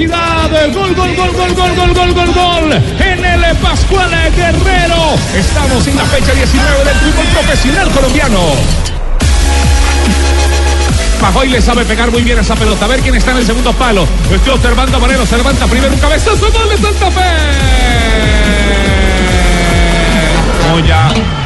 equidad. Gol, gol, gol, gol, gol, gol, gol, gol, gol. En el Pascual Guerrero. Estamos en la fecha 19 del fútbol profesional colombiano. Pajoy le sabe pegar muy bien esa pelota. A ver quién está en el segundo palo. Estoy observando a Moreno. Se levanta primero un cabezazo. ¡Gol de Santa Fe! Moya.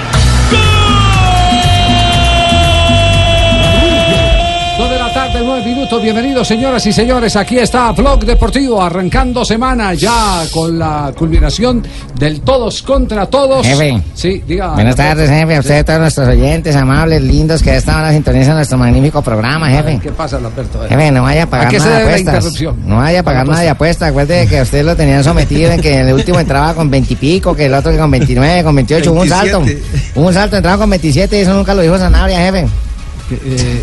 39 minutos. Bienvenidos, señoras y señores. Aquí está Blog Deportivo, arrancando semana ya con la culminación del todos contra todos. Jefe. Sí, diga. Buenas tardes, jefe. A usted, a todos nuestros oyentes amables, lindos, que a esta hora sintonizan nuestro magnífico programa, jefe. ¿Qué pasa, Alberto? Eh? Jefe, no vaya a pagar nada de apuestas. No vaya a pagar nada de apuestas. Acuérdese que a usted lo tenían sometido en que el último entraba con 20 y pico, que el otro con 29, con 28. Hubo un salto. Hubo un salto, entraba con 27 y eso nunca lo dijo Sanabria, jefe. Eh,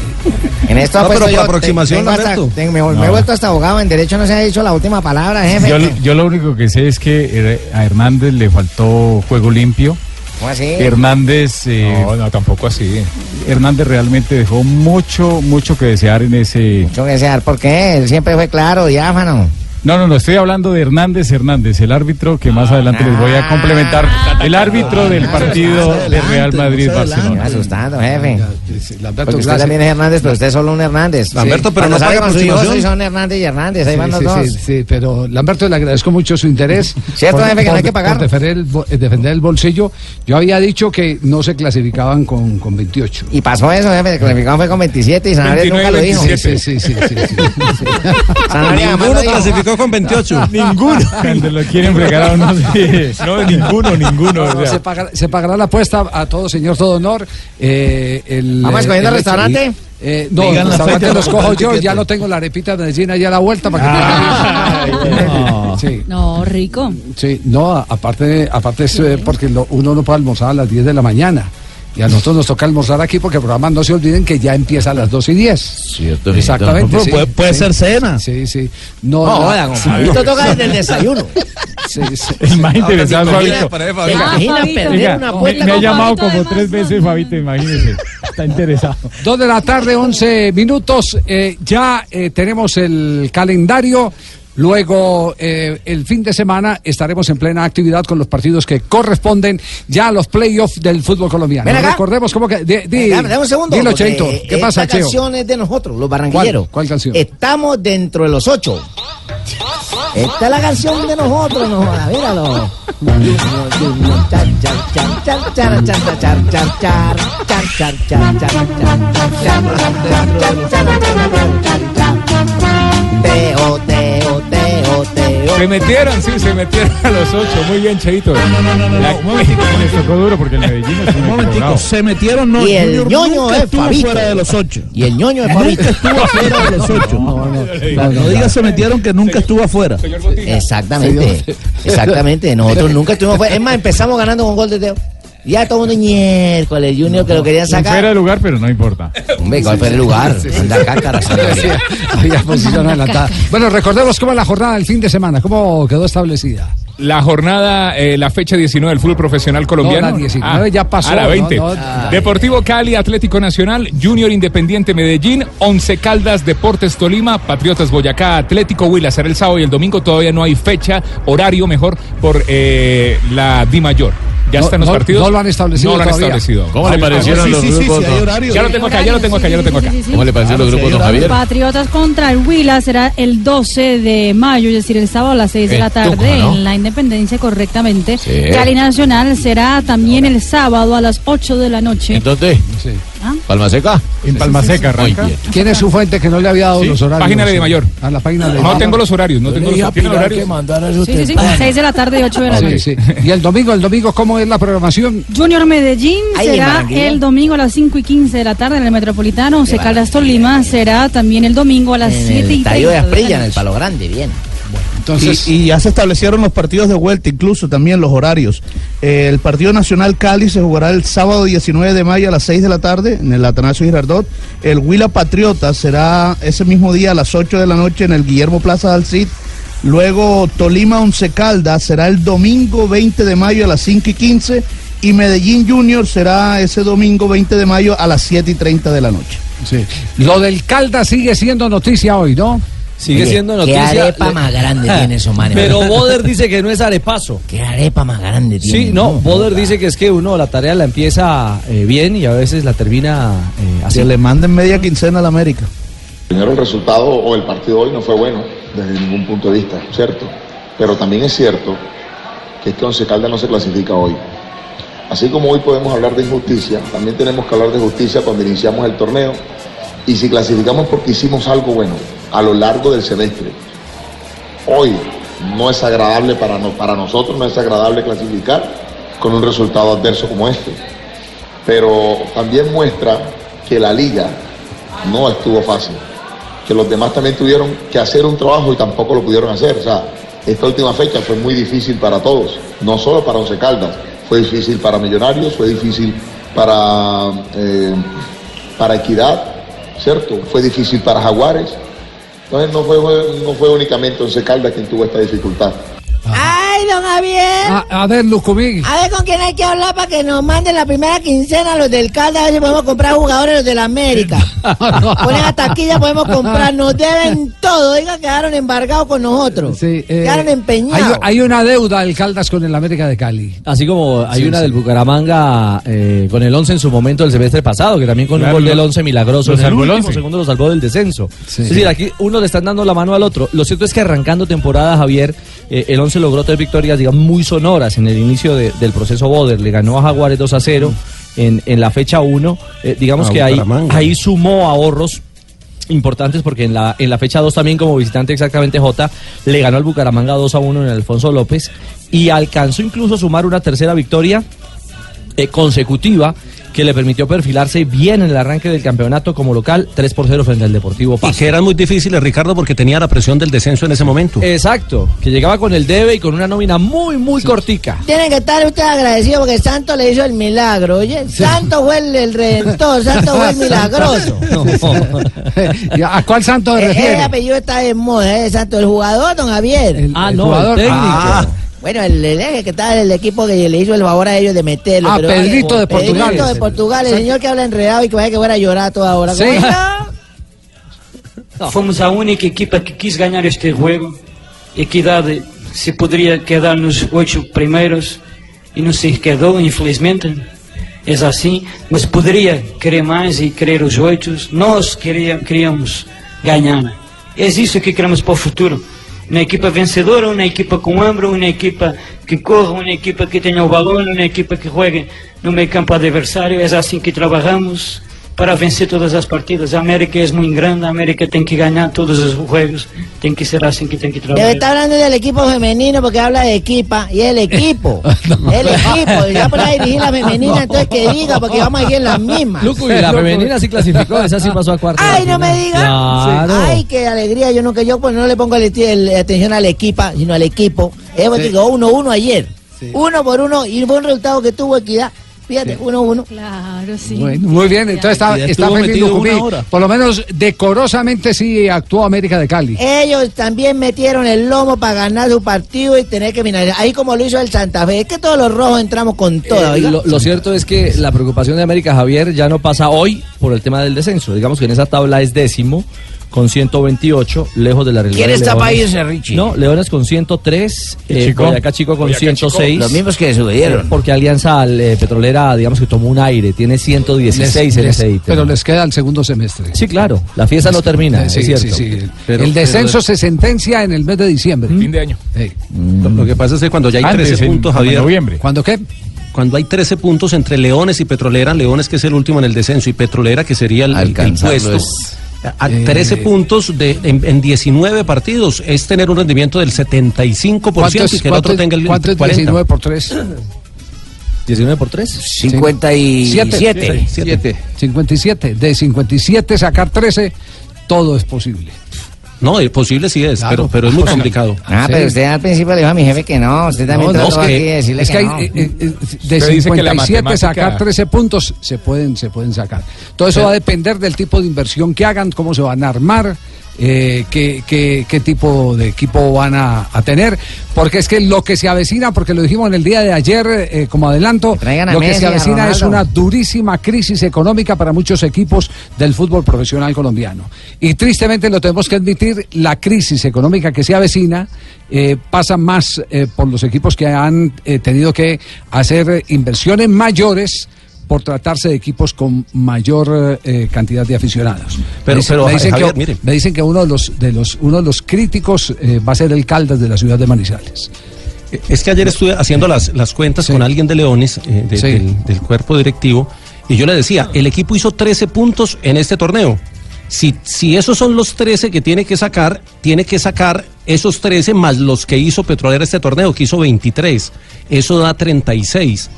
En esto No, pero por yo, aproximación, tengo hasta- Lamberto. tengo- me, me he vuelto hasta abogado. En derecho no se ha dicho la última palabra, jefe. Yo, yo lo único que sé es que eh, a Hernández le faltó juego limpio. ¿Cómo así? Hernández, eh, No, no, tampoco así. Hernández realmente dejó mucho, mucho que desear en ese. Mucho que desear, ¿por qué? Él siempre fue claro, diáfano. No, no, no, estoy hablando de Hernández Hernández, el árbitro que más adelante les voy a complementar. El árbitro del partido de Real Me Madrid-Barcelona. asustando, jefe. Porque usted también es Hernández, pero usted es solo un Hernández. Lamberto, pero no paga con su hijo, aproximación. sí son Hernández y Hernández, ahí Sí, van los sí, dos. sí, sí, pero Lamberto le agradezco mucho su interés. Cierto, jefe, que no hay que pagar. por defender, el, bo- eh, defender el bolsillo. Yo había dicho que no se clasificaban con, con 28. Y pasó eso, jefe, el clasificado fue con 27 y Sanabria nunca lo dijo. 27. Sí, sí, sí, sí, sí, sí, clasificó con 28. Ninguno. Cuando lo quieren fregar a uno. sí. No, ninguno, ninguno. o sea. se, pagará, se pagará la apuesta a todo señor, todo honor. Eh, el, ¿Vamos escogiendo el- restaurante? Eh, no, Digan el la restaurante fecha, los cojo yo, ya lo tengo la arepita de Medellín allá a la vuelta para que Ay, te- Sí, No, rico. sí, no, aparte, aparte es eh, porque lo- uno no puede almorzar a las 10 de la mañana. Y a nosotros nos toca almorzar aquí porque el programa no se olviden que ya empieza a las 2 y 10. Cierto, Exactamente. Sí, puede, puede sí. ser cena. Sí, sí. No, No, no, Fabito toca desde el desayuno. sí, sí. El más interesado, Ahora te Fabito. imaginas, para ¿Te Fabito. imaginas Fabito. perder Oiga, una me, ha llamado como además, tres veces, no. Fabito, imagínese. Está interesado. Dos de la tarde, 11 minutos. eh, ya eh, tenemos el calendario. Luego, eh, el fin de semana, estaremos en plena actividad con los partidos que corresponden ya a los playoffs del fútbol colombiano. Recordemos cómo que. di- di- Dame, dame un segundo. Dilo, Cheito. ¿Qué pasa, Cheo? canción es de nosotros, los barranquilleros. ¿Cuál? ¿Cuál canción? Estamos dentro de los ocho. Esta es la canción de nosotros, no joda, míralo. Teo, teo. Se metieron, sí, se metieron a los ocho. Muy bien, Cheito. La- Les tocó duro porque el Medellín es un Un momentico, se metieron, no. Y el Junior ñoño nunca es estuvo Fabito. fuera de los ocho. Y el ñoño de Fabito. Nunca estuvo fuera de los ocho. No, digas se metieron que nunca estuvo afuera. Exactamente, exactamente. Nosotros nunca estuvimos fuera. Es más, empezamos ganando con gol de Teo. Ya todo el mundo miércoles, Junior, que lo querían Fuera sacar. de lugar, pero no importa. Hombre, ¿cuál fue el lugar? Anda cácara. Había posición adelantada. Bueno, recordemos cómo es la jornada del fin de semana, cómo quedó establecida. La jornada, eh, la fecha 19 del fútbol profesional colombiano. No, la 19 ya pasó, A la no, 20. no. Deportivo Cali, Atlético Nacional, Junior Independiente Medellín, Once Caldas, Deportes Tolima, Patriotas Boyacá, Atlético Huila. Será el sábado y el domingo. Todavía no hay fecha, horario mejor por eh, la Di Mayor. Ya No, están los no, partidos. no lo han establecido No lo han todavía. establecido. ¿Cómo le parecieron Sí, los sí, sí, grupos? sí. Ya lo tengo acá, ya lo tengo acá, ya lo tengo acá. ¿Cómo le parecieron los grupos, don Javier? Patriotas contra el Huila será el 12 de mayo, es decir, el sábado a las 6 de la En tarde Tuca, ¿no? en la Independencia correctamente. Sí. Cali Nacional será también el sábado a las 8 de la noche. Entonces, ¿Ah? Palma Seca. En Palma Seca arranca. ¿Quién es su fuente que no le había dado Sí, los horarios? página de Mayor. A la página de No tengo los horarios, no tengo los ¿tiene horarios. Sí, sí, sí, 6 de la tarde y 8 de la Sí, noche. sí. Y el domingo, el domingo, ¿cómo es la programación? Junior Medellín Ahí será el domingo a las 5 y 15 de la tarde en el Metropolitano. Once Caldas Tolima será también el domingo a las En 7 el y estadio 30 de de la Asprilla, en el. Palo Grande, bien. Entonces, Y, y ya se establecieron los partidos de vuelta, incluso también los horarios. Eh, el partido nacional Cali se jugará el sábado 19 de mayo a las 6 de la tarde en el Atanasio Girardot. El Huila Patriota será ese mismo día a las 8 de la noche en el Guillermo Plaza del Cid. Luego Tolima Once Caldas será el domingo 20 de mayo a las 5 y 15. Y Medellín Junior será ese domingo 20 de mayo a las 7 y 30 de la noche. sí. lo del Calda sigue siendo noticia hoy, ¿no? Sigue Oye, siendo ¿Qué noticia. arepa Le- más grande tiene eso, man? Pero Boder dice que no es arepazo. ¿Qué arepa más grande tiene? Sí, no, Boder dice que es que uno la tarea la empieza eh, bien y a veces la termina eh, así. Que le manden media quincena a la América. Primero el resultado o el partido hoy no fue bueno desde ningún punto de vista, ¿cierto? Pero también es cierto que es que Once Caldas no se clasifica hoy. Así como hoy podemos hablar de injusticia, también tenemos que hablar de justicia cuando iniciamos el torneo y si clasificamos porque hicimos algo bueno a lo largo del semestre. Hoy no es agradable para, para nosotros, no es agradable clasificar con un resultado adverso como este. Pero también muestra que la liga no estuvo fácil, que los demás también tuvieron que hacer un trabajo y tampoco lo pudieron hacer. O sea, esta última fecha fue muy difícil para todos, no solo para Once Caldas, fue difícil para Millonarios, fue difícil para, eh, para Equidad, ¿cierto? Fue difícil para Jaguares. Entonces no fue, no fue únicamente Once Caldas quien tuvo esta dificultad. Ay, don Javier. A, a ver, Lucumí. A ver con quién hay que hablar para que nos manden la primera quincena los del Caldas, a ver si podemos comprar jugadores los del América. Ponen a taquilla, podemos comprar, nos deben todo, digan que quedaron embargados con nosotros. Sí, eh, quedaron empeñados. hay una deuda del Caldas con el América de Cali. Así como hay Sí, una sí. del Bucaramanga eh, con el 11 en su momento del semestre pasado, que también con Claro, un gol del lo- 11 milagroso. en el último 11. segundo lo salvó del descenso. Sí. Es decir, aquí uno le están dando la mano al otro. Lo cierto es que arrancando temporada, Javier, eh, el 11 logró tres victorias, digamos, muy sonoras en el inicio de- del proceso Boder. Le ganó a Jaguares 2 a 0 en, en la fecha 1. Eh, digamos A que ahí, sumó ahorros importantes porque en la, en la fecha 2 también como visitante exactamente J le ganó al Bucaramanga 2 a 1 en Alfonso López y alcanzó incluso a sumar una tercera victoria eh, consecutiva que le permitió perfilarse bien en el arranque del campeonato como local 3 por 0 frente al Deportivo Y Pasto. que eran muy difíciles, Ricardo, porque tenía la presión del descenso en ese momento. Exacto, que llegaba con el debe y con una nómina muy muy cortica. Tienen que estar ustedes agradecidos porque Santo le hizo el milagro, oye. Santo fue el, el redentor, Santo fue el milagroso. ¿Y ¿A cuál santo se Eh, refiere? Ese apellido está de moda, ¿eh? Santo, el jugador, don Javier. El- Ah, el no, jugador- el técnico. Ah, Bueno, el, el eje que está del equipo que le hizo el favor a ellos de meterlo. Ah, pero- Pedrito de Portugal. Pedrito de Portugal, el señor que habla enredado y que vaya que fuera a llorar a toda hora. Sí. Fomos a única equipa que quis ganhar este juego. Equidade se poderia quedar nos oito primeiros e não se quedou, infelizmente. É assim, mas poderia querer mais e querer os oito. Nós queria, queríamos ganhar. É isso que queremos para o futuro. Uma equipa vencedora, uma equipa com hambre, uma equipa que corra, uma equipa que tenha o balão, uma equipa que juegue no meio campo adversário. É assim que trabalhamos para vencer todas as partidas. A América é muito grande, a América tem que ganhar todos os jogos. Tem que ser assim que tem que Debe trabalhar. estar hablando del equipo femenino porque habla de equipa y el equipo. El equipo. Ya por ahí dirigir la femenina, entonces que diga porque vamos a ir en las mismas. Luco, y la femenina sí clasificó, esa sí pasó a cuarto. Ay, no me diga. Claro. Ay, qué alegría. Yo nunca, yo pues no le pongo el, el- atención al equipa, sino al equipo. Es porque quedó 1-1 ayer. Uno por uno y fue un resultado que tuvo equidad. Fíjate, 1-1. Claro, sí. Bueno, muy bien, entonces está, está feliz metido Lucumí. Por lo menos decorosamente sí actuó América de Cali. Ellos también metieron el lomo para ganar su partido y tener que finalizar. Ahí como lo hizo el Santa Fe. Es que todos los rojos entramos con todo. Eh, lo cierto es que la preocupación de América Javier ya no pasa hoy por el tema del descenso. Digamos que en esa tabla es décimo con 128, lejos de la realidad. ¿Quién está para irse, Richie? No, Leones con 103, eh, Chico. Boyacá Chico con Boyacá Chico. 106. Los mismos que eh, subieron. porque Alianza eh, Petrolera, digamos que tomó un aire, tiene 116 en Les- ese ítem. pero les queda el segundo semestre. Sí, claro, la fiesta no termina, Sí, es cierto. sí, sí. Pero- el descenso pero- se sentencia en el mes de diciembre. Fin de año. Lo, lo que pasa es que cuando ya hay Antes, 13 en- puntos, como en Javier, noviembre. ¿Cuándo qué? cuando hay 13 puntos entre Leones y Petrolera, Leones que es el último en el descenso y Petrolera que sería el, el- puesto. es- A Eh, 13 puntos de, en, en 19 partidos es tener un rendimiento del 75% ¿Cuánto y que el otro tenga el cuánto es 40. 19 por 3? 19 por 3. 57. 7. 57. De 57 sacar 13, todo es posible. No, es posible sí es, Claro. pero, pero es muy complicado. Ah, Sí. pero usted al principio le dijo a mi jefe que no. Usted también No, no, es que- aquí de decirle es que, no. eh, eh, eh, de Usted dice que la 57 matemática- sacar 13 puntos se pueden, se pueden sacar. Todo eso va a depender del tipo de inversión que hagan, cómo se van a armar. Eh, qué, qué- qué tipo de equipo van a, a tener, porque es que lo que se avecina, porque lo dijimos en el día de ayer eh, como adelanto, lo que Messi, se avecina es una durísima crisis económica para muchos equipos del fútbol profesional colombiano. Y tristemente lo tenemos que admitir, la crisis económica que se avecina eh, pasa más eh, por los equipos que han tenido que hacer inversiones mayores por tratarse de equipos con mayor eh, cantidad de aficionados. Pero- me, dicen- pero, me dicen Javier, que, mire. me dicen que uno de los, de los, uno de los críticos eh, va a ser el Caldas de la ciudad de Manizales. Es que ayer estuve haciendo las, las cuentas con alguien de Leones, eh, de- Sí. del, del cuerpo directivo, y yo le decía, el equipo hizo 13 puntos en este torneo. Si, si esos son los 13 que tiene que sacar, tiene que sacar esos 13 más los que hizo Petrolera este torneo, que hizo 23. Eso da 36.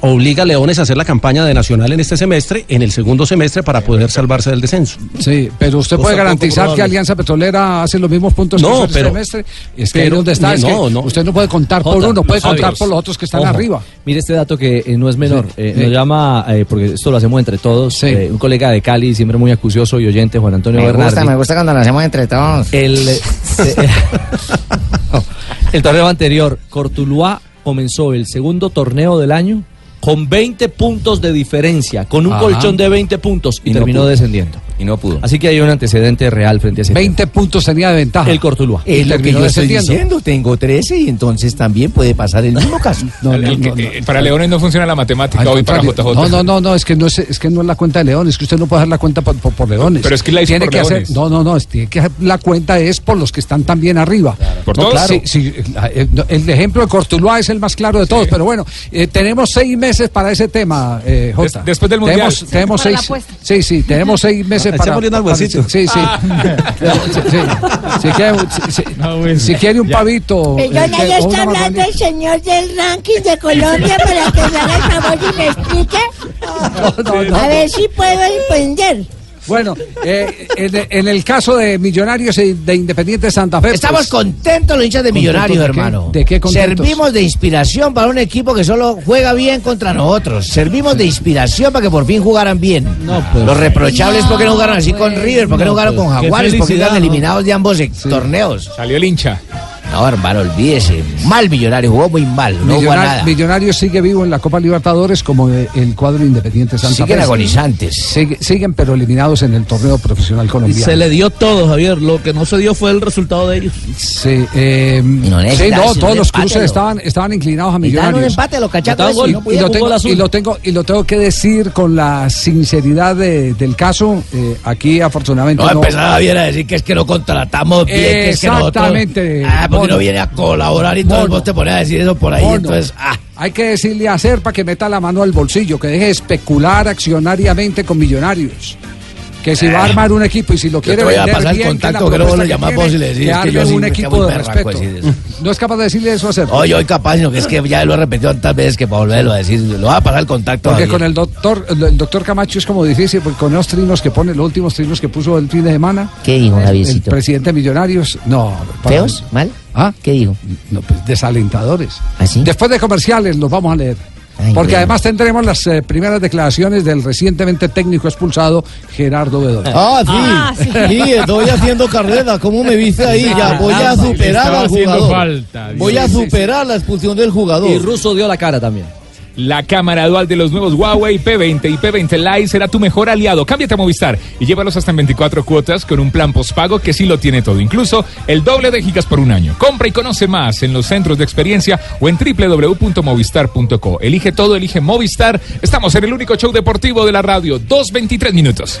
Obliga a Leones a hacer la campaña de Nacional en este semestre, en el segundo semestre, para poder salvarse del descenso. Sí, pero usted puede garantizar que. Alianza Petrolera hace los mismos puntos No, que este pero- semestre. Es que ahí pero- donde está, es no, que no. usted no puede contar por uno, puede contar por los otros que están ojo, arriba. Mire este dato que eh, no es menor. Sí, Eh, sí. Nos llama, eh, porque esto lo hacemos entre todos, eh, un colega de Cali, siempre muy acucioso y oyente, Juan Antonio Me Bernardi. gusta, me gusta cuando lo hacemos entre todos. El, eh, el torneo anterior, Cortuluá comenzó el segundo torneo del año con 20 puntos de diferencia, con un Ajá. colchón de 20 puntos y, terminó descendiendo. Y no pudo. Así que hay un antecedente real frente a ese 20 puntos tenía de ventaja. El Cortuluá. Es lo que yo estoy diciendo, tengo 13 y entonces también puede pasar el mismo caso. No, no, El que- no, no. eh, para Leones no funciona la matemática hoy para. JJ. No, no, no, no, es que no es, es que no es la cuenta de Leones, es que usted no puede hacer la cuenta por, por- por Leones. Pero es que la hizo tiene por que hacer, no, no, no, es- tiene que hacer la cuenta es por los que están también arriba. ¿Por No, todos? claro. Sí, eh, el ejemplo de Cortuluá es el más claro de todos, pero bueno, eh, tenemos seis meses para ese tema, eh. Des- después del Mundial. Tenemos, tenemos seis, apuesta. sí, sí, tenemos seis meses para. Echémosle un almuercito. Sí, sí. Sí. Si quiere, quiere un pavito. o una está hablando el señor del ranking de Colombia para que me haga el favor y me explique. No, no, A ver si puedo entender. Bueno, eh, en, en el caso de Millonarios y de Independiente Santa Fe. Estamos pues, contentos los hinchas de ¿Contentos Millonarios, de qué? hermano. ¿De qué contentos? Servimos de inspiración para un equipo que solo juega bien contra nosotros. Servimos de inspiración para que por fin jugaran bien. pues. Los reprochables porque no jugaron así con pues. River, porque no, jugaron con Qué Jaguares, porque quedan ¿no? eliminados de ambos torneos. Salió el hincha. No, hermano, olvídese. Mal Millonario, jugó muy mal, no jugó nada. Millonarios sigue vivo en la Copa Libertadores como el cuadro Independiente Santa Siguen agonizantes. Sigue- siguen pero eliminados en el torneo profesional Y colombiano. se le dio todo, Javier. Lo que no se dio fue el resultado de ellos. Sí, eh, no sí, todos los cruces estaban, estaban inclinados a un Millonarios. empate los cachacos no y, lo tengo, y lo tengo y lo tengo que decir con la sinceridad de- del caso eh, aquí afortunadamente No no, empezar Javier a decir que es que no contratamos bien, que es que nosotros... Exactamente. Ah, no viene a colaborar y todo vos te pones a decir eso por ahí, entonces... Ah, Hay que decirle a Serpa que meta la mano al bolsillo, que deje de especular accionariamente con millonarios. Que si va a armar un equipo y si lo yo quiere te voy a vender pasar el bien, contacto, que luego lo tiene, vos y le decís que arme yo sí un equipo de respeto. No es capaz de decirle eso a Serpa. Oye, hoy capaz, sino que es que ya lo he repetido tantas veces que para volverlo a decir, lo va a pasar el contacto. Porque con el doctor, el, doctor Camacho es como difícil, porque con esos trinos que pone, los últimos trinos que puso el fin de semana. ¿Qué dijo, El presidente de Millonarios, no. ¿Feos? ¿Mal? ¿Ah? ¿Qué dijo? No, pues, desalentadores. ¿Así? Después de comerciales los vamos a leer. Ay, Porque además tendremos las eh, primeras declaraciones del recientemente técnico expulsado Gerardo Bedoya. Ah, sí. Ah, sí. sí. estoy haciendo carrera. ¿Cómo me viste ahí? Ya voy a superar al jugador. falta. Voy a superar la expulsión del jugador. Y Russo dio la cara también. La cámara dual de los nuevos Huawei P20 y P20 Lite será tu mejor aliado. Cámbiate a Movistar y llévalos hasta en 24 cuotas con un plan postpago que sí lo tiene todo, incluso el doble de gigas por un año. Compra y conoce más en los centros de experiencia o en www.movistar.co. Elige todo, elige Movistar. Estamos en el único show deportivo de la radio. 2.23 minutos.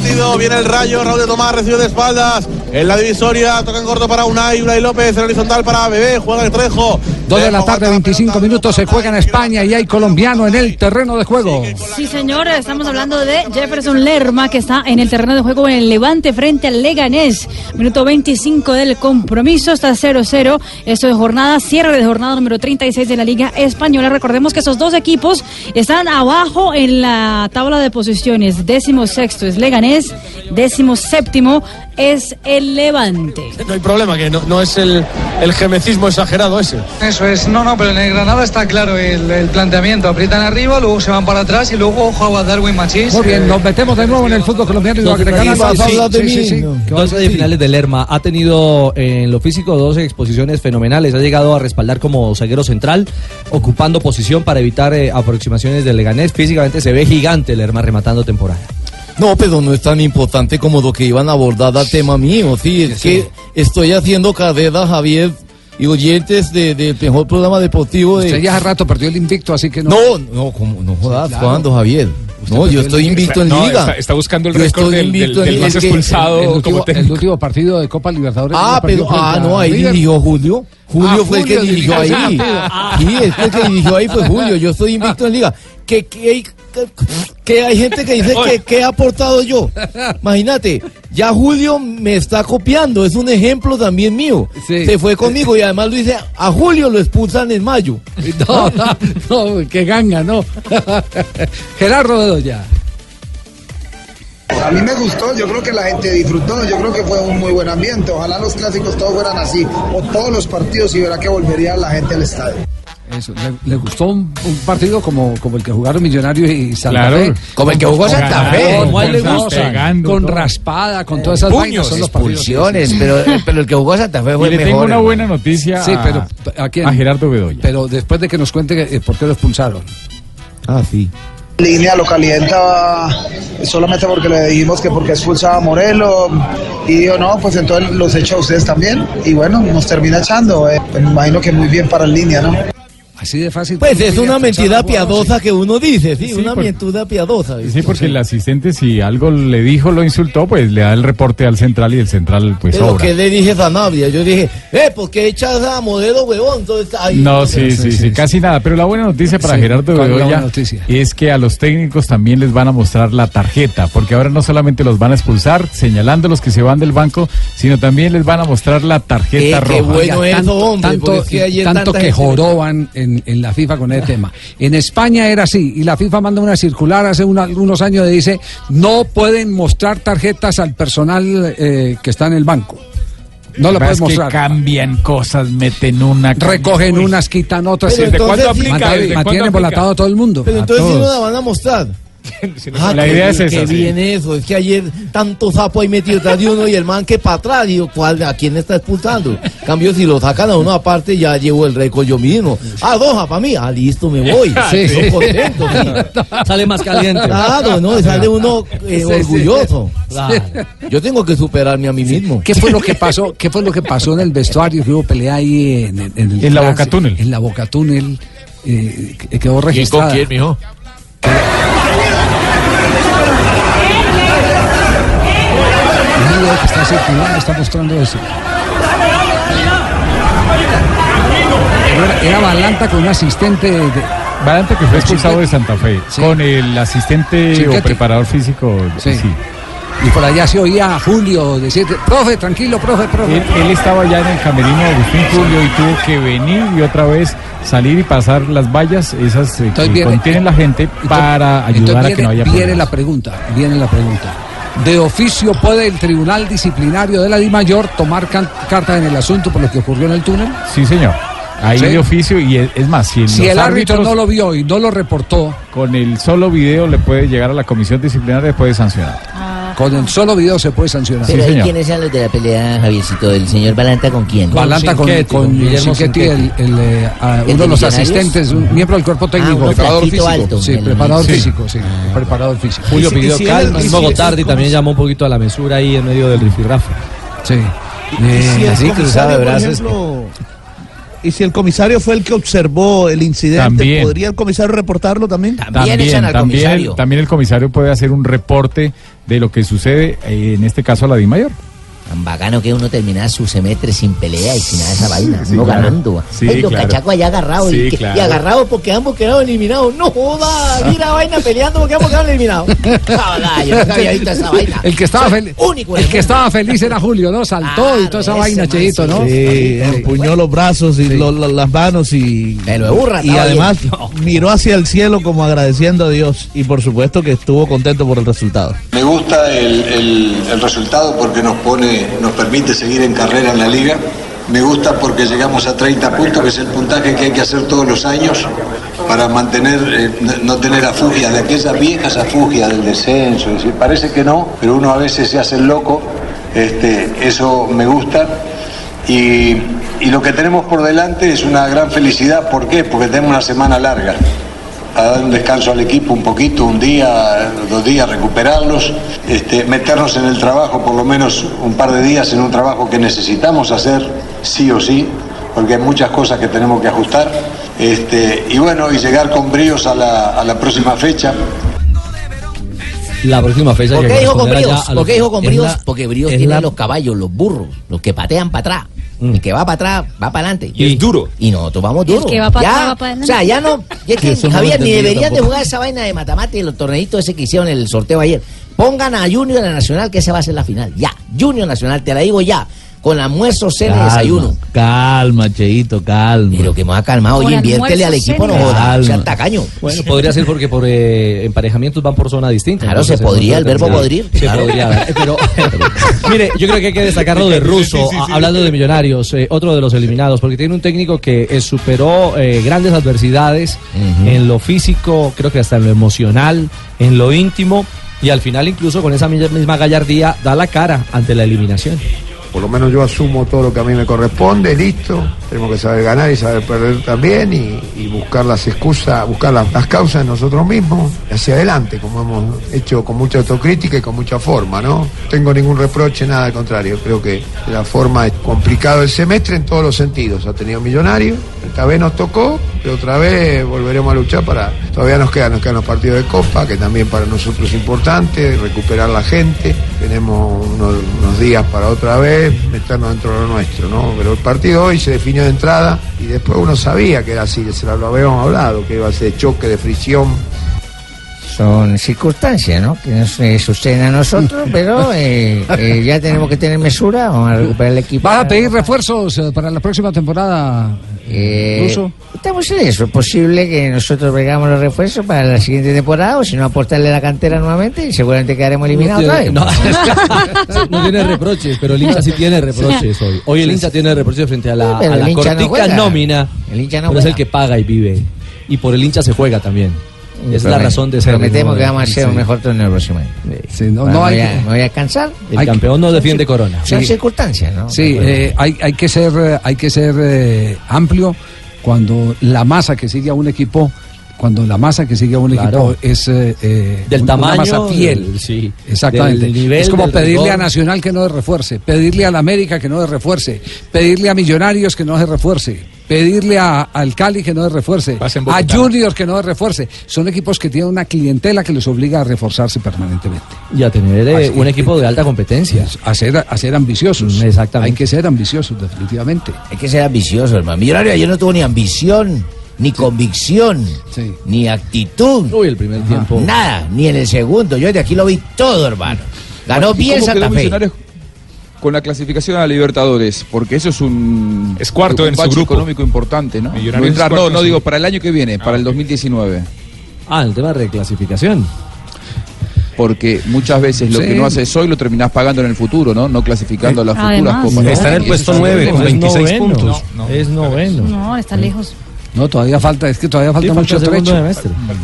Partido, viene el rayo, Raúl de Tomás recibe de espaldas. En la divisoria, toca en corto para Unai, Unai López, en horizontal para Bebé, juega el Trejo. Dos de la tarde, 25 minutos, se juega en España y hay colombiano en el terreno de juego. Sí, señor, estamos hablando de Jefferson Lerma, que está en el terreno de juego en el Levante frente al Leganés. Minuto 25 del compromiso, está 0-0. Esto de jornada, cierre de jornada número 36 de la Liga Española. Recordemos que esos dos equipos están abajo en la tabla de posiciones. Décimo sexto es Leganés, décimo séptimo es el Levante. No hay problema, que no, no es el, el gemecismo exagerado ese. Eso es, no, no, pero en el Granada está claro el, el planteamiento. Aprietan arriba, luego se van para atrás y luego juega Darwin Machís. Muy bien, Eh, nos metemos de nuevo en el fútbol colombiano y lo agregamos. Sí, sí, sí. ¿Qué vas a 12 de decir? finales de Lerma. Ha tenido en lo físico 12 exposiciones fenomenales. Ha llegado a respaldar como zaguero central, ocupando posición para evitar eh, aproximaciones del Leganés. Físicamente se ve gigante Lerma rematando temporada. No, pero no es tan importante como lo que iban a abordar al tema mío. Sí, es que estoy haciendo carrera, Javier, y oyentes de- del mejor programa deportivo de... Usted ya hace rato perdió el invicto, así que no. No, no, como, no jodas, claro. ¿cuándo, Javier? No, yo estoy el invicto en No, liga. está- está buscando el récord del- del- invicto en del liga. más que- expulsado El último, como el último partido de Copa Libertadores. Ah, pero, ah, no, ahí dirigió Julio. Julio Ah, fue el que dirigió ahí. partido. Sí, es que el que dirigió ahí fue Julio. Yo estoy invicto en liga. Que, que, hay- que- que hay gente que dice que, que he aportado yo. Imagínate, ya Julio me está copiando. Es un ejemplo también mío. Se fue conmigo y además lo dice, a Julio lo expulsan en mayo. No, no, no, que ganga, no. Gerardo Bedoya. A mí me gustó, yo creo que la gente disfrutó, yo creo que fue un muy buen ambiente. Ojalá los clásicos todos fueran así, o todos los partidos, y verá que volvería la gente al estadio. Eso, le, le gustó un, un partido como, como el que jugaron Millonarios y Santa Claro. Fe. Como el que jugó Santa Fe. Como él le con- gusta. con raspada, con todas esas vainas. Son los partidos. expulsiones, pero, pero el que jugó Santa Fe Y fue le el tengo una buena noticia Sí, a, pero ¿a, quién? a Gerardo Bedoya. Pero después de que nos cuente eh, por qué lo expulsaron. Ah, sí. Línea lo calienta solamente porque le dijimos que porque expulsaba a Morelo y dijo no, pues entonces los echo a ustedes también y bueno, nos termina echando. eh. Me imagino que muy bien para el línea, ¿no? Así de fácil. Pues es una mentira piadosa que uno dice, sí, Sí, una por- mentira piadosa. Sí, porque el asistente si algo le dijo, lo insultó, pues le da el reporte al central y el central pues Pero obra. que le dije Sanabria, yo dije, eh, ¿por qué echas a modelo huevón? Entonces, ahí- No, sí, sí, sí, casi nada. Pero la buena noticia para Sí, Gerardo ¿cuál es la Bedoya es que a los técnicos también les van a mostrar la tarjeta, porque ahora no solamente los van a expulsar señalando los que se van del banco, sino también les van a mostrar la tarjeta Eh, qué roja. bueno Oiga, eso, tanto, hombre, tanto, porque es que ayer tanto que joroban en, en la FIFA con ese tema. En España era así, y la FIFA manda una circular hace una- algunos años y dice, no pueden mostrar tarjetas al personal eh, que está en el banco. No lo que mostrar. cambian cosas, meten una... Recogen unas, quitan otras. ¿Desde cuándo aplica? Mantiene- Mantiene mantiene embolatado a todo el mundo. Pero entonces no la van a mostrar. Ah, La qué idea bien, es esa, Qué sí. bien eso, es que ayer tanto sapo ahí metido detrás de uno y el man que para atrás, digo, ¿cuál, ¿a quién está expulsando? En cambio, si lo sacan a uno aparte, ya llevo el récord yo mismo. Ah, doja para mí, ah, listo, me voy. Sí, Yo sí. contento, sí. Sale más caliente. Claro, no, sale uno eh, Sí, sí. orgulloso. Claro. Yo tengo que superarme a mí mismo. ¿Qué fue lo que pasó? ¿Qué fue lo que pasó en el vestuario? Que hubo pelea ahí en, en, el En la Boca Túnel. En la Boca Túnel. eh, que quedó registrada. mijo? Un que está circulando está mostrando eso. Era, era Balanta con un asistente de, Valante que fue expulsado de Santa Fe, Sí. con el asistente o preparador físico. Sí. sí. y por allá se oía a Julio decir, profe, tranquilo, profe, profe. Él, él estaba ya en el camerino de Agustín Julio y tuvo que venir y otra vez salir y pasar las vallas, esas eh, que viene- contienen la gente, para ayudar a viene, que no haya viene problemas. la pregunta, viene la pregunta. De oficio puede el Tribunal Disciplinario de la DIMAYOR tomar carta en el asunto por lo que ocurrió en el túnel. Sí, señor. Ahí Sí. de oficio y es, es más, si, el árbitro no lo vio y no lo reportó, con el solo video le puede llegar a la comisión disciplinaria y puede sancionar. Con el solo video se puede sancionar. Pero ahí, ¿quiénes son los de la pelea, Javiercito? ¿El señor Balanta con quién? Balanta con, Cinquetti, con con Guillermo el, el, eh, ah, ¿El uno de los asistentes, un miembro del cuerpo técnico. uno preparador físico. alto, sí, preparador sí. físico, sí, preparador físico. Julio pidió calma, Gotardi ¿cómo también llamó un poquito a la mesura ahí en medio del rifirrafe. Sí. Y si el así cruzado de brazos. ejemplo, y si el comisario fue el que observó el incidente, También. ¿podría el comisario reportarlo también? También echan al también, comisario. también el comisario puede hacer un reporte de lo que sucede, eh, en este caso a la DIMAYOR. Tan bacano que uno terminaba su semestre sin pelea y sin nada de esa vaina, Sí, uno claro. ganando. Sí, Ay, los claro. cachacos allá agarrados Sí, y, claro. y agarrados porque ambos quedaron eliminados. No joda, mira vaina peleando porque ambos quedaron eliminados. Joda, yo nunca había visto esa vaina. El que estaba Soy feliz. único en El el que mundo. estaba feliz era Julio, ¿no? Saltó y toda esa vaina, Cheito, ¿no? Sí, empuñó los brazos y lo- lo- las manos y, Pero burra, y además miró hacia el cielo como agradeciendo a Dios y por supuesto que estuvo contento por el resultado. Me gusta el, el- el resultado porque nos pone, nos permite seguir en carrera en la liga. Me gusta porque llegamos a 30 puntos, que es el puntaje que hay que hacer todos los años para mantener, eh, no- tener afugias, de aquellas viejas afugias del descenso. Parece que no, pero uno a veces se hace el loco. Este, eso me gusta. Y, y lo que tenemos por delante es una gran felicidad. ¿Por qué? Porque tenemos una semana larga a dar un descanso al equipo un poquito, un día, dos días, recuperarlos, este, meternos en el trabajo por lo menos un par de días en un trabajo que necesitamos hacer sí o sí, porque hay muchas cosas que tenemos que ajustar. Este, y bueno, y llegar con bríos a la, a la próxima fecha. La próxima fecha ¿Por qué dijo con bríos? ya a ¿Por qué los- dijo con es bríos? la- Porque bríos la- los caballos, los burros, los que patean para atrás. Mm. El que va para atrás, va para adelante. Y es duro. Y nosotros vamos El duros. que va para Ya, atrás, va para O sea, ya no. ya es que, Eso no Javier, ni deberían de jugar esa vaina de matemáticas y los torneitos ese que hicieron en el sorteo ayer. Pongan a Junior a Nacional, que ese va a ser la final. Ya. Junior Nacional, te la digo ya. Con almuerzo, cena y desayuno. calma, Cheito, calma. Pero que me ha calmado. Oye, inviértele al equipo, no joda. O sea, Calma. tacaño. Bueno, podría ser porque por eh, emparejamientos van por zona distinta. Claro, se podría, el verbo podrir, Se claro. podría Pero, mire, yo creo que hay que destacar lo de Russo, a- hablando de Millonarios, eh, otro de los eliminados, porque tiene un técnico que eh, superó eh, grandes adversidades en lo físico, creo que hasta en lo emocional, en lo íntimo, y al final incluso con esa mi- misma gallardía da la cara ante la eliminación. Por lo menos yo asumo todo lo que a mí me corresponde, listo. Tenemos que saber ganar y saber perder también y, buscar las excusas, buscar las, causas en nosotros mismos hacia adelante, como hemos hecho con mucha autocrítica y con mucha forma, ¿no? Tengo ningún reproche, nada al contrario. Creo que la forma es complicado el semestre en todos los sentidos. Ha tenido millonario, esta vez nos tocó, pero otra vez volveremos a luchar para. Todavía nos quedan, nos quedan los partidos de Copa, que también para nosotros es importante, recuperar la gente. Tenemos unos días para otra vez meternos dentro de lo nuestro, ¿no? Pero el partido hoy se definió de entrada y después uno sabía que era así, se lo habíamos hablado, que iba a ser choque de fricción. Son circunstancias, ¿no? Que nos eh, suceden a nosotros, pero eh, eh, ya tenemos que tener mesura, vamos a recuperar el equipo. ¿Vas a pedir refuerzos eh, para la próxima temporada? Eh, Russo? estamos en eso. Es posible que nosotros pegamos los refuerzos para la siguiente temporada, o si no, aportarle a la cantera nuevamente y seguramente quedaremos eliminados otra vez. No, no tiene reproches, pero el hincha sí tiene reproches hoy. Hoy el hincha tiene reproches frente a la, Pero a la el hincha no nómina. El hincha no pero es el que paga y vive. Y por el hincha se juega también. Esa es la razón de ser. Prometemos que vamos a hacer Sí. un mejor torneo el próximo año. no, Bueno, no hay me voy a- que- me voy a cansar. El campeón no defiende corona. Son Sí. circunstancias, ¿no? Sí, eh, hay, hay que ser, eh, hay que ser eh, amplio cuando la masa que sigue a un equipo, cuando la masa que sigue a un Claro. equipo es eh, Del un- tamaño, una masa fiel. del- sí, Exactamente. del nivel, es como del pedirle rigor. a Nacional que no se refuerce, pedirle a la América que no se refuerce, pedirle a Millonarios que no se refuerce, pedirle a- al Cali que no se refuerce, a. Juniors que no se refuerce. Son equipos que tienen una clientela que les obliga a reforzarse permanentemente. Y a tener eh, un equipo de alta competencia. A ser, a ser ambiciosos. Exactamente. Hay que ser ambiciosos, definitivamente. Hay que ser ambicioso, hermano. Millonario ayer no tuvo ni ambición, ni convicción, ni actitud. Uy, el primer tiempo. Nada, ni en el segundo. Yo de aquí lo vi todo, hermano. Ganó ¿Y bien Santa Fe. Millonarios con la clasificación a la Libertadores? Porque eso es un, Es cuarto un en su grupo. económico importante, ¿no? Millonarios No, entrar, no, no digo para el año que viene, para el ok. 2019. Ah, el tema de reclasificación. Porque muchas veces lo Sí. que no haces hoy lo terminás pagando en el futuro, ¿no? No clasificando a las futuras Además. copas. Está en el puesto eso es un nueve, problema. con 26 noveno. puntos. No, Es noveno. No, está lejos. No, todavía falta, es que todavía falta Sí, mucho trecho.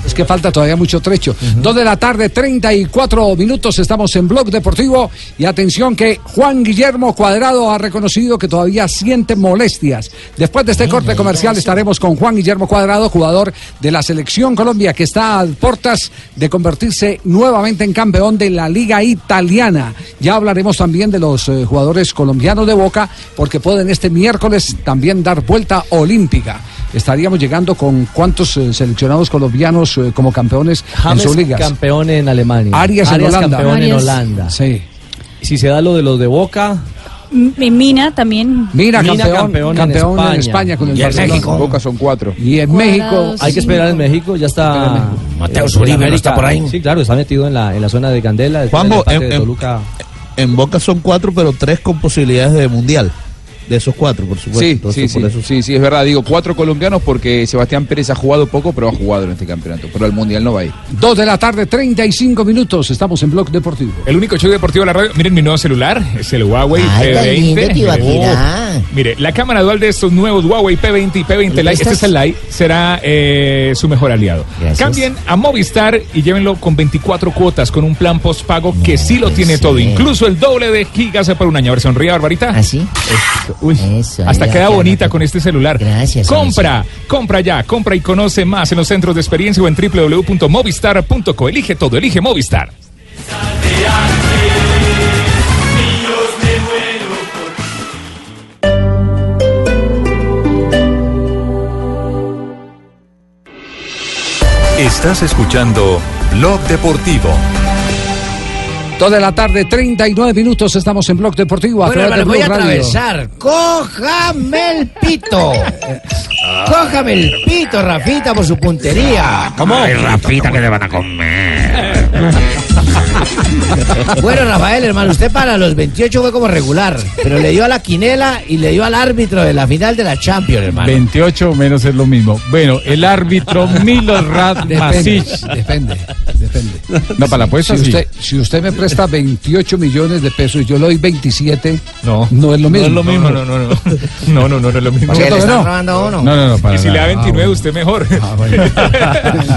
Es que falta todavía mucho trecho. Dos de la tarde, 34 minutos, estamos en Blog Deportivo. Y atención que Juan Guillermo Cuadrado ha reconocido que todavía siente molestias. Después de este corte comercial estaremos con Juan Guillermo Cuadrado, jugador de la Selección Colombia, que está a portas de convertirse nuevamente en campeón de la Liga Italiana. Ya hablaremos también de los eh, jugadores colombianos de Boca, porque pueden este miércoles también dar vuelta olímpica. Estaríamos llegando con cuántos eh, seleccionados colombianos eh, como campeones James en sus ligas. campeón en Alemania. Arias en Holanda. campeón en. Holanda. Sí. Si se da lo de los de Boca, En Mina también. Mira, Mina campeón, campeón campeón, en en, España. Con el Y en. México. Boca son cuatro. Y en México, hay que esperar en México, ya está. Mateo eh, ¿no América- está por ahí? Sí, claro, está metido en la, en la zona de Candela. empate en- de. En Boca son cuatro, pero tres con posibilidades de mundial. De esos cuatro, por supuesto. Sí, Entonces, sí, por sí, sí, sí, es verdad. Digo cuatro colombianos porque Sebastián Pérez ha jugado poco, pero ha jugado en este campeonato. Pero al mundial no va a ir. Dos de la tarde, 35 minutos. Estamos en Blog Deportivo. El único show deportivo de la radio. Miren mi nuevo celular, es el Huawei Ay, tan P20. lindo. Oh, Mire, la cámara dual de estos nuevos Huawei P20 y P20 Lite, este es el Lite, será eh, su mejor aliado. Gracias. Cambien a Movistar y llévenlo con 24 cuotas, con un plan postpago que sí lo tiene todo, incluso el doble de gigas por un año. A ver, sonríe, Barbarita. ¿Así? Uy, hasta queda bonita con este celular. Gracias. Compra, compra ya, compra y conoce más en los centros de experiencia o en www.movistar.co. Elige todo, elige Movistar. Estás escuchando Blog Deportivo. Dos de la tarde, 39 minutos. Estamos en Blog Deportivo. a Bueno, voy a atravesar. ¡Cójame el pito! ¡Cójame el pito, Rafita, por su puntería! Ay, Rafita, que le van a comer? Bueno, Rafael, hermano, usted para los 28 fue como regular, pero le dio a la quinela y le dio al árbitro de la final de la Champions, hermano. 28 menos es lo mismo. Bueno, el árbitro Milorad Depende, Masic. depende, depende. No, para la apuesta si sí. usted, si usted me presta 28 millones de pesos y yo le doy 27, no, no es lo mismo. No es lo mismo, no, no, no. No, no, no, no es lo mismo. ¿Por qué le están robando a uno? No, no, no, para Y si le da nada. 29, usted mejor.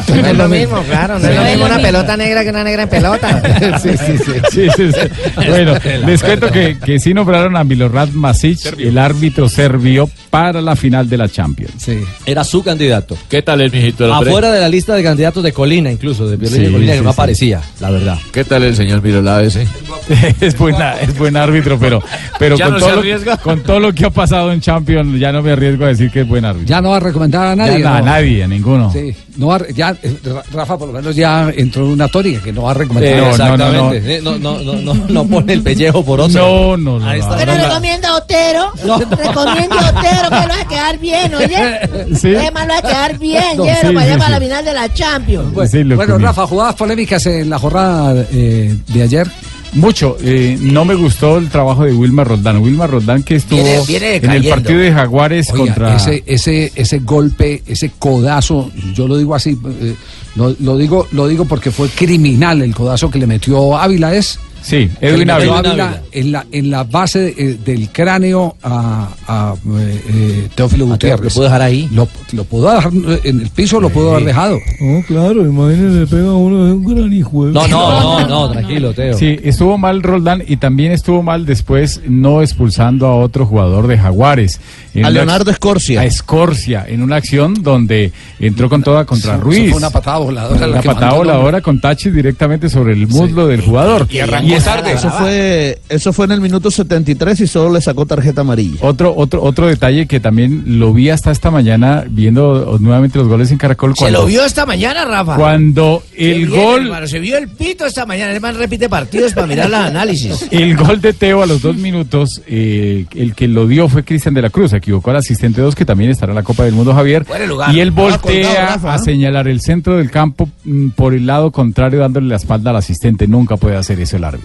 No es lo mismo, claro, no es lo mismo una pelota negra que una negra en pelota. Sí, sí, sí. Sí, sí, sí. Bueno, les cuento que, que sí nombraron a Milorad Masic, el árbitro serbio, para la final de la Champions. Era su candidato. ¿Qué tal el mijito? Afuera de la lista de candidatos de Colina, incluso, de Violín de Sí, Colina, sí, que no sí. aparecía, la verdad. ¿Qué tal el señor Mirolá ese? es, buena, es buen árbitro, pero, pero ¿Ya con, no todo lo, con todo lo que ha pasado en Champions, ya no me arriesgo a decir que es buen árbitro. Ya no va a recomendar a nadie. Ya, no, a nadie, a ninguno. Sí, no va a- ya, eh, Ra- Rafa por lo menos ya entró en una tónica que no va a recomendar. Eh, no, no, exactamente. No, no, no, no, no pone el pellejo por otro. No, no, no. Pero recomienda a Otero. Recomienda a Otero que lo hace quedar bien, oye. Sí. Además lo hace quedar bien, No, llévelo sí, para allá sí, para sí. la final de la Champions. Bueno, bueno, Rafa, jugadas polémicas en la jornada eh, de ayer. Mucho. eh, no me gustó el trabajo de Wilmar Roldán. Wilmar Roldán que estuvo Viene- viene en el partido de Jaguares Oiga, contra... ese, ese, ese golpe, ese codazo, yo lo digo así, eh, lo, lo digo, lo digo porque fue criminal el codazo que le metió Ávila, ¿es? Sí, Edwin Ávila. En la, en la base eh, del cráneo a, a, eh, eh, Teófilo Gutiérrez. ¿Lo pudo dejar ahí? Lo, lo pudo dejar en el piso, lo pudo haber dejado. No, claro, imagínese, le pega a uno de un gran hijo. No, no, no, no, tranquilo, Teo. Sí, estuvo mal Roldán y también estuvo mal después no expulsando a otro jugador de Jaguares. En A Leonardo Escorcia. A Escorcia, en una acción donde entró con toda contra Ruiz. fue una patada voladora. la Una patada voladora con Tachi directamente sobre el muslo del jugador. Y arrancó es- tarde. Eso fue, eso fue en el minuto 73 y solo le sacó tarjeta amarilla. Otro, otro, otro detalle que también lo vi hasta esta mañana viendo nuevamente los goles en Caracol. Se lo vio esta mañana, Rafa. cuando el bien, gol hermano, se vio el pito esta mañana. El man repite partidos para mirar los análisis. El gol de Teo a los dos minutos, eh, el que lo dio fue Cristian de la Cruz, se equivocó al asistente 2, que también estará en la Copa del Mundo, Javier. Lugar. Y él voltea colgado, Rafa, a ¿no? señalar el centro del campo mm, por el lado contrario, dándole la espalda al asistente. Nunca puede hacer eso el árbitro.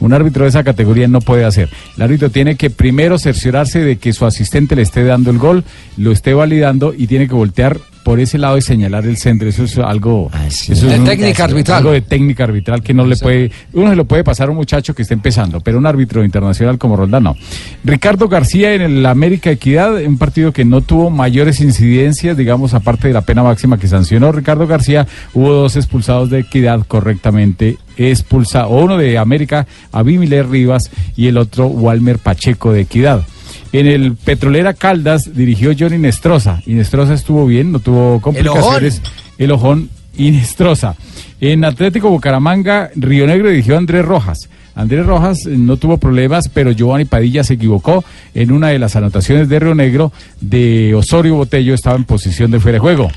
Un árbitro de esa categoría no puede hacer. El árbitro tiene que primero cerciorarse de que su asistente le esté dando el gol, lo esté validando y tiene que voltear por ese lado y señalar el centro. Eso es algo. eso es De un- técnica arbitral. Algo de técnica arbitral que no le puede. Uno se lo puede pasar a un muchacho que está empezando, pero un árbitro internacional como Roldán no. Ricardo García en el América Equidad, un partido que no tuvo mayores incidencias, digamos, aparte de la pena máxima que sancionó Ricardo García, hubo dos expulsados de Equidad correctamente expulsados. Uno de América, Abimiler Rivas, y el otro, Walmer Pacheco de Equidad. En el Petrolera Caldas dirigió Johnny Nestroza. Y Nestroza estuvo bien, no tuvo complicaciones. El ojón y Nestroza. En Atlético Bucaramanga, Río Negro dirigió a Andrés Rojas. Andrés Rojas eh, no tuvo problemas, pero Giovanni Padilla se equivocó en una de las anotaciones de Río Negro de Osorio Botello, estaba en posición de fuera de juego.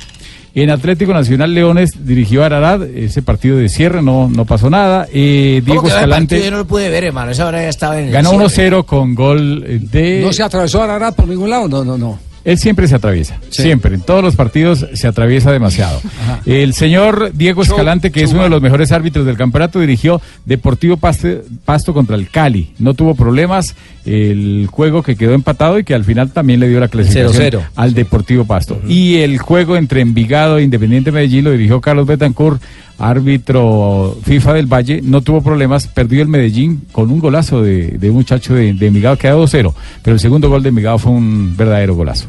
En Atlético Nacional Leones dirigió a Ararat, ese partido de cierre no, no pasó nada. Eh, Diego ¿Cómo quedó el partido? Yo Escalante no lo pude ver, hermano. Esa hora ya estaba en el ganó cierre. 1-0 con gol de... ¿No se atravesó Ararat por ningún lado? No, no, no. Él siempre se atraviesa, siempre, en todos los partidos se atraviesa demasiado. El señor Diego Escalante, que es uno de los mejores árbitros del campeonato, dirigió Deportivo Pasto, Pasto contra el Cali. No tuvo problemas, el juego que quedó empatado y que al final también le dio la clasificación 0-0. al Deportivo Pasto. Y el juego entre Envigado e Independiente Medellín lo dirigió Carlos Betancourt, árbitro FIFA del Valle, no tuvo problemas, perdió el Medellín con un golazo de, de un muchacho de, de Envigado, quedó 2-0, pero el segundo gol de Envigado fue un verdadero golazo.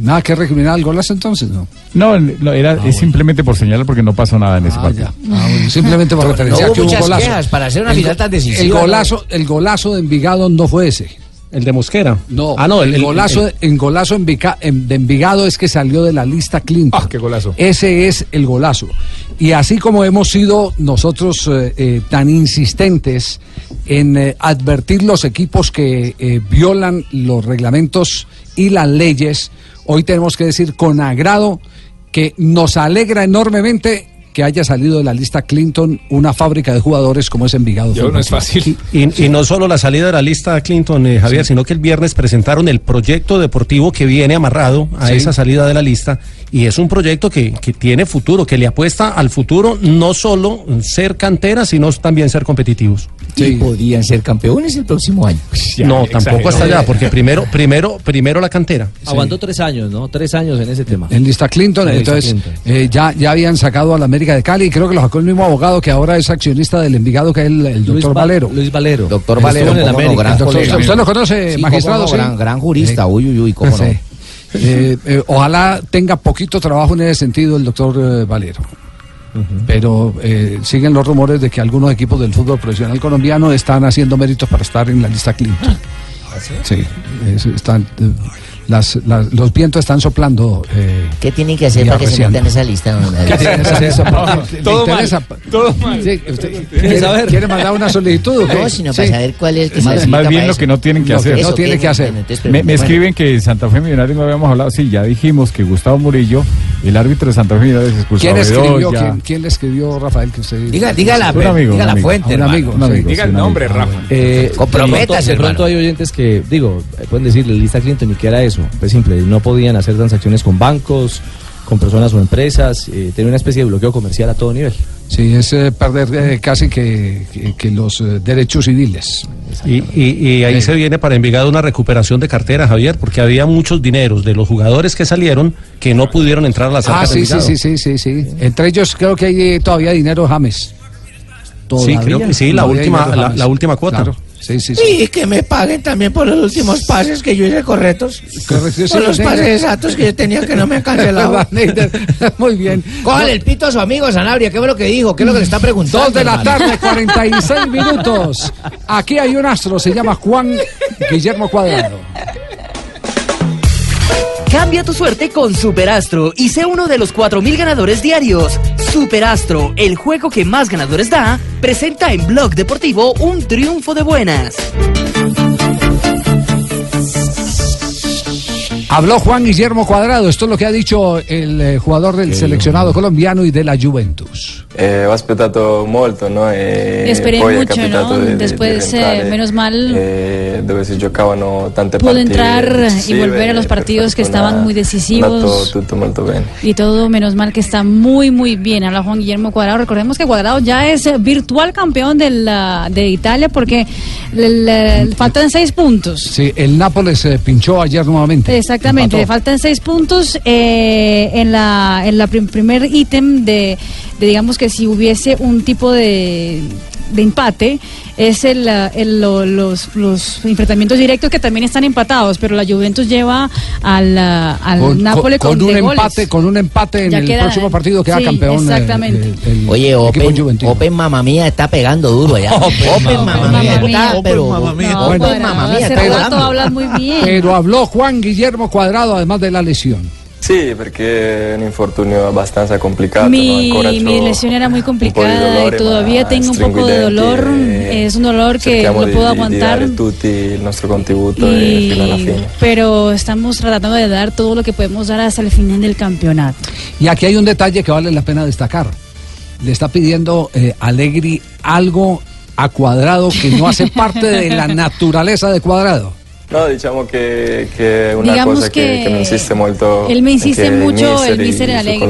Nada que recriminar al golazo entonces, ¿no? No, no, era es simplemente por señalar porque no pasó nada en ese partido. Ah, bueno, simplemente por referencia no hubo que hubo muchas golazo. quejas para hacer una El final go- tan decisiva, El ¿no? golazo, el golazo de Envigado no fue ese. El de Mosquera. No, Ah, no, el, golazo, el- el golazo Envica- en- de Envigado es que salió de la lista Clinton. Ah, qué golazo. Ese es el golazo. Y así como hemos sido nosotros eh, eh, tan insistentes en eh, advertir los equipos que eh, violan los reglamentos y las leyes, hoy tenemos que decir con agrado que nos alegra enormemente que haya salido de la lista Clinton una fábrica de jugadores como es Envigado. Fútbol Club. Y, y no solo la salida de la lista Clinton, eh, Javier, sino que el viernes presentaron el proyecto deportivo que viene amarrado a Sí. esa salida de la lista. Y es un proyecto que, que tiene futuro, que le apuesta al futuro no solo ser cantera, sino también ser competitivos. Y podrían ser campeones el próximo año. no, tampoco hasta allá, porque primero, primero, primero la cantera. Aguantó tres años, ¿no? Tres años en ese tema. En lista Clinton, En entonces Clinton. eh, ya, ya habían sacado a la América de Cali y creo que lo sacó el mismo abogado que ahora es accionista del Envigado, que es el, doctor Va- Valero. Luis Valero. Doctor Valero, en no, gran Doctor, colega. ¿Usted lo conoce, Sí, magistrado? no, sí? gran, gran jurista, uy, uy, uy, cómo Sí. no. Eh, eh, ojalá tenga poquito trabajo en ese sentido el doctor eh, Valero. Pero eh, siguen los rumores de que algunos equipos del fútbol profesional colombiano están haciendo méritos para estar en la lista Clinton. Sí, es- están, eh, las, las- los vientos están soplando. eh, ¿Qué tienen que hacer para que se metan en esa lista? don ¿Qué tienen que hacer? Todo mal, interesa- todo mal. Sí, usted quiere, quiere mandar una solicitud? No, sino para Sí. saber cuál es el que Más, más bien lo eso. que no tienen que hacer. que no tiene que hacer. bueno, entonces Me, escriben que Santa Fe Millonarios no habíamos hablado. Sí, ya dijimos que Gustavo Murillo, el árbitro de Santa Fe Millonarios, expulsó ¿Quién a escribió? Bedoya. ¿Quién, quién le escribió, Rafael? Que usted Diga, diga la, Un amigo, diga un la amigo. fuente, Un amigo, un No, amigo. Diga sí, el nombre. Rafa. Comprométase, de pronto, hay oyentes que, digo, pueden decirle lista Clinton y que era eso. Pues simple, no podían hacer transacciones con bancos, con personas o empresas, eh, tenía una especie de bloqueo comercial a todo nivel. Sí, es eh, perder eh, casi que, que- que los eh, derechos civiles. Y, y- y ahí se viene para Envigado una recuperación de cartera, Javier, porque había muchos dineros de los jugadores que salieron que no pudieron entrar a las Ah, arcas de sí, sí, sí, sí, sí, sí. Entre ellos creo que hay eh, todavía dinero James. Sí, creo que sí, la Todavía última, dinero la, la última cuota. Claro. Sí, sí, sí. Y que me paguen también por los últimos pases que yo hice correctos. Correcto, Por los pases exactos que yo tenía que no me han cancelado. Muy bien. Cójale el pito a su amigo Sanabria, ¿qué fue lo que dijo? ¿Qué es lo que le está preguntando? Dos de la hermano? tarde, 46 minutos. Aquí hay un astro, se llama Juan Guillermo Cuadrado. Cambia tu suerte con Superastro y sé uno de los 4.000 ganadores diarios. Superastro, el juego que más ganadores da, presenta en Blog Deportivo un triunfo de buenas. Habló Juan Guillermo Cuadrado, esto es lo que ha dicho el eh, jugador del seleccionado colombiano y de la Juventus. Eh, ho aspettato molto, no? E Esperé poi è mucho, capitato ¿no? di- di- di Después, eh, rientrare, menos mal, eh, dove si giocavano tante pude partite entrar y decisive, volver a los per partidos que fortuna estaban muy andato decisivos. tutto molto bene. Y todo, menos mal que está muy, muy bien. Habla Juan Guillermo Cuadrado. Recordemos que Cuadrado ya es virtual campeón de, la- de Italia porque le, le- faltan seis puntos. Sí, el Nápoles eh, pinchó ayer nuevamente. Exactamente, le Empató. faltan seis puntos eh, en la en la prim- primer ítem de, de, digamos que si hubiese un tipo de, de empate es el, el- lo- los, los enfrentamientos directos que también están empatados, pero la Juventus lleva al, al Con, Nápoles con, con un goles. empate, con un empate en Ya el queda- próximo partido queda sí, campeón. eh, exactamente. el- el Oye, Open. Open Mamma Mía está pegando duro allá. Open, Mamma Mía está, pero... Open Mamma Mía está bien. Pero habló Juan Guillermo Cuadrado además de la lesión. Sì, perché è un infortunio abbastanza complicato. no? Ancora Mi, mi lesión era muy di complicada dolore, y todavía tengo un poco de dolor. e Es un dolor que lo di- puedo di- di aguantar. dare tutti il nostro contributo y- fino alla fine. pero estamos tratando de dar todo lo que podemos dar hasta el final del campeonato. Y aquí hay un detalle que vale la pena destacar. Le está pidiendo eh, Allegri algo a Cuadrado que no hace parte de la naturaleza de Cuadrado. No, diciamo che, che è una Digamos cosa che, que che mi insiste molto. Él me insiste mucho, el mister, Alegre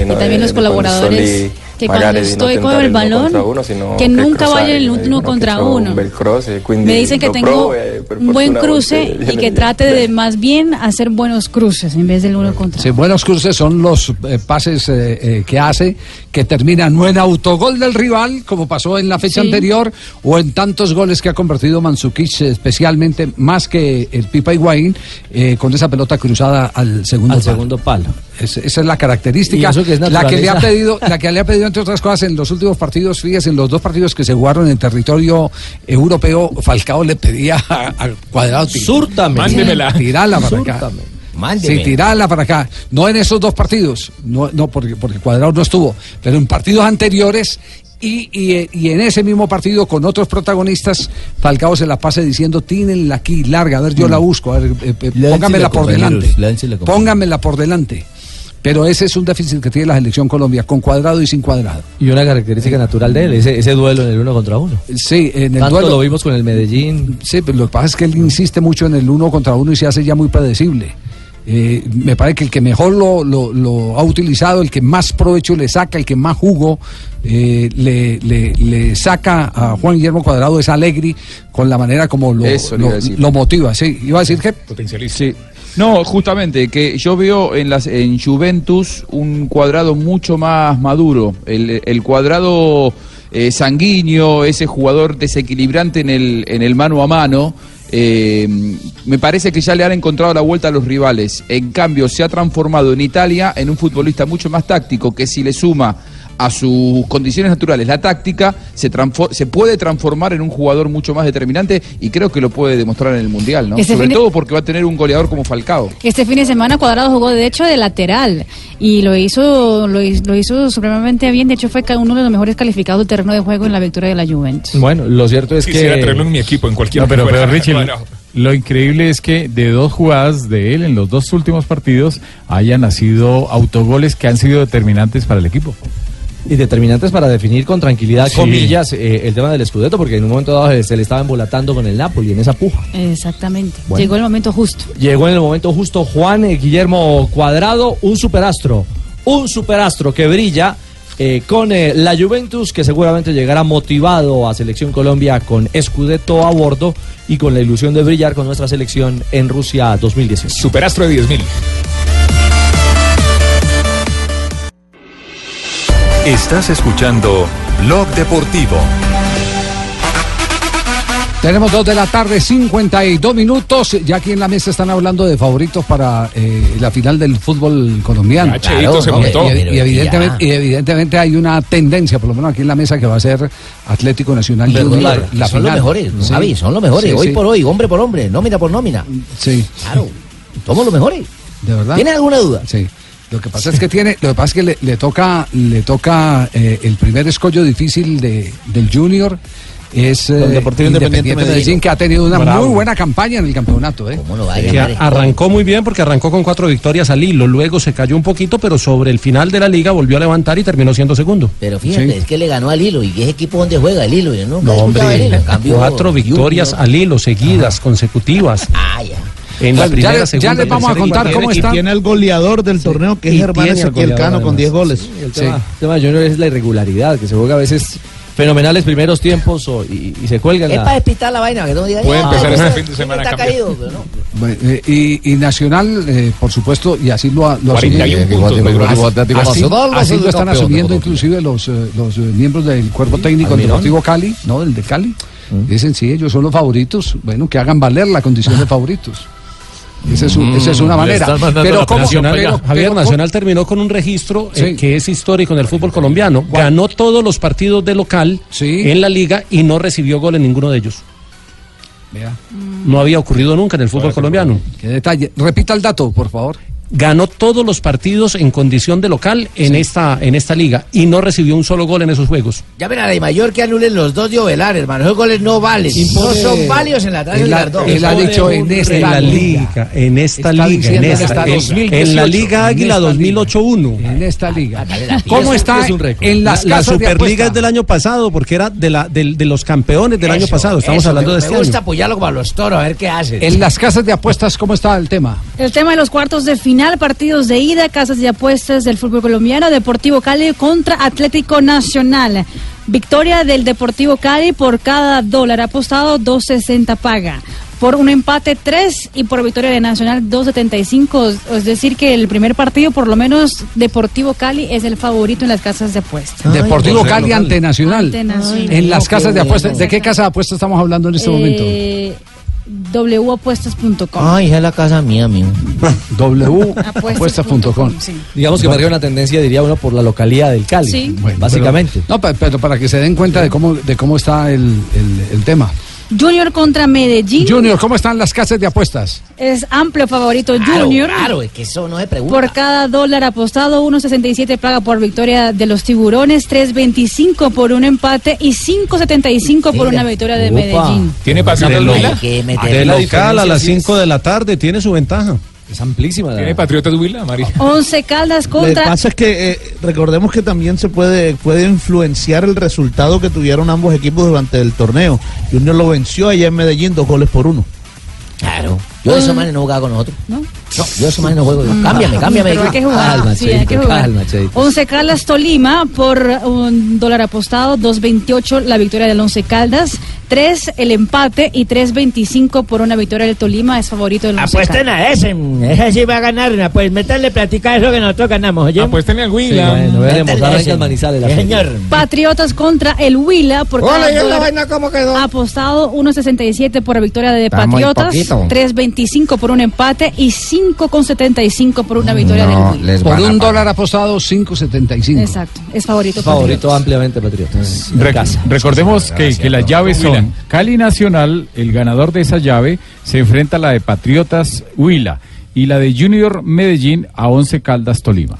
y no? también los colaboradores, que magari cuando estoy con el uno balón, uno, sino que nunca vaya en el uno contra uno. E quindi Me dicen que tengo un buen cruce y que trate de más bien hacer buenos cruces en vez del uno contra Sí, buenos cruces son los eh, pases eh, eh, que hace que terminan no en autogol del rival, como pasó en la fecha Sí. anterior, o en tantos goles que ha convertido Mandzukic, eh, especialmente más que el Pipa Higuaín, eh, con esa pelota cruzada al segundo Al palo. segundo palo. Es- esa es la característica, que es la que le ha pedido, la que le ha pedido entre otras cosas en los últimos partidos, fíjese, en los dos partidos que se jugaron en territorio europeo, Falcao le pedía a, a Cuadrado Súrtame. Mándemela. para acá. Súrtame. Sí, tirarla para acá. No en esos dos partidos, no, no porque, porque Cuadrado no estuvo, pero en partidos anteriores y, y, y en ese mismo partido con otros protagonistas, Falcao se la pasa diciendo, tínenla aquí, larga, a ver, yo la busco, a ver, eh, eh, póngamela por delante. Pónganmela por delante. Pero ese es un déficit que tiene la selección Colombia, con cuadrado y sin cuadrado. Y una característica natural de él, ese, ese duelo en el uno contra uno. Sí, en el Tanto duelo. lo vimos con el Medellín. Sí, pero lo que pasa es que él insiste mucho en el uno contra uno y se hace ya muy predecible. Eh, me parece que el que mejor lo, lo- lo ha utilizado, el que más provecho le saca, el que más jugo eh, le, le- le saca a Juan Guillermo Cuadrado es Alegri con la manera como lo, lo- motiva. Sí, iba a decir que Sí. No, justamente, que yo veo en las en Juventus un cuadrado mucho más maduro. El, el cuadrado eh, sanguíneo, ese jugador desequilibrante en el, en el mano a mano. eh, me parece que ya le han encontrado la vuelta a los rivales. En cambio, se ha transformado en Italia en un futbolista mucho más táctico que si le suma a sus condiciones naturales la táctica, se, se puede transformar en un jugador mucho más determinante y creo que lo puede demostrar en el Mundial, ¿no? Este Sobre de- todo porque va a tener un goleador como Falcao. Este fin de semana Cuadrado jugó de hecho de lateral y lo hizo lo, hizo- lo hizo supremamente bien. De hecho fue uno de los mejores calificados del terreno de juego en la victoria de la Juventus. Bueno, lo cierto es Quisiera que... traerlo en mi equipo, en cualquier No, pero, pero Richie, lo increíble es que de dos jugadas de él en los dos últimos partidos hayan nacido autogoles que han sido determinantes para el equipo. Y determinantes para definir con tranquilidad, Sí. comillas, eh, el tema del escudeto, porque en un momento dado se- se le estaba embolatando con el Napoli en esa puja. Exactamente. Bueno. Llegó el momento justo. Llegó en el momento justo Juan eh, Guillermo Cuadrado, un superastro, un superastro que brilla eh, con eh, la Juventus, que seguramente llegará motivado a Selección Colombia con Scudetto a bordo y con la ilusión de brillar con nuestra selección en Rusia 2018. Superastro de 10.000. Estás escuchando Blog Deportivo. Tenemos dos de la tarde, 52 minutos. Ya aquí en la mesa están hablando de favoritos para eh, la final del fútbol colombiano. Ya, se montó. Y, evidentemente, ya. y evidentemente hay una tendencia, por lo menos aquí en la mesa, que va a ser Atlético Nacional Pero Junior. la son final. los mejores, Sí. Javi, son los mejores, Sí, hoy sí. por hoy, hombre por hombre, nómina por nómina. Sí. Claro, somos los mejores. ¿De verdad? ¿Tienes alguna duda? Sí. Lo que pasa es que tiene, lo que pasa es que le, le toca, le toca eh, el primer escollo difícil de, del Junior es eh, Con Deportivo Independiente Medellín. que ha tenido una Bravo. muy buena campaña en el campeonato. ¿eh? que a- arrancó muy bien porque arrancó con cuatro victorias al hilo, luego se cayó un poquito, pero sobre el final de la liga volvió a levantar y terminó siendo segundo. Pero fíjate, es que le ganó al Hilo. ¿Y qué equipo donde juega el Hilo? No, el Hilo. hombre, En cambio, cuatro victorias Junior- al hilo, seguidas, consecutivas. Ah, ya. En la Bueno, primera, ya le- segunda, ya les vamos a contar cómo está. Tiene el goleador del torneo, que es Germán Ezequiel Cano, con además. 10 goles. Sí, el tema, el tema de Junior es la irregularidad, que se juega a veces fenomenales primeros tiempos o- y, y se cuelga en Es la... para despistar la vaina, que no diga Puede "Ya, empezar este sí, fin de sí, semana Está cambiar". caído, pero no. Bueno, eh, y, y Nacional, eh, por supuesto, y así lo, ha- lo 41 asume- puntos, Así- lo están asumiendo inclusive los, eh, los eh, miembros del cuerpo técnico del. Deportivo Cali, ¿no? Del de Cali. Dicen, sí, ellos son los favoritos. Bueno, que hagan valer la condición de favoritos. Esa es, un- esa es una Mm, le manera. Pero la ¿cómo, Nacional, pero- Javier pero- Nacional terminó con un registro eh, que es histórico en el fútbol colombiano. Ganó todos los partidos de local en la liga y no recibió gol en ninguno de ellos. Vea. No había ocurrido nunca en el fútbol colombiano. Qué detalle. Repita el dato, por favor. Ganó todos los partidos en condición de local en esta en esta liga y no recibió un solo gol en esos juegos. Llamen a la de mayor que anulen los dos de Ovelar, hermano. Esos goles no valen. No son válidos en la Él de las dos. él ha dicho en esta En la liga, en esta Está liga, en esta, en- 2018, en la Liga en Águila esta 2008-1. En esta liga. Y ¿Cómo es- está es un récord. en las la, de Superliga es del año pasado porque era de la del- de los campeones del año pasado. Estamos eso, hablando de este Me gusta año. apoyarlo como a los toros, a ver qué hacen. En las casas de apuestas, ¿cómo está el tema? El tema de los cuartos de final, partidos de ida, casas de apuestas del fútbol colombiano, Deportivo Cali contra Atlético Nacional. Victoria del Deportivo Cali por cada dólar apostado, 2.60 paga. Por un empate 3 y por victoria de Nacional 2.75. Es decir, que el primer partido, por lo menos Deportivo Cali, es el favorito en las casas de apuestas. Deportivo Cali ante Nacional. Ante Nacional. En las casas de apuestas. ¿De qué casa de apuestas estamos hablando en este momento? Wapuestas.com. Ay, es la casa mía, mío. www.apuestas.com. Digamos que marca una tendencia, diría uno, por la localidad del Cali. Sí. básicamente. No, pa- pero para que se den cuenta de cómo, de cómo está el, el- el tema. Junior contra Medellín. Junior, ¿cómo están las casas de apuestas? Es amplio favorito Claro, Junior. Claro, es que eso no se pregunta. Por cada dólar apostado, 1.67 paga por victoria de los tiburones, 3.25 por un empate y 5.75 por una victoria de Opa. Medellín. ¿Tiene Huila? de local a las 5 de la tarde tiene su ventaja. Es amplísima. ¿Tiene Patriotas Huila, María? 11 Caldas Lo que contra... pasa es que eh, recordemos que también se puede, puede influenciar el resultado que tuvieron ambos equipos durante el torneo. Junior lo venció allá en Medellín dos goles por uno. Claro. Yo de esos manes no jugaba con nosotros. ¿No? Yo de esos manes no juego. Cámbiame, cámbiame. Pero hay que jugar. Calma, sí, hay que Cheito, jugar. calma, Cheito. 11 Caldas Tolima por un dólar apostado, 2.28 la victoria del 11 Caldas, 3 el empate y 3.25 por una victoria del Tolima, es favorito del 11 Apuesten Caldas. a ese, ese sí va a ganar, pues métanle platica eso que nosotros ganamos, oye. Apuéstenle al Huila. Sí, bueno, veremos, Métanle arranca ese. el Manizales, la fecha. señor. Patriotas contra el Huila por Hola, cada ¿y esta dólar vaina cómo quedó? apostado 1.67 por la victoria de Está Patriotas, poquito. 3.25 por un empate y 5.75 por una victoria del Huila. Por un dólar apostado, 5.75. Exacto, es favorito. Favorito ampliamente Patriotas. Casa. recordemos que, que las llaves son Cali Nacional, el ganador de esa llave, se enfrenta a la de Patriotas Huila y la de Junior Medellín a Once Caldas Tolima.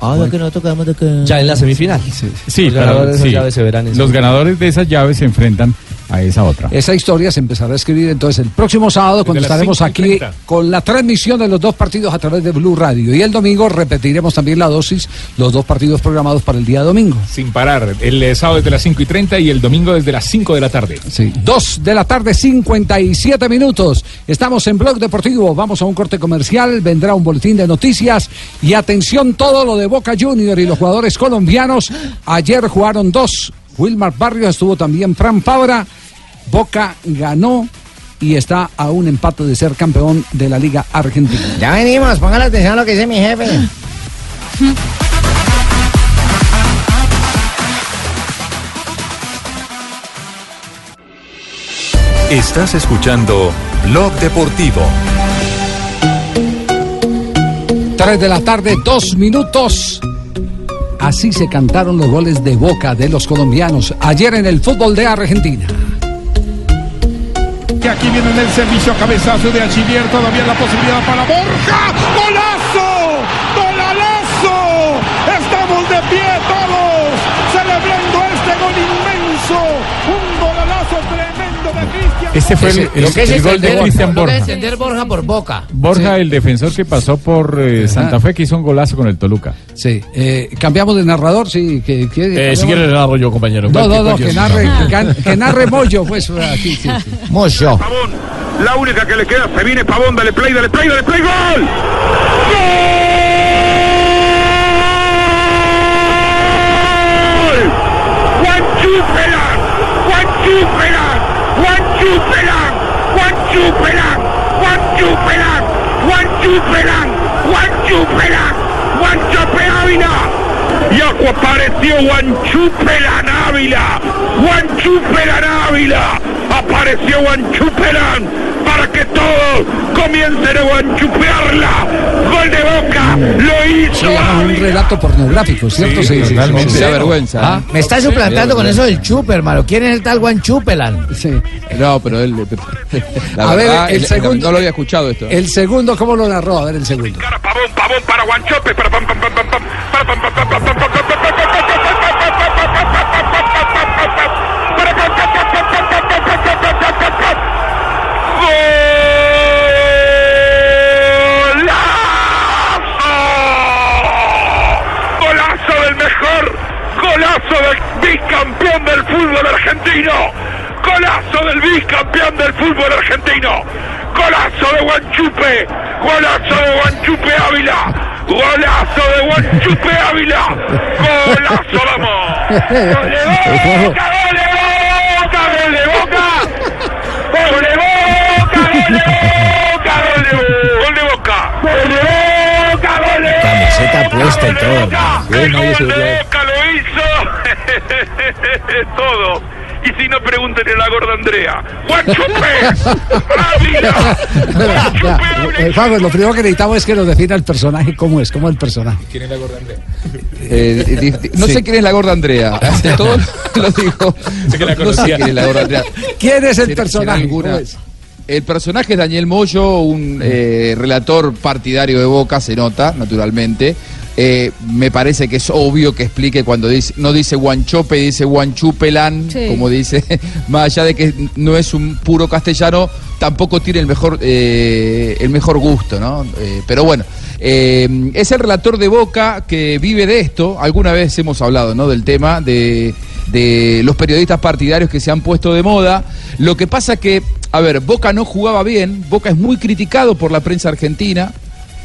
Ah, ya que nosotros quedamos de que... Ya en la semifinal. Sí, Los pero- ganadores de esas sí. se verán Los ganadores de esas llaves se enfrentan a esa otra. Esa historia se empezará a escribir entonces el próximo sábado cuando estaremos 5 y aquí 30. con la transmisión de los dos partidos a través de Blue Radio. Y el domingo repetiremos también la dosis, los dos partidos programados para el día domingo. Sin parar. El eh, sábado desde las 5 y 30 y el domingo desde las 5 de la tarde. Sí, dos de la tarde, 57 minutos. Estamos en Blog Deportivo. Vamos a un corte comercial. Vendrá un boletín de noticias. Y atención, todo lo de Boca Junior y los jugadores colombianos. Ayer jugaron dos. Wilmar Barrios estuvo también Fran Fabra. Boca ganó y está a un empate de ser campeón de la Liga Argentina. Ya venimos, pongan atención a lo que dice mi jefe. Estás escuchando Blog Deportivo. 3 de la tarde, dos minutos. Así se cantaron los goles de Boca de los colombianos ayer en el fútbol de Argentina. Que aquí viene en el servicio cabezazo de Achillier, todavía la posibilidad para Borja. ¡Golazo! ¡Golalazo! Estamos de pie todos, celebrando este gol inmenso. Un golalazo tremendo de Cristian. Este fue el, gol de Cristian Borja. Borja por Boca. Borja, el defensor que pasó por eh, Santa Fe, que hizo un golazo con el Toluca. Sí, eh, cambiamos de narrador, sí. Que, que- Eh, si quiere le narro yo, compañero. No, no, no, que narre, que, que narre Moyo, pues aquí, sí, sí. Moyo. La única que le queda, se viene Pavón, dale play, dale play, dale play, gol. ¡Gol! ¡Juanchu Pelán! ¡Juanchu Pelán! ¡Juanchu Pelán! ¡Juanchu Pelán! ¡Juanchu Pelán! ¡Juanchu Pelán! ¡Juanchu Pelán! ¡Juancho Ávila! Y apareció Juanchu Pelán Ávila. Juanchu Pelán Ávila. Apareció Juanchu Pelán para que todos comiencen a enchupearla. Gol de boca, lo hizo. Ah, un relato pornográfico, ¿cierto? Sí, totalmente. da vergüenza. Ah, ¿eh? Me está suplantando con eso del chupe, hermano. ¿Quién es el tal guanchupelan? Sí. No, pero él. a ver, el, segundo. No lo había escuchado esto. El segundo, ¿cómo lo narró? A ver, el segundo. Pavón, pavón, para para pam, pam, pam, pam, pam, pam, pam, pam. golazo del bicampeón del fútbol argentino. Golazo del bicampeón del fútbol argentino. Golazo de Guanchupe. Golazo de Guanchupe Ávila. Golazo de Guanchupe Ávila. Golazo, vamos. ¡Gole boca, gole boca, gole boca! ¡Gole boca, gole boca, gole boca! ¡Gole boca, boca! Camiseta puesta y todo. Gol de boca lo hizo Todo. Y si no, pregúntenle a la gorda Andrea. ¡Ávila! Ya, eh, Fabio, lo primero que necesitamos es que nos defina el personaje, cómo es, cómo es el personaje. ¿Quién es la gorda Andrea? Eh, no Sí. sé quién es la gorda Andrea. Todo lo digo. Sé que la no sé quién es la gorda Andrea. ¿Quién es el ¿Será- personaje? será alguna- ¿Cómo es? El personaje es Daniel Moyo, un eh, relator partidario de Boca, se nota, naturalmente. Eh, me parece que es obvio que explique cuando dice, no dice Guanchope, dice Guanchupelan, Sí. como dice, más allá de que no es un puro castellano, tampoco tiene el mejor, eh, el mejor gusto, ¿no? Eh, pero bueno, eh, es el relator de Boca que vive de esto. Alguna vez hemos hablado, ¿no? Del tema de, de los periodistas partidarios que se han puesto de moda. Lo que pasa que, a ver, Boca no jugaba bien, Boca es muy criticado por la prensa argentina.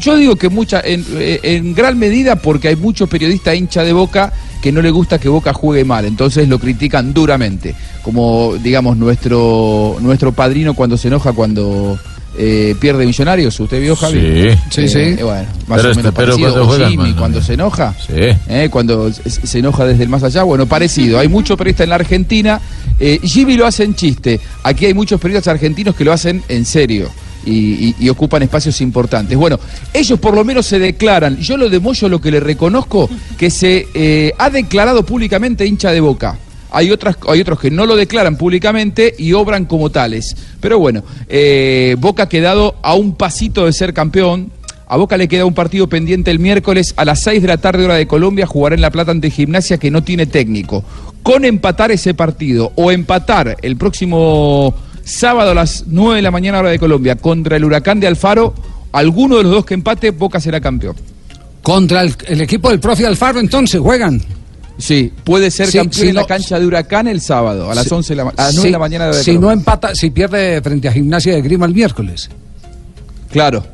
Yo digo que mucha, en, eh, en gran medida porque hay muchos periodistas hincha de Boca que no le gusta que Boca juegue mal, entonces lo critican duramente, como digamos nuestro nuestro padrino cuando se enoja cuando eh, pierde Millonarios. ¿Usted vio Javi? Sí. Sí, Eh, sí. eh, bueno, más Pero o este- menos pero parecido. cuando O Jimmy, cuando se enoja. Sí. Eh, cuando se se enoja desde el más allá, bueno, parecido. Hay muchos periodistas en la Argentina. Eh, Jimmy lo hace en chiste. Aquí hay muchos periodistas argentinos que lo hacen en serio. Y, y- y ocupan espacios importantes. Bueno, ellos por lo menos se declaran. Yo lo de Moyo lo que le reconozco, que se eh, ha declarado públicamente hincha de boca. Hay, otras, hay otros que no lo declaran públicamente y obran como tales. Pero bueno, eh, Boca ha quedado a un pasito de ser campeón. A Boca le queda un partido pendiente el miércoles a las 6 de la tarde hora de Colombia, jugará en La Plata ante Gimnasia que no tiene técnico. Con empatar ese partido o empatar el próximo sábado a las 9 de la mañana hora de Colombia contra el Huracán de Alfaro, alguno de los dos que empate, Boca será campeón. Contra el, el equipo del profe Alfaro, entonces juegan. Sí, puede ser Sí, campeón en la cancha de Huracán el sábado a las Sí, 11 de la, a las 9 si- de la mañana de Si no empata, si pierde frente a Gimnasia de Grima el miércoles. Claro.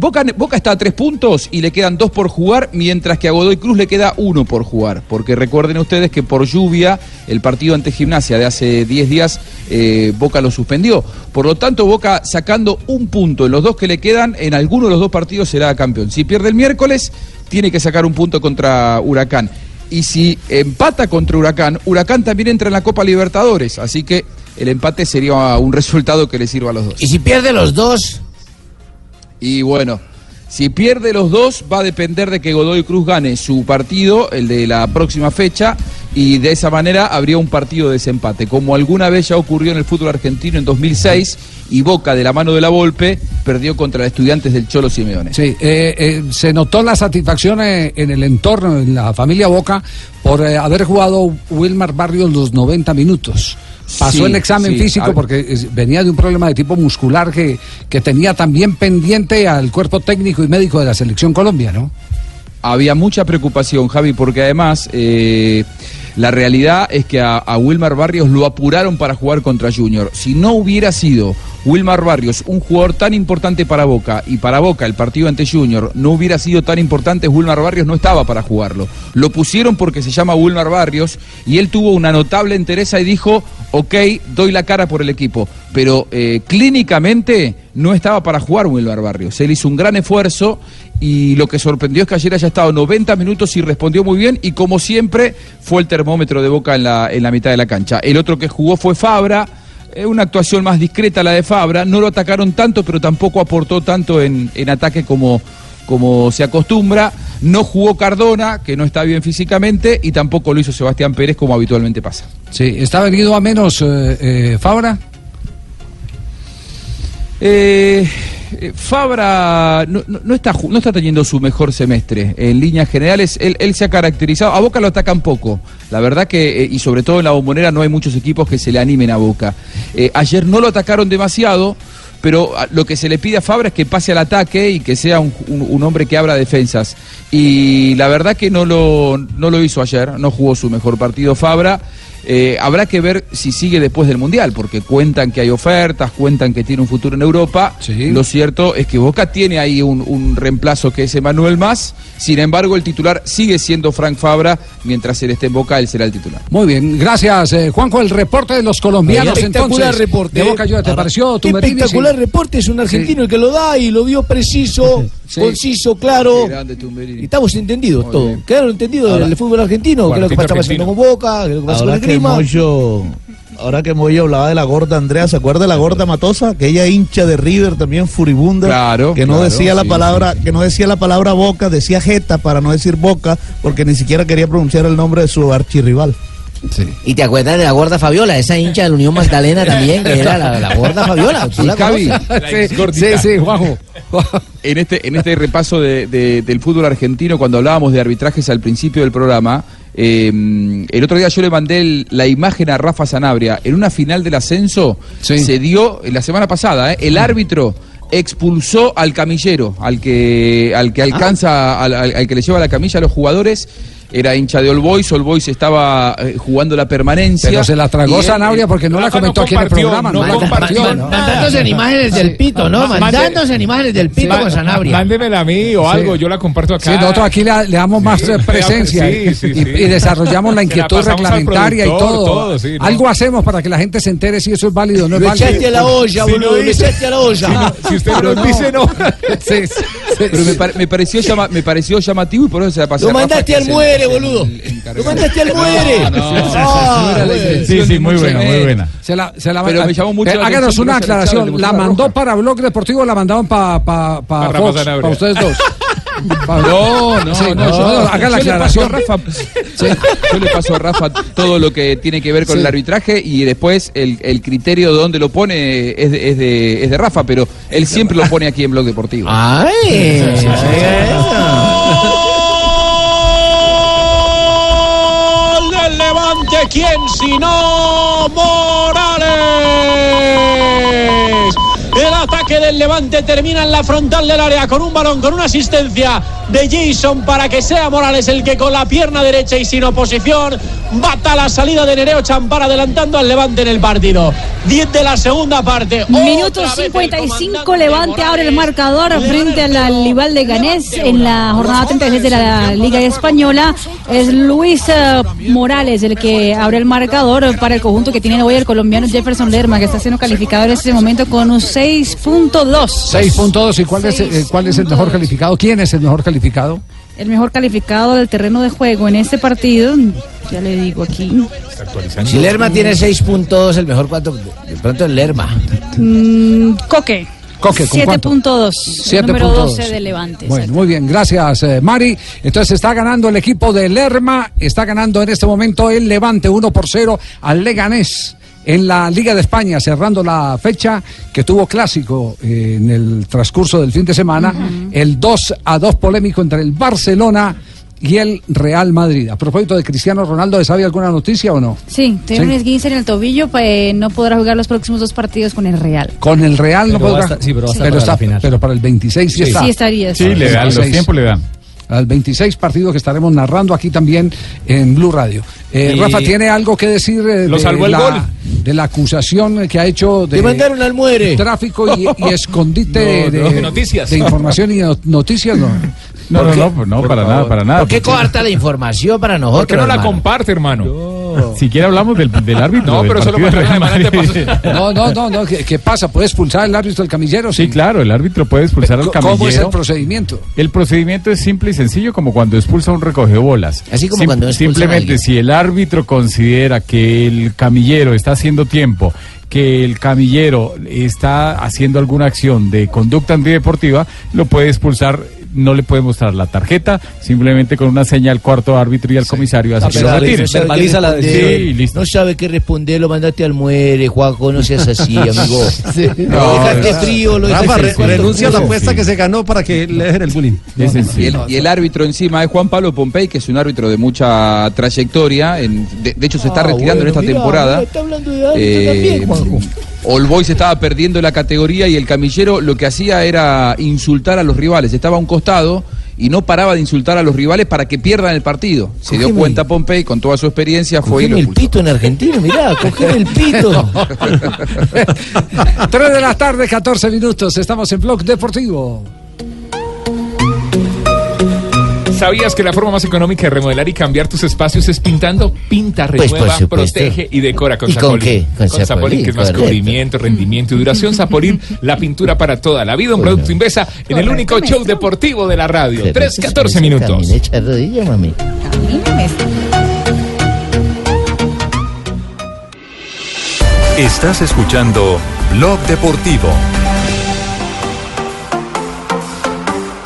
Boca, está a tres puntos y le quedan dos por jugar, mientras que a Godoy Cruz le queda uno por jugar. Porque recuerden ustedes que por lluvia el partido ante Gimnasia de hace 10 días eh, Boca lo suspendió. Por lo tanto, Boca sacando un punto en los dos que le quedan, en alguno de los dos partidos será campeón. Si pierde el miércoles, tiene que sacar un punto contra Huracán. Y si empata contra Huracán, Huracán también entra en la Copa Libertadores. Así que el empate sería un resultado que le sirva a los dos. Y si pierde los dos, Y bueno, si pierde los dos, va a depender de que Godoy Cruz gane su partido, el de la próxima fecha, y de esa manera habría un partido de desempate, como alguna vez ya ocurrió en el fútbol argentino en 2006, y Boca, de la mano de la Volpe, perdió contra estudiantes del Cholo Simeone. Sí, eh, eh, se notó la satisfacción eh, en el entorno, en la familia Boca, por eh, haber jugado Wilmar Barrios los 90 minutos. Pasó Sí, el examen sí, físico a- porque venía de un problema de tipo muscular que, que tenía también pendiente al cuerpo técnico y médico de la selección Colombia, ¿no? había mucha preocupación, Javi, porque además eh, la realidad es que a, a Wilmar Barrios lo apuraron para jugar contra Junior. Si no hubiera sido Wilmar Barrios un jugador tan importante para Boca y para Boca el partido ante Junior no hubiera sido tan importante, Wilmar Barrios no estaba para jugarlo. Lo pusieron porque se llama Wilmar Barrios y él tuvo una notable entereza y dijo, ok, doy la cara por el equipo. Pero eh, clínicamente no estaba para jugar Wilmar Barrios. Él hizo un gran esfuerzo y lo que sorprendió es que ayer haya estado 90 minutos y respondió muy bien y como siempre fue el termómetro de Boca en la, en la mitad de la cancha. El otro que jugó fue Fabra, una actuación más discreta la de Fabra, no lo atacaron tanto pero tampoco aportó tanto en, en ataque como, como se acostumbra. No jugó Cardona, que no está bien físicamente, y tampoco lo hizo Sebastián Pérez como habitualmente pasa. Sí, ¿está venido a menos eh, eh, Fabra? Eh, eh, Fabra no, está, no está teniendo su mejor semestre. En líneas generales, él, se ha caracterizado. A Boca lo atacan poco. La verdad que, eh, y sobre todo en la bombonera, no hay muchos equipos que se le animen a Boca. Eh, ayer no lo atacaron demasiado. Pero ah, lo que se le pide a Fabra es que pase al ataque y que sea un, un- un hombre que abra defensas. Y la verdad que no lo, no lo hizo ayer, no jugó su mejor partido Fabra. Eh, habrá que ver si sigue después del Mundial, porque cuentan que hay ofertas, cuentan que tiene un futuro en Europa. Lo cierto es que Boca tiene ahí un, un reemplazo que es Emanuel Más. Sin embargo, el titular sigue siendo Frank Fabra. Mientras él esté en Boca, él será el titular. Muy bien, gracias eh, Juanjo. El reporte de los colombianos Espectacular entonces. reporte. De Boca Juniors, ¿te pareció? Tumberini? Espectacular reporte, es un argentino el que lo da y lo dio preciso, Sí. conciso, claro. Y estamos entendidos todos. ¿Quedaron entendidos Ahora- del fútbol argentino? ¿Qué es lo que está pasando con Boca? ¿Qué es lo que pasa con el que clima? Moyo, ahora que Moyo hablaba de la gorda Andrea, ¿se acuerda de la gorda Matosa? Aquella hincha de River también furibunda. Claro, Que no claro, decía la sí, palabra, que no decía la palabra boca, decía jeta para no decir boca, porque ni siquiera quería pronunciar el nombre de su archirrival. ¿Y te acuerdas de la gorda Fabiola, esa hincha de la Unión Magdalena también, que era la, la gorda Fabiola? Sí, sí, Juanjo. En este, en este repaso de- de- del fútbol argentino, cuando hablábamos de arbitrajes al principio del programa, eh, el otro día yo le mandé el- la imagen a Rafa Sanabria. En una final del ascenso se dio, eh, la semana pasada, eh, el árbitro expulsó al camillero, al que, al que alcanza, al, al- al que le lleva la camilla a los jugadores. Era hincha de All Boys, All Boys estaba eh, jugando la permanencia. Pero se la tragó Sanabria porque no la Rafa comentó aquí en el programa. no la compartió. Mandándose en imágenes del pito, ¿no? Mandándose en imágenes del pito con Sanabria. Mándemela a mí o Sí. algo, yo la comparto acá. Sí, nosotros aquí le, le damos más eh, presencia sí, y, sí, y- sí. y desarrollamos la la inquietud al reglamentaria y todo. todo, sí, ¿no? Algo hacemos para que la gente se entere si eso es válido o no es válido. echaste a la olla, Si boludo, echaste a la olla. Si usted Pero no dice, no. Sí, sí, Pero me, pare- me pareció llama- me pareció llamativo y por eso se la pasé Lo mandaste al el- muere, boludo. Lo mandaste al muere. No, Sí, sí, muy buena, muy buena. Se la, se la Pero me llamó mucho Eh, háganos una aclaración. ¿La mandó para Blog Deportivo o la mandaron para pa, pa Para ustedes dos. No, no, Sí, no, yo, haga yo la le paso a aclaración. Rafa, yo le paso a Rafa todo lo que tiene que ver con Sí. el arbitraje y después el, el criterio de dónde lo pone es de, es, de, es de Rafa, pero él siempre lo pone aquí en Blog Deportivo. ¡Ay! ¡Gol Levante! ¿Quién si no Morales? Ataque del Levante termina en la frontal del área con un balón, con una asistencia de Jason para que sea Morales el que con la pierna derecha y sin oposición bata la salida de Nereo Champar adelantando al Levante en el partido. 10 de la segunda parte. Minuto Otra vez el 55, Levante abre el marcador frente al rival de Ganés en la jornada 36 de la Liga Española. Es Luis eh, Morales el que abre el marcador para el conjunto que tiene hoy el colombiano Jefferson Lerma, que está siendo calificado en este momento con un 6.2. 6.2. ¿Y cuál es, eh, cuál es el mejor calificado? ¿Quién es el mejor calificado? El mejor calificado del terreno de juego en este partido, ya le digo aquí. Si Lerma tiene 6.2, el mejor cuánto. De pronto el Lerma. Mm, Coque. Coque, ¿con cuánto? 7.2. el Número 7.2. 12 de Levante. Bueno, muy bien, gracias eh, Mari. Entonces está ganando el equipo de Lerma, está ganando en este momento el Levante 1 por 0 al Leganés en la Liga de España, cerrando la fecha que tuvo clásico eh, en el transcurso del fin de semana, el 2 a 2 polémico entre el Barcelona y el Real Madrid. A propósito de Cristiano Ronaldo, ¿sabe alguna noticia o no? Sí, tiene Sí. un esguince en el tobillo, pues no podrá jugar los próximos dos partidos con el Real. Con el Real no Pero podrá. estar- sí, pero a estar para está- la final. pero para el 26 sí, Sí. está. Sí estaría, Sí, le dan, los 26. tiempos le dan. Al 26 partido que estaremos narrando aquí también en Blue Radio. Eh, Y- Rafa, ¿tiene algo que decir eh, Lo de, el la, gol. de la acusación que ha hecho de mandaron al muere. tráfico y, y escondite No, no. de, De noticias. de información y no- noticias? No. No, ¿Por no, no, pues no, Por para favor. nada, para nada. ¿Por qué coarta la información para nosotros? ¿Por qué no la hermano? comparte, hermano? Siquiera hablamos del, del árbitro. No, del pero de Madrid. te No, no, no, no. ¿Qué, qué pasa? ¿Puede expulsar el árbitro del camillero? Sí, claro, el árbitro puede expulsar al camillero. ¿Cómo es el procedimiento? El procedimiento es simple y sencillo como cuando expulsa un bolas. Así como cuando expulsan a Simplemente si el árbitro considera que el camillero está haciendo tiempo, que el camillero está haciendo alguna acción de conducta antideportiva, lo puede expulsar no le puede mostrar la tarjeta, simplemente con una señal al cuarto árbitro y al comisario hace que lo retire. Verbaliza la Sí, listo. No sabe qué responder, lo mandaste al muere, Juanjo, no seas así, amigo. Lo dejaste frío, lo Rafa, dejaste renuncia a la apuesta que se ganó para que le dejen el bullying. Y el, y el árbitro encima es Juan Pablo Pompey, que es un árbitro de mucha trayectoria. en- de, de hecho, se está Ah, retirando en esta mira, temporada. mira, Está hablando de árbitro Eh, también, Juanjo. All Boys estaba perdiendo la categoría y el camillero lo que hacía era insultar a los rivales. Estaba un costado y no paraba de insultar a los rivales para que pierdan el partido. Se dio cuenta Pompey con toda su experiencia, fue y lo Cogeme el pito en Argentina, mirá, cogeme el pito. 3 de la tarde, 14 minutos. Estamos en Blog Deportivo. ¿Sabías que la forma más económica de remodelar y cambiar tus espacios es pintando? Pinta, Pues, renueva, por protege y decora con ¿Y con Zapolín. qué? Con Zapolín, Zapolín, que es más correcto. cubrimiento, rendimiento y duración. Zapolín, la pintura para toda la vida. Un producto Invesa en el único show deportivo de la radio. 3, 14 minutos. Camina, rodilla, mami. Estás escuchando Blog Deportivo.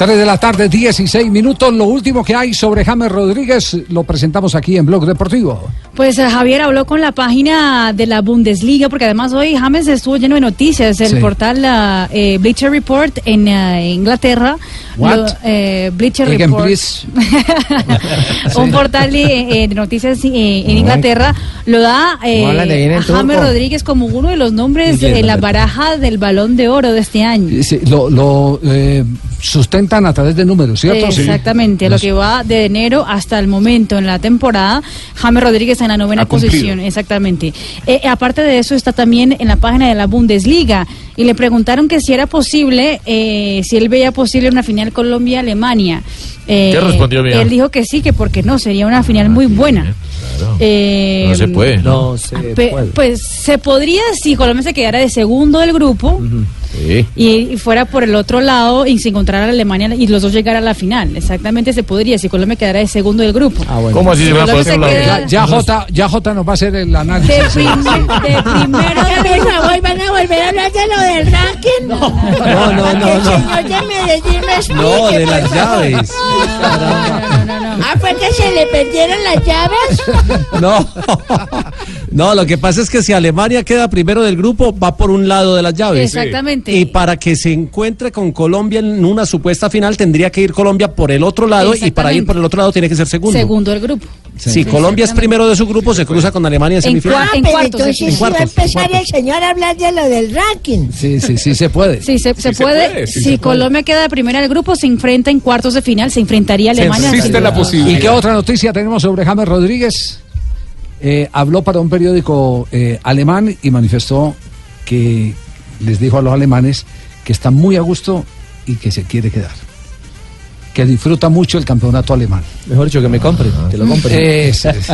3 de la tarde, 16 minutos. Lo último que hay sobre James Rodríguez lo presentamos aquí en Blog Deportivo. Pues eh, Javier habló con la página de la Bundesliga, porque además hoy James estuvo lleno de noticias. El Sí. portal la, eh, Bleacher Report en eh, Inglaterra. What? lo- eh, Bleacher Again, Report. Un portal de, eh, noticias eh, en Inglaterra lo da eh, ¿Cómo hablan de bien James? Rodríguez como uno de los nombres Inglés, en la baraja del balón de oro de este año. Sí, lo lo, eh, sustentan a través de números, ¿cierto? Sí. Exactamente, lo que va de enero hasta el momento en la temporada, James Rodríguez en la novena Ha cumplido. posición, exactamente. Eh, aparte de eso está también en la página de la Bundesliga y le preguntaron que si era posible, eh, si él veía posible una final Colombia-Alemania. Eh, ¿Qué respondió, mía? Él dijo que sí, que porque no, sería una final muy buena. Eh, No se puede, ¿no? No se pe- puede. Pues se podría si Colombia se quedara de segundo del grupo Sí. y, y fuera por el otro lado y se encontrara Alemania y los dos llegaran a la final. Exactamente se podría si Colombia quedara de segundo del grupo. ¿Cómo así se va a se queda- Ya, ya J, ya J nos va a hacer el análisis. De, primer- de primero favor, van a volver a hablar de lo del ranking. No, no, no, no, el no. señor de Medellín me explique, No, de las llaves. Ah, fue que se le perdieron las llaves. No, no, lo que pasa es que si Alemania queda primero del grupo, va por un lado de las llaves. Exactamente. Y para que se encuentre con Colombia en una supuesta final, tendría que ir Colombia por el otro lado y para ir por el otro lado tiene que ser segundo. segundo del grupo. Si Colombia es primero de su grupo, se cruza con Alemania en En semifinal. cua- en Pero cuartos, entonces en sí va a cuartos, empezar cuartos. el señor a hablar de lo del ranking. Sí, sí, sí, se puede. Sí, se, se se puede. puede, sí si se puede. Colombia queda de primera del grupo, se enfrenta en cuartos de final, se enfrentaría a Alemania. existe la posibilidad. ¿Y qué otra noticia tenemos sobre James Rodríguez? Eh, habló para un periódico eh, alemán y manifestó que les dijo a los alemanes que está muy a gusto y que se quiere quedar. Que disfruta mucho el campeonato alemán. Mejor dicho, que me compre, que lo compre. Es- es-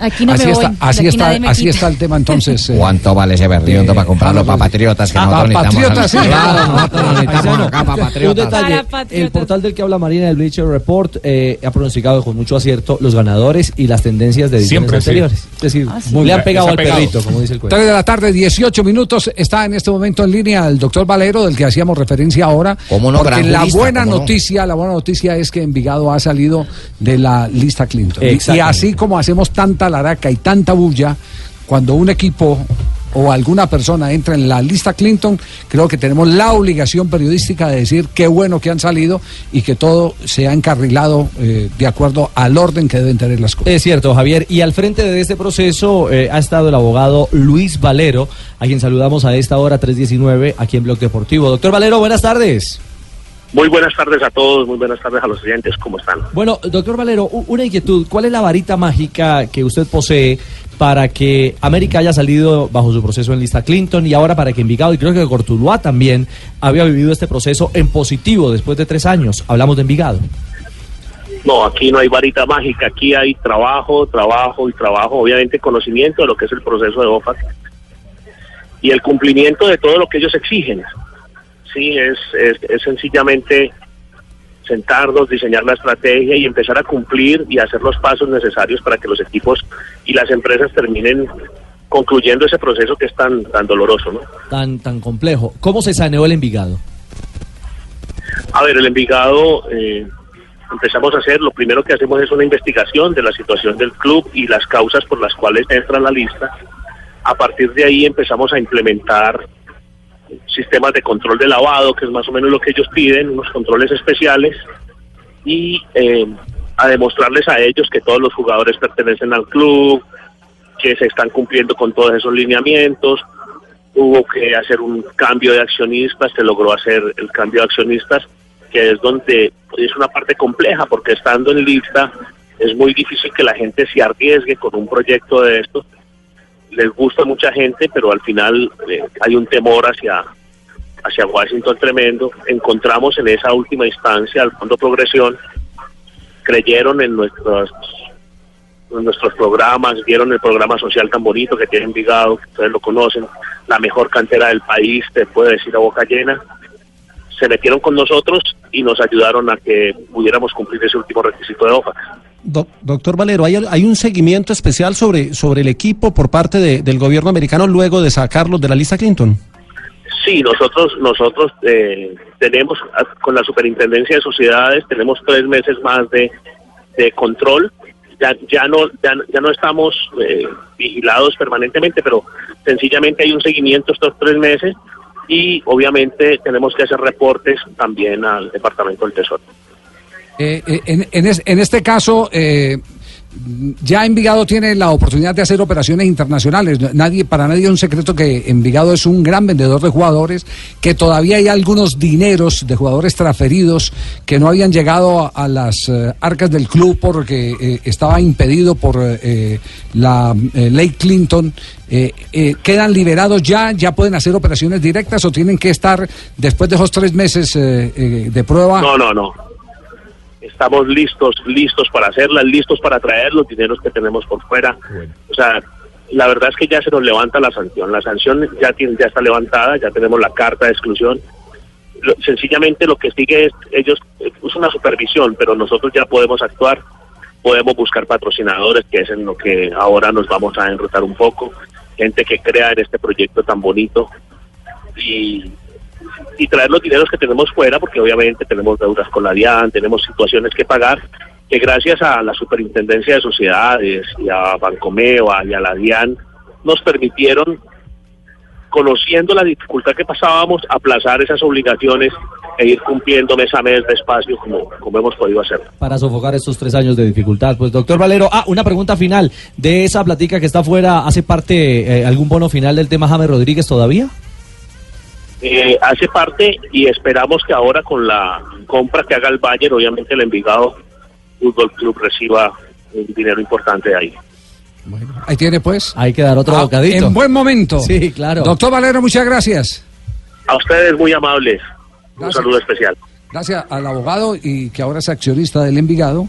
Aquí no así me está, voy. así está, nadie me así está el tema entonces. eh, ¿Cuánto vale ese berriondo eh, para comprarlo para Rodríguez. patriotas? Que Ah, nosotros para necesitamos. patriotas, sí. Claro, nosotros necesitamos acá para Un patriotas. detalle, Para patriotas. el portal del que habla Marina del Bleacher Report eh, ha pronosticado con mucho acierto los ganadores y las tendencias de ediciones Siempre, sí. anteriores. Es decir, Ah, sí. le han pegado al pegado. perrito, como dice el cuento. 3 de la tarde, 18 minutos. Está en este momento en línea el doctor Valero, del que hacíamos referencia ahora. ¿Cómo no? Porque la buena noticia, la buena noticia es que Envigado ha salido de la lista Clinton. Y- así como hacemos tanta laraca y tanta bulla, cuando un equipo o alguna persona entra en la lista Clinton, creo que tenemos la obligación periodística de decir qué bueno que han salido y que todo se ha encarrilado eh, de acuerdo al orden que deben tener las cosas. Es cierto, Javier. Y al frente de este proceso eh, ha estado el abogado Luis Valero, a quien saludamos a esta hora 319 aquí en Blog Deportivo. Doctor Valero, buenas tardes. Muy buenas tardes a todos, muy buenas tardes a los oyentes, ¿cómo están? Bueno, doctor Valero, una inquietud. ¿Cuál es la varita mágica que usted posee para que América haya salido bajo su proceso en lista Clinton y ahora para que Envigado y creo que Cortuluá también había vivido este proceso en positivo después de tres años? Hablamos de Envigado. No, aquí no hay varita mágica, aquí hay trabajo, trabajo y trabajo, obviamente conocimiento de lo que es el proceso de OFAC y el cumplimiento de todo lo que ellos exigen. Sí, es, es, es sencillamente sentarnos, diseñar la estrategia y empezar a cumplir y hacer los pasos necesarios para que los equipos y las empresas terminen concluyendo ese proceso que es tan, tan doloroso, ¿no? Tan, tan complejo. ¿Cómo se saneó el Envigado? A ver, el Envigado eh, empezamos a hacer, lo primero que hacemos es una investigación de la situación del club y las causas por las cuales entra en la lista. A partir de ahí empezamos a implementar sistemas de control de lavado, que es más o menos lo que ellos piden, unos controles especiales, y eh, a demostrarles a ellos que todos los jugadores pertenecen al club, que se están cumpliendo con todos esos lineamientos. Hubo que hacer un cambio de accionistas, se logró hacer el cambio de accionistas, que es donde es una parte compleja, porque estando en lista es muy difícil que la gente se arriesgue con un proyecto de estos. Les gusta a mucha gente, pero al final eh, hay un temor hacia, hacia Washington tremendo. Encontramos en esa última instancia al Fondo Progresión, creyeron en nuestros en nuestros programas, vieron el programa social tan bonito que tiene Envigado, que ustedes lo conocen, la mejor cantera del país, te puedo decir a boca llena. Se metieron con nosotros y nos ayudaron a que pudiéramos cumplir ese último requisito de OFAC. Do- doctor Valero, ¿hay, hay un seguimiento especial sobre, sobre el equipo por parte de- del gobierno americano luego de sacarlos de la lista Clinton? Sí, nosotros nosotros eh, tenemos ah, con la Superintendencia de Sociedades tenemos tres meses más de, de control. Ya ya no ya, ya no estamos eh, vigilados permanentemente, pero sencillamente hay un seguimiento estos tres meses y obviamente tenemos que hacer reportes también al Departamento del Tesoro. Eh, eh, en, en es- en este caso, eh, ya Envigado tiene la oportunidad de hacer operaciones internacionales. Nadie, para nadie es un secreto que Envigado es un gran vendedor de jugadores, que todavía hay algunos dineros de jugadores transferidos que no habían llegado a, las eh, arcas del club porque estaba impedido por eh, la ley Clinton. ¿Quedan liberados ya? ¿Ya pueden hacer operaciones directas o tienen que estar después de esos tres meses de prueba? No, no, no. Estamos listos, listos para hacerlas, listos para traer los dineros que tenemos por fuera. O sea, la verdad es que ya se nos levanta la sanción. La sanción ya, tiene, ya está levantada, ya tenemos la carta de exclusión. Lo- sencillamente lo que sigue es, ellos, es una supervisión, pero nosotros ya podemos actuar, podemos buscar patrocinadores, que es en lo que ahora nos vamos a enrutar un poco, gente que crea en este proyecto tan bonito. Y, y traer los dineros que tenemos fuera, porque obviamente tenemos deudas con la DIAN, tenemos situaciones que pagar, que gracias a la Superintendencia de Sociedades y a Bancomeo y a la DIAN nos permitieron, conociendo la dificultad que pasábamos, aplazar esas obligaciones e ir cumpliendo mes a mes despacio como, como hemos podido hacerlo. para sofocar estos tres años de dificultad. Pues doctor Valero, ah, una pregunta final. ¿De esa platica que está afuera hace parte eh, algún bono final del tema James Rodríguez todavía? Eh, hace parte y esperamos que ahora con la compra que haga el Bayern, obviamente el Envigado Fútbol Club reciba un dinero importante de ahí. Ahí tiene pues. Hay que dar otro Ah, bocadito. En buen momento. Sí, claro. Doctor Valero, muchas gracias. A ustedes muy amables. Un saludo especial. Gracias al abogado y que ahora es accionista del Envigado,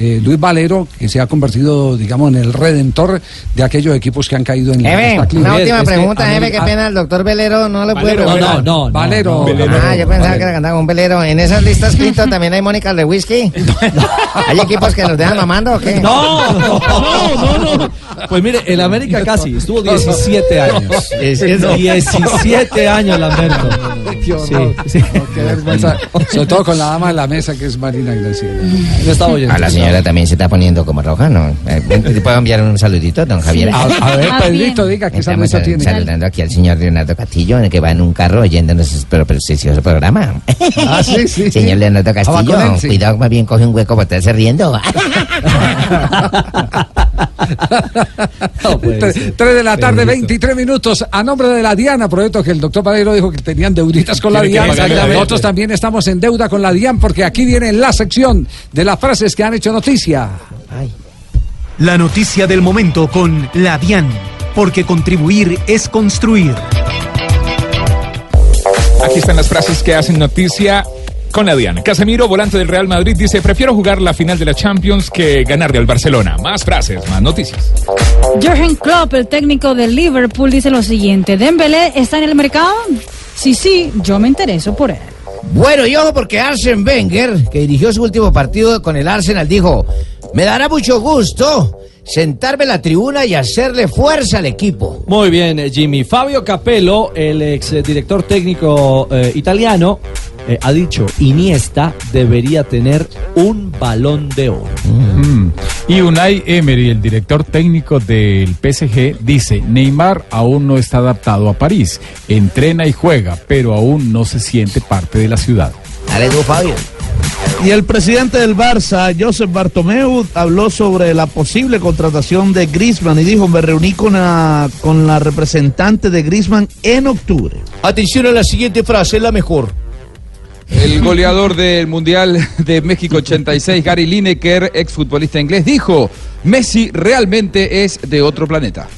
eh, Luis Valero, que se ha convertido, digamos, en el redentor de aquellos equipos que han caído en la Jefe, esta una última Es que pregunta, a jefe, qué a- pena, el doctor Velero no le puede Valero, preguntar. no, no, no, Valero. Valero. Ah, yo pensaba que era cantaba un velero. En esas listas Clinton también hay Mónica de whisky. ¿Hay equipos que los dejan mamando o qué? No, no, no, no. Pues mire, el América casi estuvo 17 años. 17 años, Lamberto. Qué horror. Sobre todo con la dama de la mesa que es Marina Graciela. No estaba oyendo. A la señora también se está poniendo como roja, ¿no? Eh, ¿Le puedo enviar un saludito, don Javier? A, a ver, Pedrito, diga qué saludito tiene. saludando aquí al señor Leonardo Castillo, en el que va en un carro oyéndonos este precioso programa. Ah, sí, sí. Señor Leonardo Ah, Castillo, con él, sí. cuidado, más bien coge un hueco para estarse riendo. Tre- Tres de la tarde, 23 minutos. A nombre de la Diana, proyecto que el doctor Valero dijo que tenían deuditas con la Tiene que DIAN. pagarle a Nosotros también estamos en deuda con la DIAN porque aquí viene la sección de las frases que han hecho noticia. La noticia del momento con la DIAN, porque contribuir es construir. Aquí están las frases que hacen noticia con la Diana. Casemiro, volante del Real Madrid, dice, prefiero jugar la final de la Champions que ganarle al Barcelona. Más frases, más noticias. Jürgen Klopp, el técnico del Liverpool, dice lo siguiente: ¿Dembélé está en el mercado? Sí, sí, yo me intereso por él. Bueno, y ojo porque Arsene Wenger, que dirigió su último partido con el Arsenal, dijo, me dará mucho gusto sentarme en la tribuna y hacerle fuerza al equipo. Muy bien, eh, Jimmy. Fabio Capello, el ex eh, director técnico eh, italiano, eh, ha dicho Iniesta debería tener un balón de oro. Mm. Y Unai Emery, el director técnico del PSG, dice, Neymar aún no está adaptado a París, entrena y juega, pero aún no se siente parte de la ciudad. Fabio. Y el presidente del Barça, Josep Bartomeu, habló sobre la posible contratación de Griezmann y dijo, me reuní con la, con la representante de Griezmann en octubre. Atención a la siguiente frase, es la mejor. El goleador del Mundial de México 86, Gary Lineker, exfutbolista inglés, dijo, Messi realmente es de otro planeta.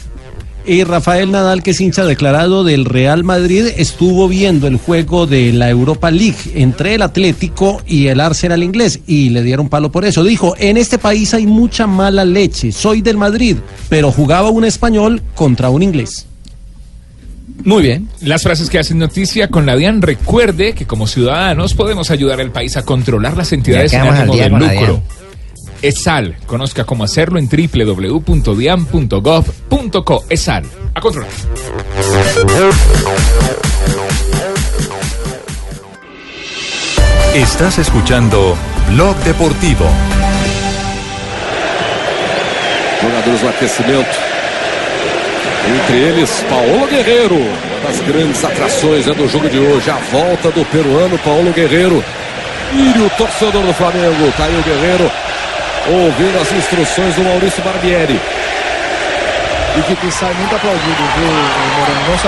Y Rafael Nadal, que es hincha declarado del Real Madrid, estuvo viendo el juego de la Europa League entre el Atlético y el Arsenal inglés y le dieron palo por eso. Dijo, en este país hay mucha mala leche, soy del Madrid, pero jugaba un español contra un inglés. Muy bien. Las frases que hacen noticia con la DIAN. Recuerde que como ciudadanos podemos ayudar al país a controlar las entidades sin ánimo de lucro. ESAL. Conozca cómo hacerlo en www.dian.gov.co. ESAL. A controlar. Estás escuchando Blog Deportivo. Jogadores do aquecimento. Entre eles, Paulo Guerreiro, uma das grandes atrações né, do jogo de hoje. A volta do peruano Paulo Guerreiro. E o torcedor do Flamengo, tá aí o Guerreiro, ouvindo as instruções do Maurício Barbieri. y que sale muy aplaudido,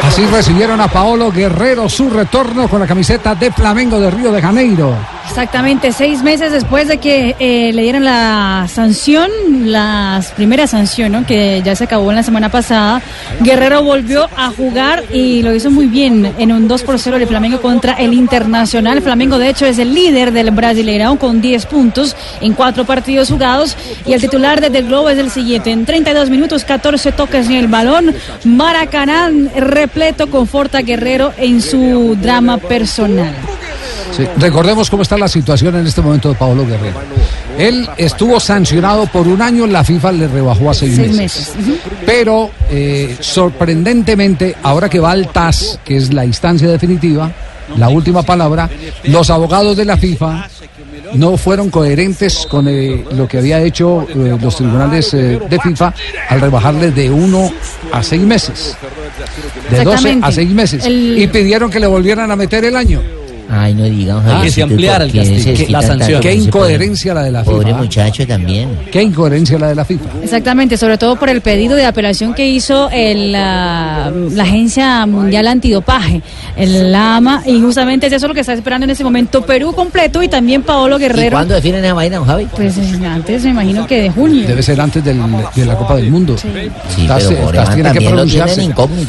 Así aplaudiu. recibieron a Paolo Guerrero su retorno con la camiseta de Flamengo de Río de Janeiro. Exactamente, seis meses después de que eh, le dieran la sanción, la primera sanción, ¿no? que ya se acabó en la semana pasada, Guerrero volvió a jugar y lo hizo muy bien en un 2 por 0 de Flamengo contra el Internacional. Flamengo, de hecho, es el líder del Brasileirão con 10 puntos en cuatro partidos jugados y el titular desde el Globo es el siguiente. En 32 minutos, 14 toques en el balón, Maracaná repleto conforta a Guerrero en su drama personal. Sí, Recordemos cómo está la situación en este momento de Paolo Guerrero. Él estuvo sancionado por un año, la FIFA le rebajó a seis, Seis meses. Pero eh, sorprendentemente, ahora que va al TAS, que es la instancia definitiva, la última palabra, los abogados de la FIFA no fueron coherentes con eh, lo que había hecho eh, los tribunales eh, de FIFA al rebajarle de uno a seis meses. De 12 a seis meses. El- Y pidieron que le volvieran a meter el año. Ay, no digamos. Ah, que se ampliara el ¿por qué castigo, la sanción. Qué ese incoherencia pobre- la de la FIFA, Pobre muchacho también. Qué incoherencia la de la FIFA. Exactamente, sobre todo por el pedido de apelación que hizo el, la, la Agencia Mundial Antidopaje, el AMA, y justamente es eso lo que está esperando en este momento Perú completo y también Paolo ¿Y Guerrero. cuándo definen esa vaina, Javi? Pues eh, antes me imagino que de junio. Debe ser antes del- de la Copa del Mundo. Sí, Estás- pero por estás- ahí tiene que pronunciarse.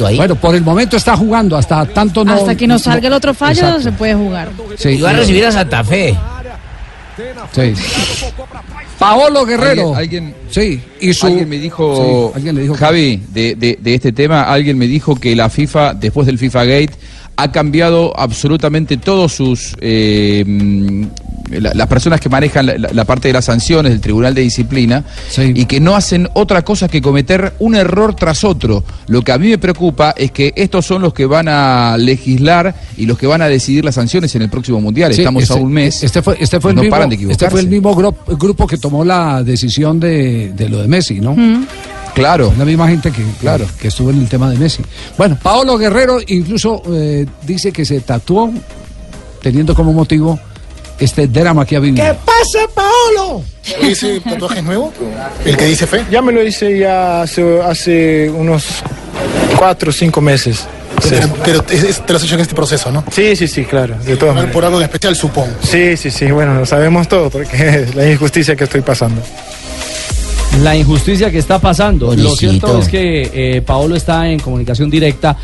ahí. Bueno, por el momento está jugando, hasta tanto no. Hasta que nos salga el otro fallo Exacto. se puede jugar. Sí, Y va a recibir a Santa Fe. Sí. Paolo Guerrero. Alguien, sí, y su- alguien me dijo, Sí, alguien le dijo Javi, de, de- de este tema, alguien me dijo que la FIFA, después del FIFA Gate, ha cambiado absolutamente todos sus... eh, mm, la- las personas que manejan la, la- la parte de las sanciones del Tribunal de Disciplina y que no hacen otra cosa que cometer un error tras otro. Lo que a mí me preocupa es que estos son los que van a legislar y los que van a decidir las sanciones en el próximo Mundial. Sí, Estamos este- a un mes. Este fue, este fue el no mismo, paran de este fue el mismo gru- grupo que tomó la decisión de, de lo de Messi, ¿no? Claro. La misma gente que, claro, que estuvo en el tema de Messi. Bueno, Paolo Guerrero incluso eh, dice que se tatuó teniendo como motivo este drama que ha vivido. pasa, Paolo? ¿Ese tatuaje es nuevo? ¿El que dice fe? Ya me lo hice ya hace, hace unos cuatro o cinco meses. Pero, pero es- es- te lo has hecho en este proceso, ¿no? Sí, sí, sí, claro, de todas maneras. Por algo en especial, supongo. Sí, sí, sí, bueno, lo sabemos todo porque es la injusticia que estoy pasando. La injusticia que está pasando. Lo cierto es que eh, Paolo está en comunicación directa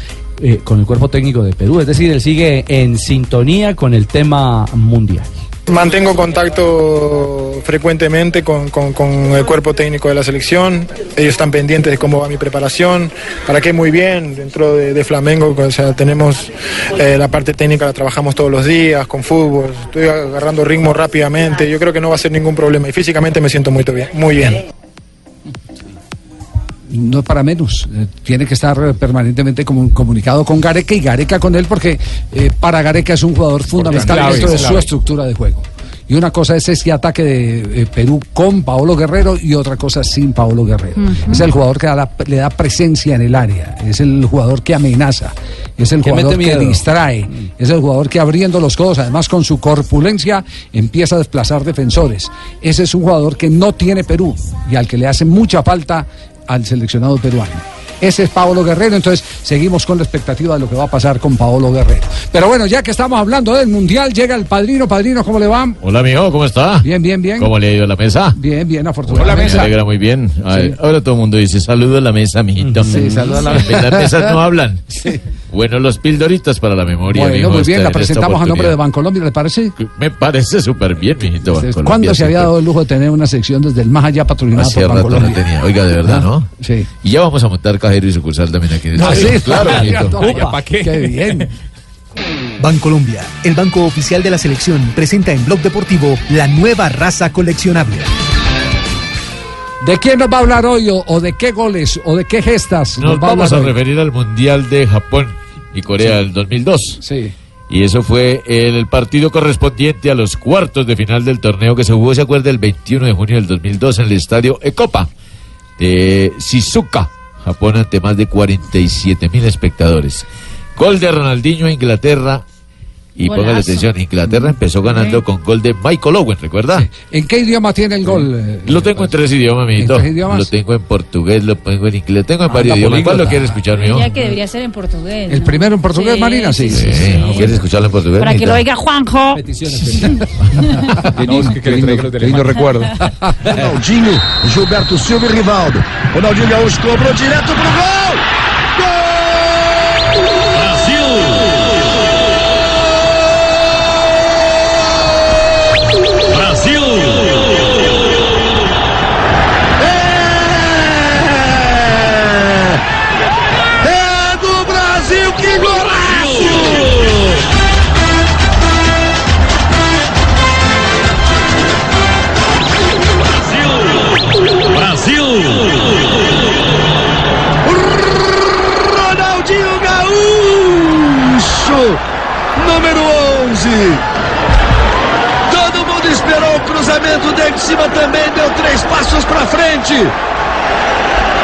eh, con el cuerpo técnico de Perú, es decir, él sigue en sintonía con el tema mundial. Mantengo contacto frecuentemente con, con- con el cuerpo técnico de la selección. Ellos están pendientes de cómo va mi preparación. Para qué muy bien dentro de, de Flamengo. O sea, tenemos eh, la parte técnica, la trabajamos todos los días con fútbol. Estoy agarrando ritmo rápidamente. Yo creo que no va a ser ningún problema. Y físicamente me siento muy bien. Muy bien. No es para menos. Eh, tiene que estar eh, permanentemente comu- comunicado con Gareca y Gareca con él porque eh, para Gareca es un jugador fundamental clave, dentro de es su estructura de juego. Y una cosa es ese ataque de eh, Perú con Paolo Guerrero y otra cosa sin Paolo Guerrero. Es el jugador que da la- le da presencia en el área, es el jugador que amenaza, es el Que jugador que distrae, es el jugador que abriendo los codos, además con su corpulencia, empieza a desplazar defensores. Ese es un jugador que no tiene Perú y al que le hace mucha falta al seleccionado peruano. Ese es Paolo Guerrero, entonces seguimos con la expectativa de lo que va a pasar con Paolo Guerrero. Pero bueno, ya que estamos hablando del Mundial, llega el padrino. Padrino, ¿cómo le va? Hola, amigo, ¿cómo está? Bien, bien, bien. ¿Cómo le ha ido a la mesa? Bien, bien, afortunadamente. Me alegra muy bien. Ahora todo el mundo dice saludo a la mesa, mijito. Sí, saludo a la En Las mesas no hablan. Bueno, los pildoritas para la memoria. Bueno, mijo, muy bien, la presentamos a nombre de. Bancolombia, ¿le parece? Me parece súper bien, mijito. Bancolombia, ¿Cuándo se había dado el lujo de tener una sección desde el más allá patrocinada Hace por rato no tenía. Oiga, de verdad, Ah, ¿no? Sí. Y ya vamos a montar cajero y sucursal también aquí en el Ah, sí, Claro, mijito. no, Oiga, ¿pa' qué? Qué bien. Bancolombia, el banco oficial de la selección, presenta en Blog Deportivo la nueva raza coleccionable. ¿De quién nos va a hablar hoy o, o de qué goles o de qué gestas Nos vamos a referir al Mundial de Japón y Corea del 2002. Sí. Y eso fue el partido correspondiente a los cuartos de final del torneo que se jugó, se acuerda, el 21 de junio del 2002 en el estadio Ekopa de Shizuoka, Japón, ante más de 47 mil espectadores. Gol de Ronaldinho a Inglaterra. Y Golazo. póngale atención, Inglaterra empezó ganando con gol de Michael Owen, ¿recuerda? ¿En qué idioma tiene el gol? eh? Lo tengo en tres idiomas, mijito. tres idiomas? Lo tengo en portugués, lo tengo en inglés, lo tengo en Ah, varios idiomas. ¿Cuál lo quiere escuchar, mijo? Ya que debería ser en portugués. ¿El ¿no? primero en portugués, Sí, Marina? Sí. Sí, ¿Quieres escucharlo en portugués? Para que lo oiga Juanjo. No, es que, que lindo, qué lindo recuerdo. Ronaldinho, Gilberto Silva e Rivaldo. Ronaldinho Gaúcho cobrou direto pro gol! De cima também, deu três passos para frente.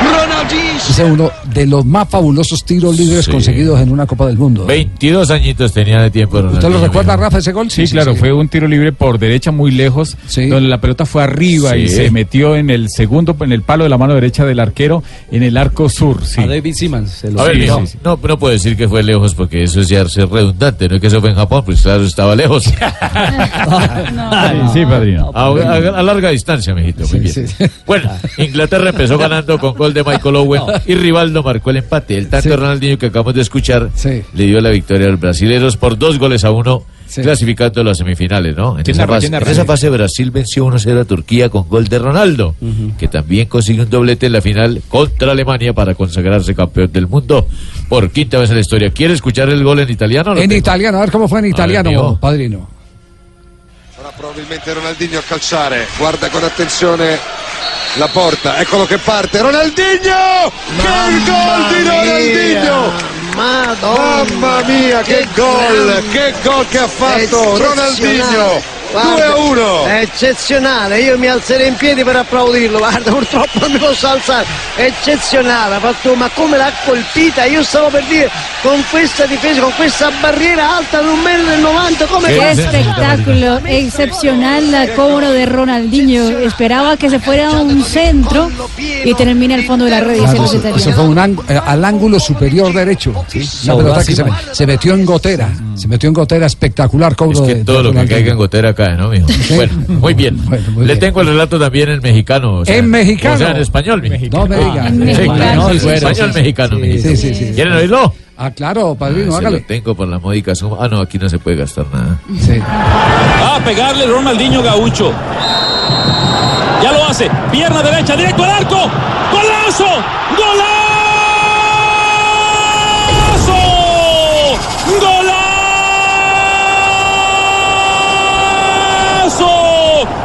Ronaldinho Ese es uno de los más fabulosos tiros libres Sí. conseguidos en una Copa del Mundo. 22 añitos tenía de tiempo ¿Usted Ronaldinho. lo recuerda, Rafa, ese gol? Sí, claro, fue un tiro libre por derecha muy lejos, donde la pelota fue arriba y se metió en el segundo, en el palo de la mano derecha del arquero, en el arco sur. Sí. A David Simmons. se lo- A ver, Sí, mijo, sí, sí. no, no puedo decir que fue lejos porque eso es ya ser redundante, no es que eso fue en Japón, pues claro, estaba lejos. Sí, sí, padrino. A, a- a larga distancia, mijito, muy bien. Bueno, Inglaterra empezó ganando con gol de Michael Owen y Rivaldo marcó el empate. El tanto Sí. Ronaldinho que acabamos de escuchar Sí. le dio la victoria a los brasileños por dos goles a uno, clasificando a las semifinales, ¿no? En ¿Quién esa, fase, en esa fase Brasil venció 1-0 a Turquía con gol de Ronaldo, que también consiguió un doblete en la final contra Alemania para consagrarse campeón del mundo por quinta vez en la historia. ¿Quiere escuchar el gol en italiano? En tengo. italiano, a ver cómo fue en italiano, padrino. Sarà probabilmente Ronaldinho a calciare. Guarda con attenzione la porta. Eccolo che parte. Ronaldinho! che gol di Ronaldinho! Mamma mia, che gol! Che gol che ha fatto Ronaldinho! 2 a 1. È eccezionale, io mi alzerei in piedi per applaudirlo, guarda purtroppo non mi posso alzare, è eccezionale, ha fatto- ma come l'ha colpita, io stavo per dire con questa difesa, con questa barriera alta di un metro e 90, come Qué espectáculo, excepcional la cobro de Ronaldinho. Esperaba que se fuera a un centro y termina al fondo de la red. Claro, italianos. fue un eh, al ángulo superior derecho. Una pelota que se, se metió en gotera. Se metió en gotera espectacular, cobro Es que de- de todo lo que caiga en gotera cae, ¿no, mijo? Bueno, muy bien. Le tengo el relato también en mexicano. o sea, En mexicano. O sea, en español, mijo. No me. Ah, En mexicano. español mexicano, Sí, sí, sí, sí. ¿Quieren oírlo? Ah, claro, padrino, Se hágale. lo tengo por la módica suma. Ah, no, aquí no se puede gastar nada. Va a pegarle Ronaldinho Gaucho. Ya lo hace. Pierna derecha, directo al arco. ¡Golazo! ¡Golazo!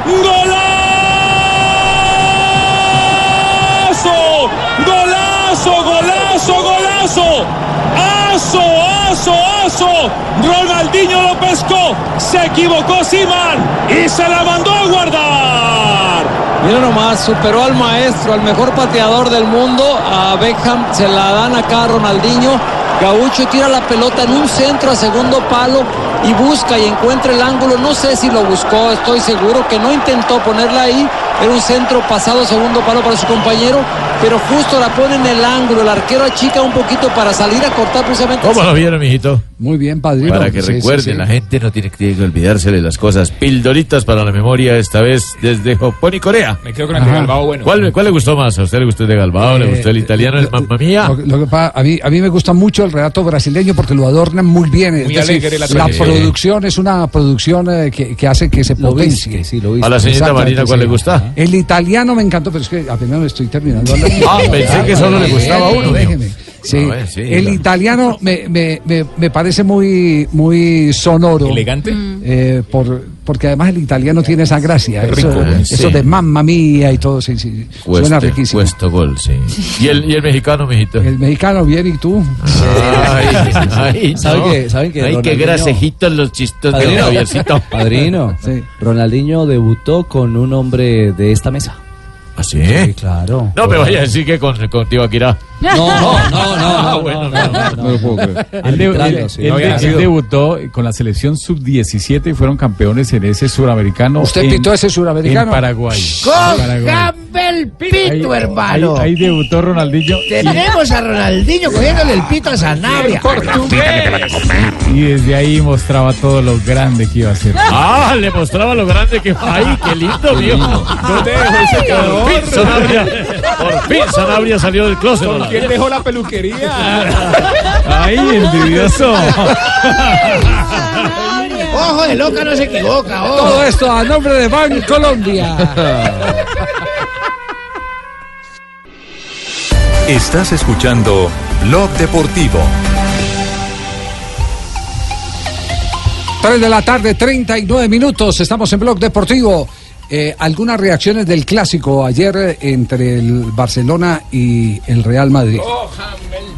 ¡Golazo! ¡Golazo! ¡Aso! ¡Aso! ¡Aso! ¡Aso! Ronaldinho lo pescó. Se equivocó Simán y se la mandó a guardar. Mira nomás, superó al maestro, al mejor pateador del mundo. A Beckham se la dan acá a Ronaldinho. Gaucho tira la pelota en un centro a segundo palo y busca y encuentra el ángulo. No sé si lo buscó, estoy seguro que no intentó ponerla ahí. Era un centro pasado segundo palo para su compañero, pero justo la pone en el ángulo. El arquero achica un poquito para salir a cortar precisamente. ¿Cómo lo vieron, mijito? Muy bien, padrino. Para que Sí, sí, recuerden, sí. la gente no tiene que olvidarse de las cosas. Pildoritas para la memoria, esta vez desde Japón y Corea. Me quedo con el de Galbao, bueno. ¿Cuál, cuál le gustó más? ¿A usted le gustó el de Galbao? ¿Le Eh, gustó el italiano, el Mamma Mía? Lo, lo que pa- a, mí, a mí me gusta mucho el relato brasileño porque lo adornan muy bien. Es Muy decir, alegre la la producción es una producción eh, que, que hace que se Lo potencie. viste, sí, lo viste. A la señorita Marina, ¿cuál sí. le gusta? El italiano me encantó, pero es que apenas me estoy terminando. Ah, pensé que solo le gustaba uno, Déjeme. Sí, A ver, sí, el italiano me, me, me, me parece muy, muy sonoro. Elegante. Eh, por, porque además el italiano tiene esa gracia. Rico, eso, de mamma mía y todo, sí, sí. Suena Cueste, riquísimo. cuesto gol, sí. ¿Y el, y el mexicano, mijito? El mexicano bien y tú. Ay, ay, ¿Saben no. que- saben que Ay, qué grasejitos los chistos de Javiercito. Padrino, Ronaldinho debutó con un hombre de esta mesa. ¿Ah, sí? claro. No me vaya a decir que con, con Tibaquirá. No, no, no, no, no, bueno, no, no, no, no lo puedo creer. Él, debutó con la selección sub-17 y fueron campeones en ese suramericano. ¿Usted en- pitó ese suramericano? En Paraguay. En Paraguay. ¡Cójame el pito, Ahí- hermano! Ahí, ahí debutó Ronaldinho. y- Tenemos a Ronaldinho cogiéndole el pito a Sanabria. Y desde ahí mostraba todo lo grande que iba a ser. Ah, le mostraba lo grande que ¡Ay, qué lindo, viejo! ¿Dónde dejó ese Por calor? fin Sanabria, por fin Sanabria salió del closet. ¿Con quién dejó la peluquería? ¡Ay, envidioso! Ojo de loca no se equivoca, ojo. Todo esto a nombre de Ban Colombia. Estás escuchando Blog Deportivo. 3 de la tarde, 39 minutos. Estamos en Blog Deportivo. Eh, algunas reacciones del clásico ayer eh, entre el Barcelona y el Real Madrid.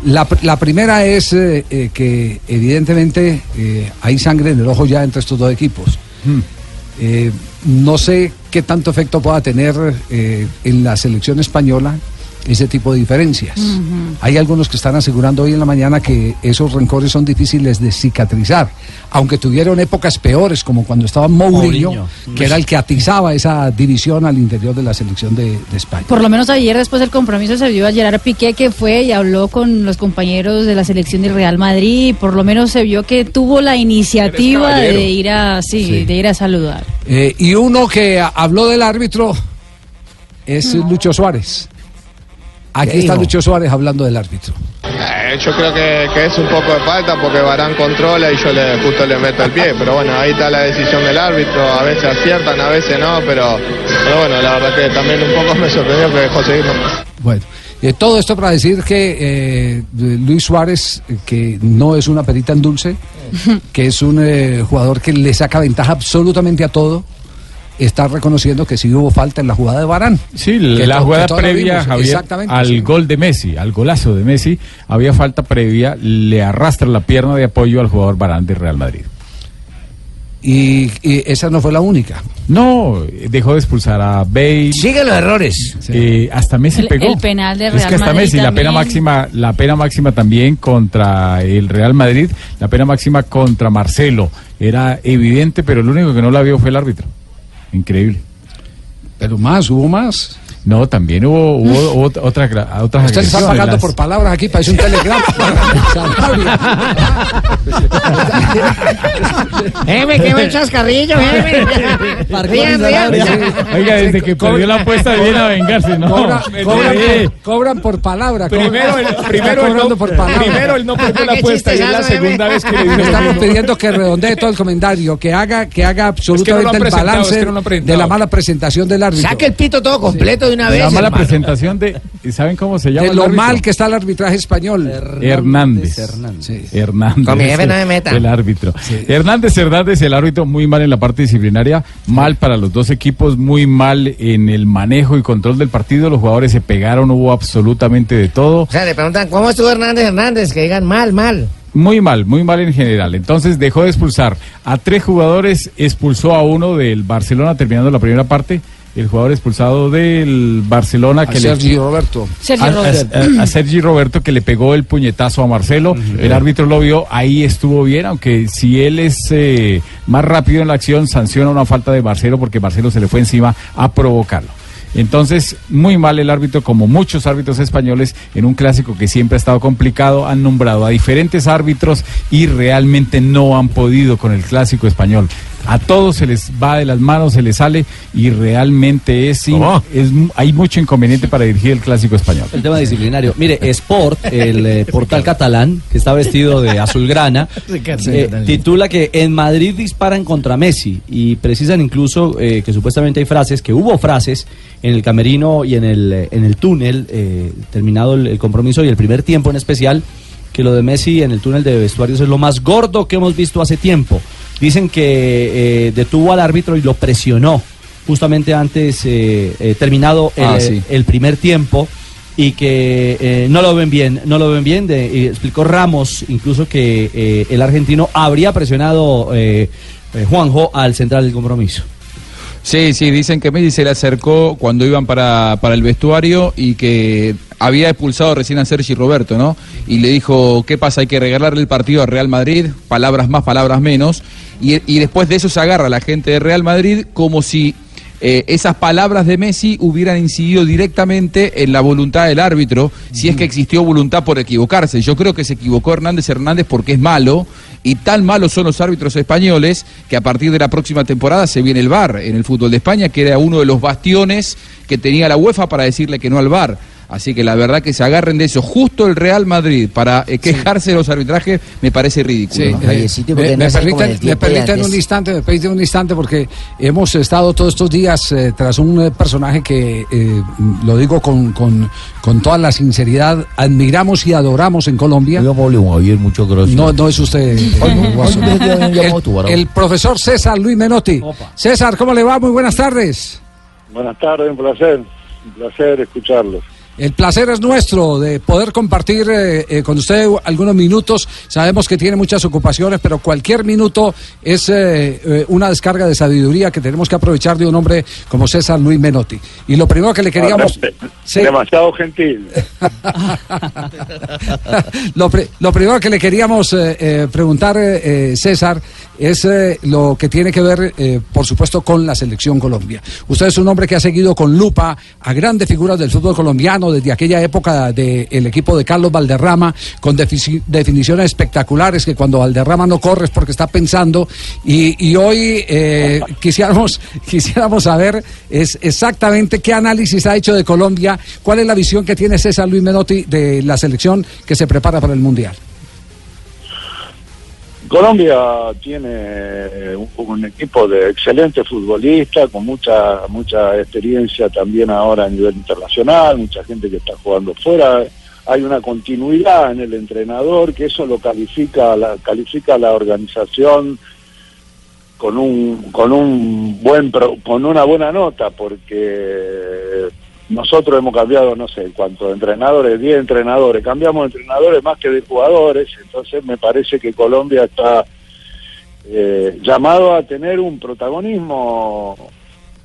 La, la primera es eh, eh, que evidentemente hay sangre en el ojo ya entre estos dos equipos. Eh, no sé qué tanto efecto pueda tener en la selección española ese tipo de diferencias. Hay algunos que están asegurando hoy en la mañana que esos rencores son difíciles de cicatrizar, aunque tuvieron épocas peores, como cuando estaba Mourinho, Mourinho. que era el que atizaba esa división al interior de la selección de, de España. Por lo menos ayer, después del compromiso, se vio a Gerard Piqué que fue y habló con los compañeros de la selección del Real Madrid. Por lo menos se vio que tuvo la iniciativa de ir a, sí, Sí. de ir a saludar. Eh, y uno que habló del árbitro es Lucho Suárez. Aquí ¿Qué está? Lucho Suárez hablando del árbitro. Eh, yo creo que, que es un poco de falta porque Barán controla y yo le, justo le meto el pie. Pero bueno, ahí está la decisión del árbitro. A veces aciertan, a veces no. Pero, pero bueno, la verdad que también un poco me sorprendió que dejó seguir. Bueno, eh, todo esto para decir que eh, Luis Suárez, que no es una perita en dulce, que es un eh, jugador que le saca ventaja absolutamente a todo, está reconociendo que sí hubo falta en la jugada de Barán. Sí, Que la jugada previa, vimos, Javier, exactamente, al sí. gol de Messi, al golazo de Messi, había falta previa, le arrastra la pierna de apoyo al jugador Barán de Real Madrid. Y, y esa no fue la única. No, dejó de expulsar a Bale. Sigue los errores. Eh, hasta Messi El- pegó. el penal de es Real que hasta Madrid Messi, la pena máxima, la pena máxima también contra el Real Madrid, la pena máxima contra Marcelo. Era evidente, pero el único que no la vio fue el árbitro. Increíble. Pero más, hubo más. No, también hubo, hubo ot- otras gra- otras Usted está pagando las- por palabras aquí, parece un telegrama. Jeme, qué buen chascarrillo, rían. Oiga, desde que perdió la apuesta viene a vengarse, ¿no? Cobra- cobran, por, cobran por palabra. Primero el- primero el no- por palabra. primero el no perdió la apuesta y es la segunda vez que le lo Estamos mismo. pidiendo que redondee todo el comentario, que haga, que haga absolutamente el balance es que no lo han de la mala presentación del árbitro. Saque el pito todo completo de una La vez. mala hermano. presentación de. ¿y ¿Saben cómo se llama? De el lo mal que está el arbitraje español. Hernández. Hernández. Con mi jefe no me meta. El árbitro. Hernández Hernández, el árbitro, muy mal en la parte disciplinaria, mal para los dos equipos, muy mal en el manejo y control del partido. Los jugadores se pegaron, hubo absolutamente de todo. O sea, le preguntan, ¿cómo estuvo Hernández Hernández? Que digan mal, mal. Muy mal, muy mal en general. Entonces dejó de expulsar a tres jugadores, expulsó a uno del Barcelona terminando la primera parte. El jugador expulsado del Barcelona A que Sergi le, Roberto. Sergi a, Roberto. a- a Sergi Roberto que le pegó el puñetazo a Marcelo. El árbitro lo vio, ahí estuvo bien, aunque si él es eh, más rápido en la acción, sanciona una falta de Marcelo porque Marcelo se le fue encima a provocarlo. Entonces, muy mal el árbitro, como muchos árbitros españoles, en un clásico que siempre ha estado complicado, han nombrado a diferentes árbitros y realmente no han podido con el clásico español. A todos se les va de las manos, se les sale y realmente es, in- es hay mucho inconveniente para dirigir el clásico español. El tema disciplinario. Mire, Sport, el eh, portal catalán, que está vestido de azulgrana, eh, titula que en Madrid disparan contra Messi y precisan incluso eh, que supuestamente hay frases, que hubo frases en el camerino y en el, eh, en el túnel, eh, terminado el, el compromiso y el primer tiempo en especial, que lo de Messi en el túnel de vestuarios es lo más gordo que hemos visto hace tiempo. Dicen que eh, detuvo al árbitro y lo presionó justamente antes, eh, eh, terminado el, Ah, sí. el primer tiempo y que eh, no lo ven bien, no lo ven bien. De, y explicó Ramos incluso que eh, el argentino habría presionado eh, Juanjo al central del compromiso. Sí, sí, dicen que Messi se le acercó cuando iban para, para el vestuario y que había expulsado recién a Sergi Roberto, ¿no? Y le dijo, ¿qué pasa? Hay que regalarle el partido a Real Madrid, palabras más, palabras menos. Y, y después de eso se agarra la gente de Real Madrid como si eh, esas palabras de Messi hubieran incidido directamente en la voluntad del árbitro, si es que existió voluntad por equivocarse. Yo creo que se equivocó Hernández Hernández porque es malo, y tan malos son los árbitros españoles que a partir de la próxima temporada se viene el VAR en el fútbol de España, que era uno de los bastiones que tenía la UEFA para decirle que no al VAR. Así que la verdad que se agarren de eso. Justo el Real Madrid para eh, quejarse de los arbitrajes me parece ridículo. Sí, ¿no? eh, me, me permiten, me permiten un instante, me permiten un instante porque hemos estado todos estos días eh, tras un eh, personaje que, eh, lo digo con, con, con toda la sinceridad, admiramos y adoramos en Colombia. gracias. No, no es usted. el profesor César Luis Menotti. César, ¿cómo le va? Muy buenas tardes. Buenas tardes, un placer, un placer escucharlos. El placer es nuestro de poder compartir eh, eh, con usted algunos minutos. Sabemos que tiene muchas ocupaciones, pero cualquier minuto es eh, una descarga de sabiduría que tenemos que aprovechar de un hombre como César Luis Menotti. Y lo primero que le queríamos... Sí. Demasiado gentil. lo, pri- lo primero que le queríamos preguntar, César, es eh, lo que tiene que ver, eh, por supuesto, con la selección Colombia. Usted es un hombre que ha seguido con lupa a grandes figuras del fútbol colombiano desde aquella época del equipo de Carlos Valderrama, con definiciones espectaculares que cuando Valderrama no corre es porque está pensando. Y, y hoy eh, quisiéramos, quisiéramos saber es exactamente qué análisis ha hecho de Colombia, cuál es la visión que tiene César Luis Menotti de la selección que se prepara para el Mundial. Colombia tiene eh, un, equipo de excelentes futbolistas con mucha mucha experiencia también ahora a nivel internacional, mucha gente que está jugando fuera. Hay una continuidad en el entrenador que eso lo califica la califica la organización con un con un buen con una buena nota porque nosotros hemos cambiado no sé cuántos entrenadores 10 entrenadores cambiamos de entrenadores más que de jugadores entonces me parece que Colombia está eh, llamado a tener un protagonismo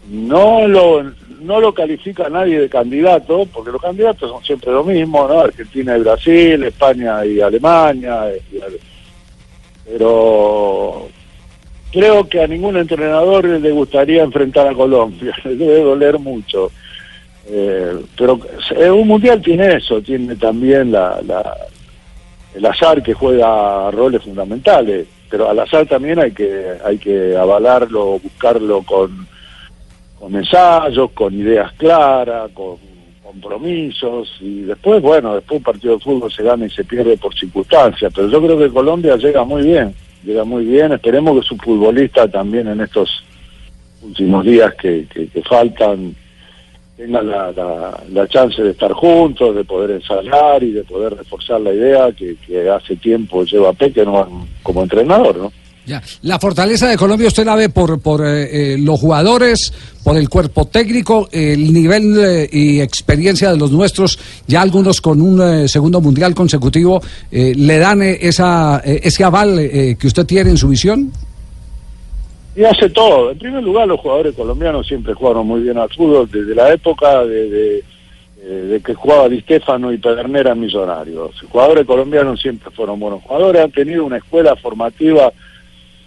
no lo no lo califica nadie de candidato porque los candidatos son siempre lo mismo no Argentina y Brasil España y Alemania pero creo que a ningún entrenador le gustaría enfrentar a Colombia, le debe doler mucho. Eh, pero eh, un mundial tiene eso, tiene también la, la- el azar que juega roles fundamentales, pero al azar también hay que hay que avalarlo, buscarlo con, con ensayos, con ideas claras, con compromisos y después, bueno, después un partido de fútbol se gana y se pierde por circunstancias, pero yo creo que Colombia llega muy bien, llega muy bien, esperemos que su futbolista también en estos últimos días que, faltan tengan la, la, la chance de estar juntos, de poder ensayar y de poder reforzar la idea que, que hace tiempo lleva Peque como entrenador, ¿no? Ya. La fortaleza de Colombia usted la ve por, por eh, eh, los jugadores, por el cuerpo técnico, el nivel eh, y experiencia de los nuestros, ya algunos con un eh, segundo mundial consecutivo, eh, ¿le dan esa, ese aval que usted tiene en su visión? Y hace todo. En primer lugar, los jugadores colombianos siempre jugaron muy bien al fútbol, desde la época eh, de que jugaba Di Stefano y Pedernera en Millonarios. Los jugadores colombianos siempre fueron buenos jugadores, han tenido una escuela formativa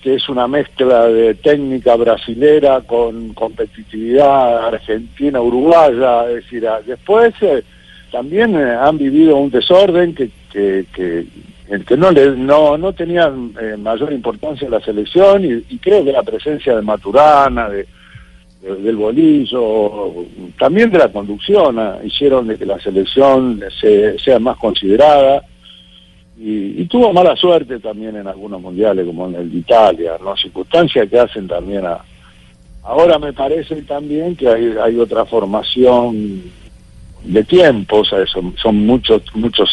que es una mezcla de técnica brasilera con competitividad argentina, uruguaya, es decir, ah, después eh, también eh, han vivido un desorden que, que, el que no, le, no, no tenían eh, mayor importancia en la selección y, creo que la presencia de Maturana, de, de- del bolillo, también de la conducción, ah, hicieron de que la selección se, sea más considerada y, tuvo mala suerte también en algunos mundiales como en el de Italia, ¿no? circunstancias que hacen también a... Ahora me parece también que hay, hay otra formación de tiempo, o sea, son, son muchos muchos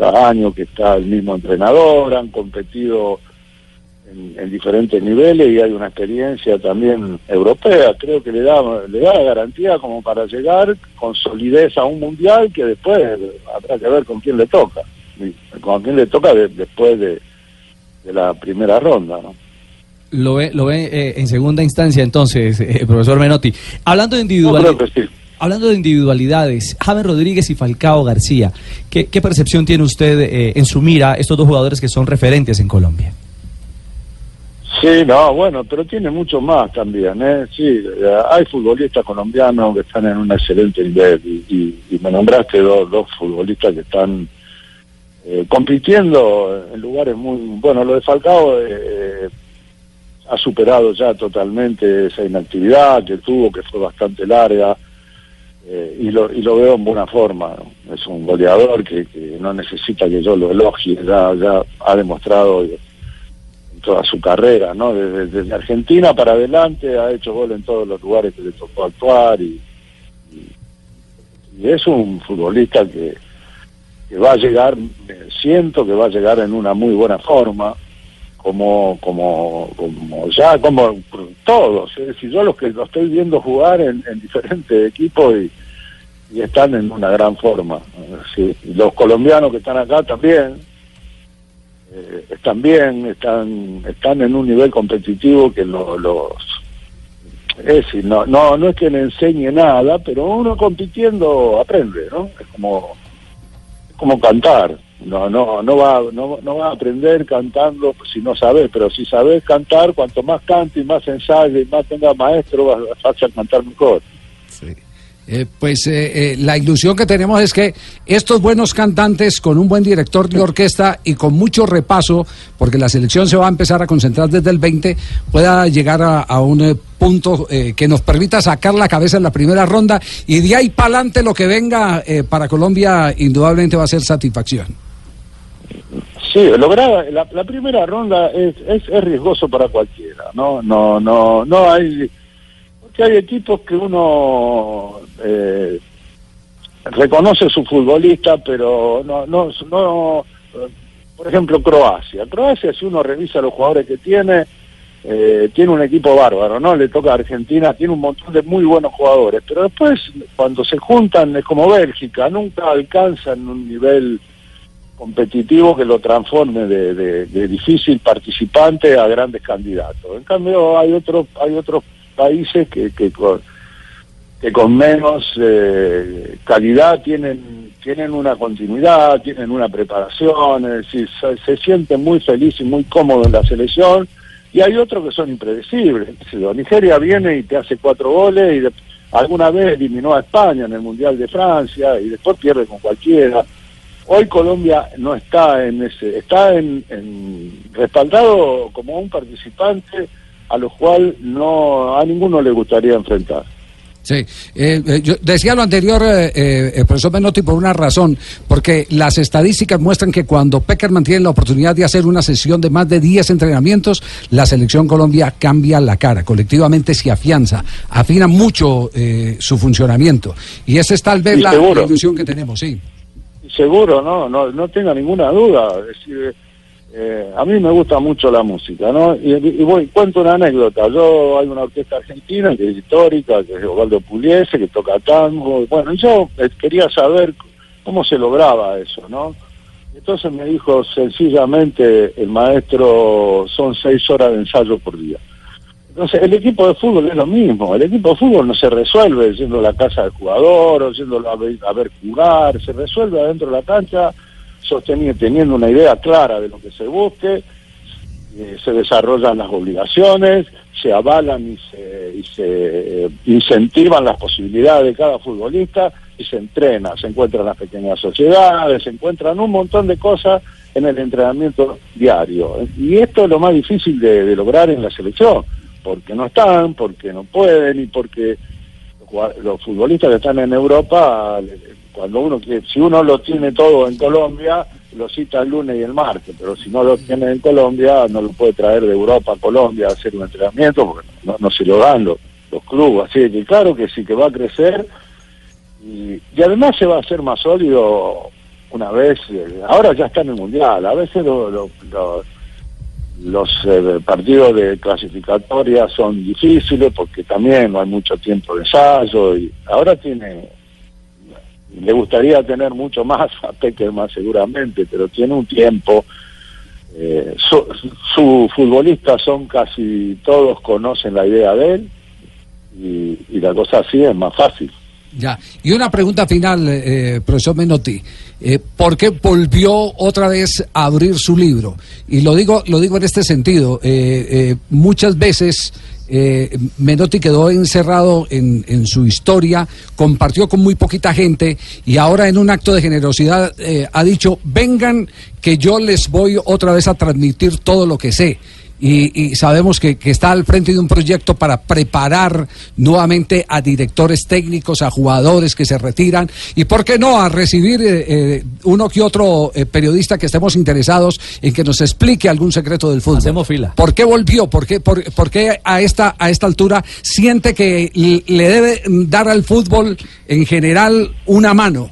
años que está el mismo entrenador, han competido en, en diferentes niveles y hay una experiencia también europea, creo que le da le da garantía como para llegar con solidez a un mundial que después habrá que ver con quién le toca, con quién le toca de- después de, de la primera ronda, ¿no? Lo ve, lo ve eh, en segunda instancia entonces, eh, profesor Menotti. Hablando de Yo individualidades. Hablando de individualidades, James Rodríguez y Falcao García, ¿qué, qué percepción tiene usted eh, en su mira estos dos jugadores que son referentes en Colombia? Sí, no, bueno, pero tiene mucho más también, ¿eh? Sí, eh, hay futbolistas colombianos que están en un excelente nivel y, y- y me nombraste dos, dos futbolistas que están eh, compitiendo en lugares muy... Bueno, lo de Falcao eh, ha superado ya totalmente esa inactividad que tuvo, que fue bastante larga, eh, y, lo, y lo veo en buena forma. Es un goleador que, que no necesita que yo lo elogie, ya, ya ha demostrado en toda su carrera, ¿no? Desde, Argentina para adelante ha hecho gol en todos los lugares que le tocó actuar y, y- y es un futbolista que, que va a llegar, eh, siento que va a llegar en una muy buena forma, como, como, como ya, como todos, es decir, yo los que lo estoy viendo jugar en, en diferentes equipos y, están en una gran forma. Los colombianos que están acá también, eh, están bien, están, están en un nivel competitivo que lo- los... Es decir, no, no, no es que le enseñe nada, pero uno compitiendo aprende, ¿no? Es como, es como cantar. No, no, no va, no, no va a aprender cantando si no sabes, pero si sabes cantar, cuanto más cante y más ensayo y más tenga maestro, vas, vas a cantar mejor. Eh, pues eh, eh, la ilusión que tenemos es que estos buenos cantantes con un buen director de orquesta y con mucho repaso, porque la selección se va a empezar a concentrar desde el 20, pueda llegar a, a un eh, punto que nos permita sacar la cabeza en la primera ronda y de ahí para adelante lo que venga para Colombia indudablemente va a ser satisfacción. Sí, lograr la, la primera ronda es, es, es riesgoso para cualquiera, ¿no? No, no, no hay, porque hay equipos que uno eh, reconoce su futbolista, pero no, no, no, por ejemplo Croacia. Croacia, si uno revisa los jugadores que tiene, eh, tiene un equipo bárbaro, ¿no? Le toca a Argentina, tiene un montón de muy buenos jugadores, pero después cuando se juntan es como Bélgica, nunca alcanzan un nivel competitivo que lo transforme de, difícil participante a grandes candidatos. En cambio hay otros hay otros países que, que con menos eh, calidad tienen tienen una continuidad, tienen una preparación, se, se sienten muy felices y muy cómodos en la selección y hay otros que son impredecibles. Nigeria viene y te hace cuatro goles y de- alguna vez eliminó a España en el Mundial de Francia y después pierde con cualquiera. Hoy Colombia no está en ese, está en, en respaldado como un participante a lo cual no a ninguno le gustaría enfrentar. Sí, eh, eh, yo decía lo anterior, eh, eh, el profesor Menotti, por una razón, porque las estadísticas muestran que cuando Peckerman tiene la oportunidad de hacer una sesión de más de 10 entrenamientos, la selección Colombia cambia la cara, colectivamente se afianza, afina mucho eh, su funcionamiento. Y esa es tal vez la, seguro. ilusión que tenemos, sí. Seguro, no, no, no tenga ninguna duda. Decir, eh, a mí me gusta mucho la música, ¿no? Y, voy, cuento una anécdota. Yo hay una orquesta argentina que es histórica, que es Osvaldo Pugliese, que toca tango. Bueno, yo eh, quería saber cómo se lograba eso, ¿no? Entonces me dijo sencillamente el maestro, son seis horas de ensayo por día. Entonces, el equipo de fútbol es lo mismo. El equipo de fútbol no se resuelve yendo a la casa del jugador o yéndolo a ver, a ver jugar. Se resuelve adentro de la cancha, sosteniendo, teniendo una idea clara de lo que se busque. eh, se desarrollan las obligaciones, se avalan y se, y se eh, incentivan las posibilidades de cada futbolista y se entrena. Se encuentran las pequeñas sociedades, se encuentran un montón de cosas en el entrenamiento diario. Y esto es lo más difícil de lograr en la selección, porque no están, porque no pueden y porque los futbolistas que están en Europa, cuando uno si uno lo tiene todo en Colombia, lo cita el lunes y el martes, pero si no lo tiene en Colombia, no lo puede traer de Europa a Colombia a hacer un entrenamiento, porque no, no se lo dan los, los clubes. Así que claro que sí que va a crecer y, y además se va a hacer más sólido una vez, eh, ahora ya está en el Mundial, a veces lo- lo- lo- los eh, partidos de clasificatoria son difíciles porque también no hay mucho tiempo de ensayo y ahora tiene le gustaría tener mucho más a Peckerman seguramente pero tiene un tiempo. Eh, su, su futbolistas son casi todos conocen la idea de él y la cosa así es más fácil Ya. Y una pregunta final, eh, profesor Menotti. Eh, ¿Por qué volvió otra vez a abrir su libro? Y lo digo, lo digo en este sentido. eh, eh, muchas veces eh, Menotti quedó encerrado en, su historia, compartió con muy poquita gente y ahora en un acto de generosidad eh, ha dicho, vengan que yo les voy otra vez a transmitir todo lo que sé. Y, y sabemos que, que está al frente de un proyecto para preparar nuevamente a directores técnicos, a jugadores que se retiran y, ¿por qué no?, a recibir eh, eh, uno que otro eh, periodista que estemos interesados en que nos explique algún secreto del fútbol. Hacemos fila. ¿Por qué volvió? ¿Por qué, por, por qué a, esta, a esta altura siente que le debe dar al fútbol en general una mano?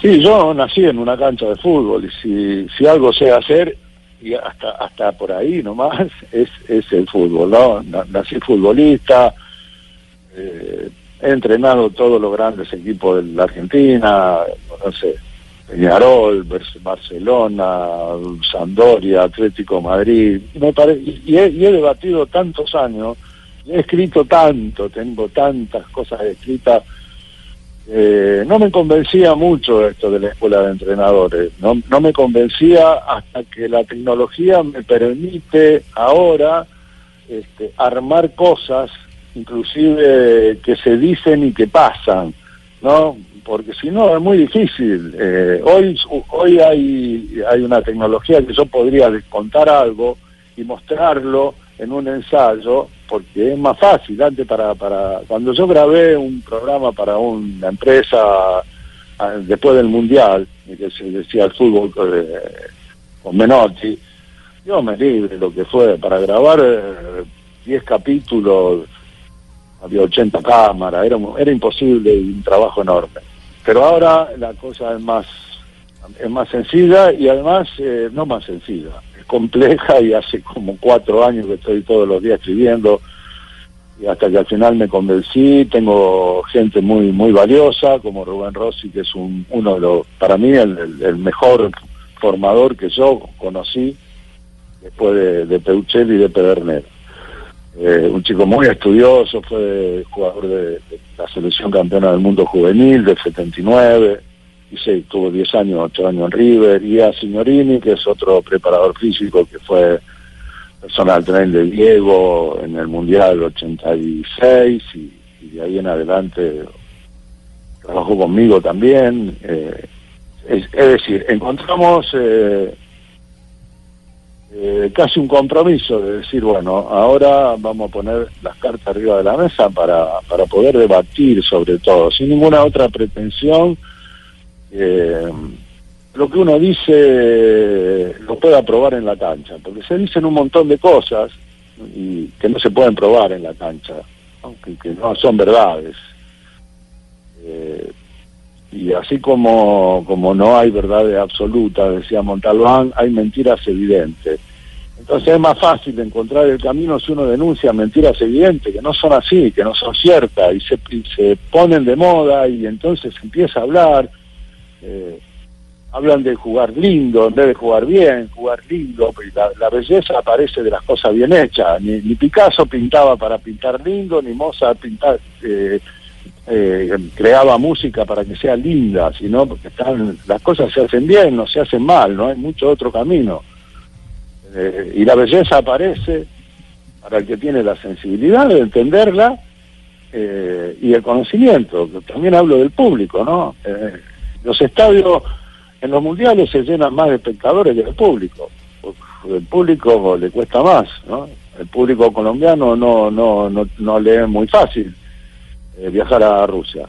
Sí, yo nací en una cancha de fútbol y si, si algo sé hacer, y hasta hasta por ahí nomás, es, es el fútbol, ¿no? Na- Nací futbolista, eh, he entrenado todos los grandes equipos de la Argentina, no sé, Peñarol, Bar- Barcelona, Sampdoria, Atlético Madrid, me pare- y- he, y he debatido tantos años, he escrito tanto, tengo tantas cosas escritas eh, no me convencía mucho esto de la escuela de entrenadores. No, no me convencía hasta que la tecnología me permite ahora este, armar cosas, inclusive que se dicen y que pasan, ¿no? Porque si no es muy difícil. Eh, hoy hoy hay, hay una tecnología que yo podría descontar algo y mostrarlo en un ensayo porque es más fácil. Antes para para cuando yo grabé un programa para una empresa ah, después del mundial que se decía el fútbol eh, con Menotti yo me libre lo que fue para grabar eh, 10 capítulos había 80 cámaras era era imposible y un trabajo enorme. Pero ahora la cosa es más es más sencilla y además eh, no más sencilla, compleja y hace como cuatro años que estoy todos los días escribiendo y hasta que al final me convencí, tengo gente muy muy valiosa como Rubén Rossi que es un, uno de los, para mí el, el- mejor formador que yo conocí después de, de y de Pedernera. Eh, un chico muy estudioso, fue jugador de, de la selección campeona del mundo juvenil del 79, sí, tuvo 10 años, 8 años en River, y a Signorini, que es otro preparador físico que fue personal trainer de Diego en el Mundial 86, y, y de ahí en adelante trabajó conmigo también. eh, es, es decir, encontramos... eh, eh, casi un compromiso de decir, bueno, ahora vamos a poner las cartas arriba de la mesa para, para poder debatir sobre todo, sin ninguna otra pretensión. Eh, lo que uno dice lo pueda probar en la cancha, porque se dicen un montón de cosas y que no se pueden probar en la cancha, aunque que no son verdades. Eh, y así como, como no hay verdades absolutas, decía Montalbán, hay mentiras evidentes. Entonces es más fácil encontrar el camino si uno denuncia mentiras evidentes, que no son así, que no son ciertas, y se, y se ponen de moda y entonces empieza a hablar. Eh, hablan de jugar lindo en vez de jugar bien, jugar lindo, la, la belleza aparece de las cosas bien hechas. Ni, Picasso pintaba para pintar lindo, ni Mozart pintar, eh, eh, creaba música para que sea linda, sino porque están, las cosas se hacen bien, no se hacen mal, no hay mucho otro camino. Eh, y la belleza aparece para el que tiene la sensibilidad de entenderla eh, y el conocimiento. También hablo del público, ¿no? Los estadios en los mundiales se llenan más de espectadores que el público. El público le cuesta más, ¿no? El público colombiano no no no, no le es muy fácil eh, viajar a Rusia.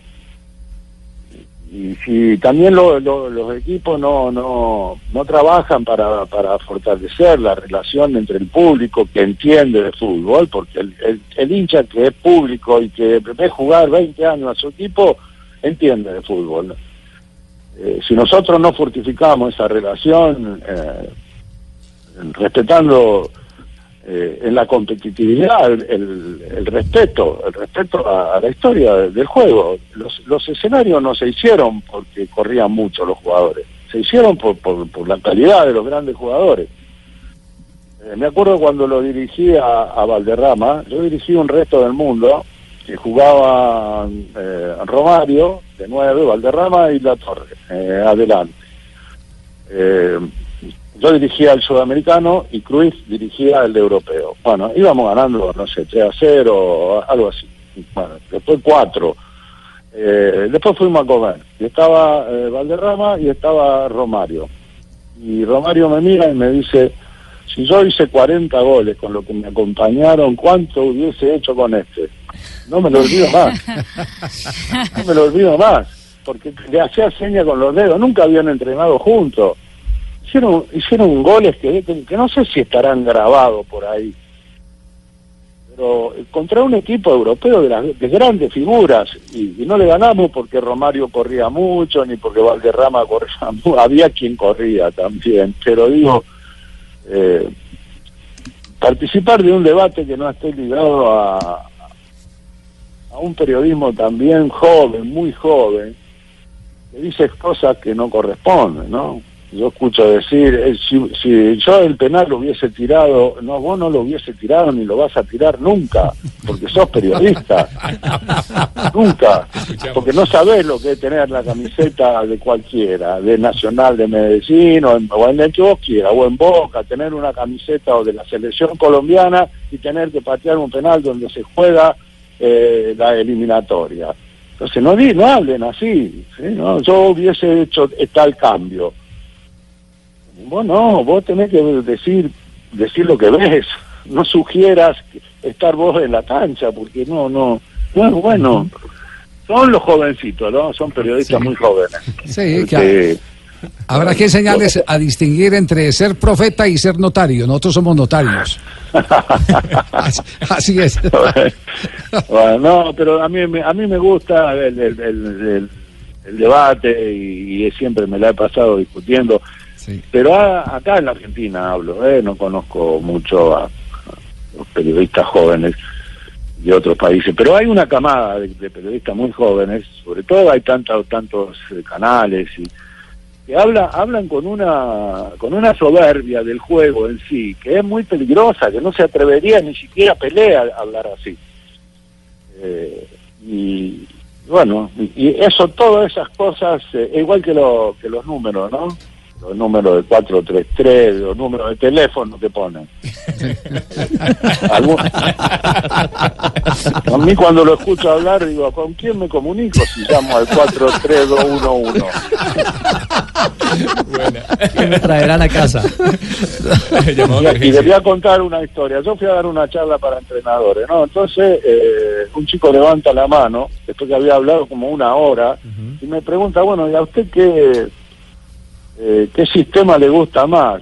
Y también lo- lo- los equipos no no no trabajan para, para fortalecer la relación entre el público que entiende de fútbol, porque el, el, hincha que es público y que ve jugar 20 años a su equipo entiende de fútbol. Eh, si nosotros no fortificamos esa relación, eh, respetando eh, en la competitividad el, el- el respeto, el respeto a, la historia del juego. Los, los escenarios no se hicieron porque corrían mucho los jugadores, se hicieron por, por, por la calidad de los grandes jugadores. Eh, me acuerdo cuando lo dirigí a Valderrama, yo dirigí un resto del mundo que jugaban eh, Romario de nueve, Valderrama y La Torre, eh, adelante. Eh, yo dirigía el sudamericano y Cruz dirigía el europeo. Bueno, íbamos ganando, no sé, 3 a 0, algo así. Bueno, después 4. Eh, después fuimos a comer. Y estaba Valderrama y estaba Romario. Y Romario me mira y me dice, si yo hice 40 goles con lo que me acompañaron, ¿cuánto hubiese hecho con este? No me lo olvido más. No me lo olvido más. Porque le hacía seña con los dedos. Nunca habían entrenado juntos. Hicieron, hicieron goles que, que, que no sé si estarán grabados por ahí. Pero eh, contra un equipo europeo de, las, de grandes figuras, y, y no le ganamos porque Romario corría mucho, ni porque Valderrama corría mucho, había quien corría también, pero digo, eh, participar de un debate que no esté ligado a, a un periodismo también joven, muy joven, que dice cosas que no corresponden, ¿no? Yo escucho decir, eh, si, si yo el penal lo hubiese tirado, no, vos no lo hubiese tirado ni lo vas a tirar nunca, porque sos periodista. nunca. Porque no sabés lo que es tener la camiseta de cualquiera, de Nacional de Medellín o en, o en el que vos quieras, o en Boca, tener una camiseta o de la selección colombiana y tener que patear un penal donde se juega eh, la eliminatoria. Entonces no, di- no hablen así, ¿sí? ¿no? yo hubiese hecho tal cambio. Vos no, vos tenés que decir, decir lo que ves, no sugieras estar vos en la cancha, porque no, no, no es bueno. Son los jovencitos, ¿no? Son periodistas muy jóvenes. Sí, que Este, habrá que enseñarles a distinguir entre ser profeta y ser notario. Nosotros somos notarios. así, así es. Bueno, no, pero a mí, me- a mí me gusta el, el- el- el- el debate y, y siempre me la he pasado discutiendo. Pero a- acá en la Argentina hablo, ¿eh? no conozco mucho a, a los periodistas jóvenes de otros países, pero hay una camada de, de periodistas muy jóvenes, sobre todo hay tantos tantos eh, canales y que habla, hablan con una con una soberbia del juego en sí, que es muy peligrosa, que no se atrevería ni siquiera a pelear a hablar así. Eh, y bueno, y, y eso, todas esas cosas, eh, igual que, lo, que los números, ¿no? Los números de 433, los números de teléfono que ponen. Algún- A mí cuando lo escucho hablar digo, ¿con quién me comunico si llamo al 43211? Que me traerán a casa. Y, y les voy a contar una historia. Yo fui a dar una charla para entrenadores, ¿no? Entonces, eh, un chico levanta la mano, después que había hablado como una hora, y me pregunta, bueno, ¿y a usted qué, eh, qué sistema le gusta más?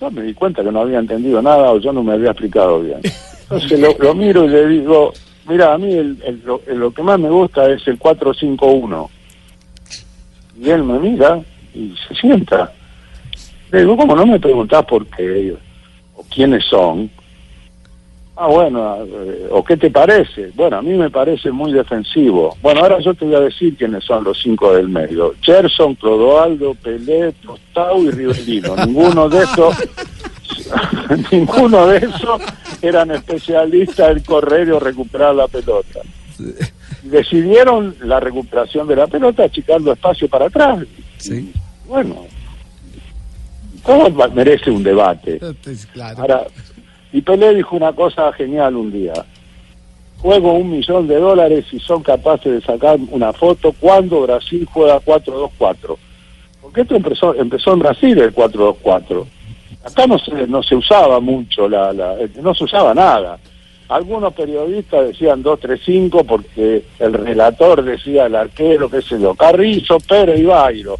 Yo me di cuenta que no había entendido nada o yo no me había explicado bien. Entonces lo, lo miro y le digo, mira, a mí el, el- lo, lo que más me gusta es el 451. Y él me mira y se sienta. Le digo, ¿cómo no me preguntás por qué o quiénes son? Ah, bueno, eh, ¿o qué te parece? Bueno, a mí me parece muy defensivo. Bueno, ahora yo te voy a decir quiénes son los cinco del medio. Gerson, Clodoaldo, Pelé, Tostau y Rivelino. Ninguno de esos, ninguno de esos eran especialistas en correr o recuperar la pelota. Decidieron la recuperación de la pelota achicando espacio para atrás. Sí. Bueno, todo merece un debate. Ahora, y Pelé dijo una cosa genial un día. Juego un millón de dólares y son capaces de sacar una foto cuando Brasil juega 4-2-4. Porque esto empezó, empezó en Brasil el 4-2-4. Acá no se, no se usaba mucho, la, la- no se usaba nada. Algunos periodistas decían 2-3-5 porque el relator decía el arquero, qué sé yo, Carrizo, Pérez y Bairo.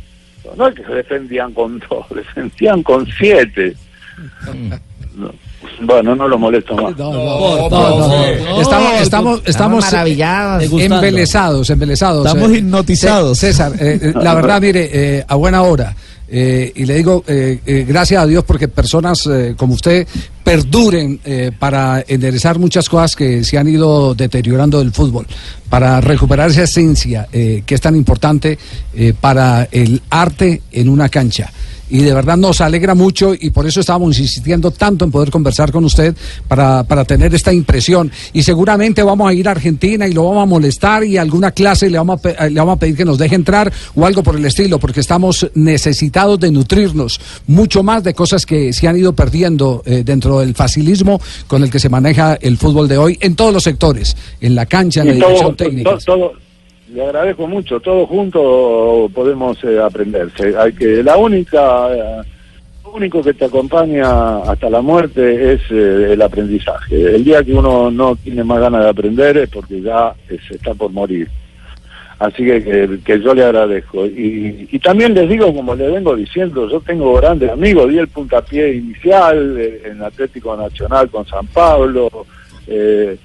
No es que se defendían con dos, defendían con siete. No. Bueno, no lo molesto más. No, no, no. Estamos, estamos, estamos maravillados. embelesados, embelesados. Estamos eh. hipnotizados. Cé- César, eh, eh, la verdad, mire, eh, a buena hora. eh, y le digo, eh, eh, gracias a Dios porque personas eh, como usted perduren eh, para enderezar muchas cosas que se han ido deteriorando del fútbol, para recuperar esa esencia eh, que es tan importante eh, para el arte en una cancha y de verdad nos alegra mucho y por eso estábamos insistiendo tanto en poder conversar con usted para, para tener esta impresión y seguramente vamos a ir a Argentina y lo vamos a molestar y alguna clase le vamos a, le vamos a pedir que nos deje entrar o algo por el estilo porque estamos necesitados de nutrirnos mucho más de cosas que se han ido perdiendo eh, dentro del facilismo con el que se maneja el fútbol de hoy en todos los sectores, en la cancha, en la dirección todo- técnica. todo- le agradezco mucho, todos juntos podemos eh, aprender. Se- Hay que, la única, eh, lo único que te acompaña hasta la muerte es eh, el aprendizaje. El día que uno no tiene más ganas de aprender es porque ya eh, se está por morir. Así que, que, yo le agradezco. Y, y también les digo, como le vengo diciendo, yo tengo grandes amigos, di el puntapié inicial en Atlético Nacional con San Pablo, eh,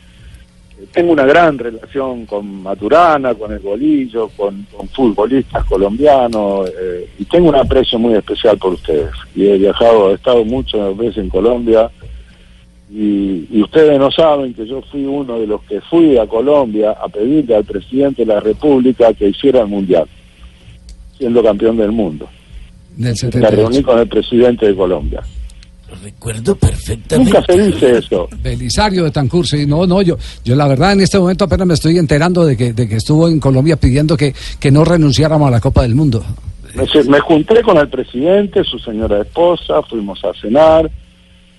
tengo una gran relación con Maturana, con el Bolillo, con, con futbolistas colombianos eh, y tengo un aprecio muy especial por ustedes. Y he viajado, he estado muchas veces en Colombia y, y ustedes no saben que yo fui uno de los que fui a Colombia a pedirle al presidente de la República que hiciera el Mundial, siendo campeón del mundo. Me 78. reuní con el presidente de Colombia. Recuerdo perfectamente. Nunca se dice eso. Belisario de Tancur, sí, no, no, yo, yo la verdad en este momento apenas me estoy enterando de que, de que estuvo en Colombia pidiendo que, que no renunciáramos a la Copa del Mundo. Me, junté con el presidente, su señora esposa, fuimos a cenar,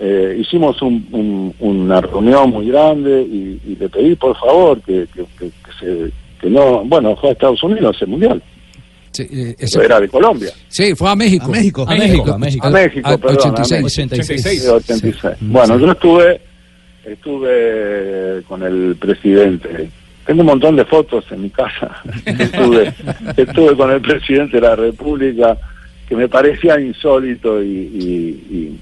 eh, hicimos un- un- una reunión muy grande y, y le pedí por favor que, que, que- que se, que no, bueno, fue a Estados Unidos ese mundial, Sí, eh, era de Colombia. Sí, fue a México. A México. A México. A México, Al- al perdón, 86. a México. Sí, 86. Bueno, yo estuve, estuve con el presidente. Tengo un montón de fotos en mi casa. estuve, estuve con el presidente de la República, que me parecía insólito y, y- y,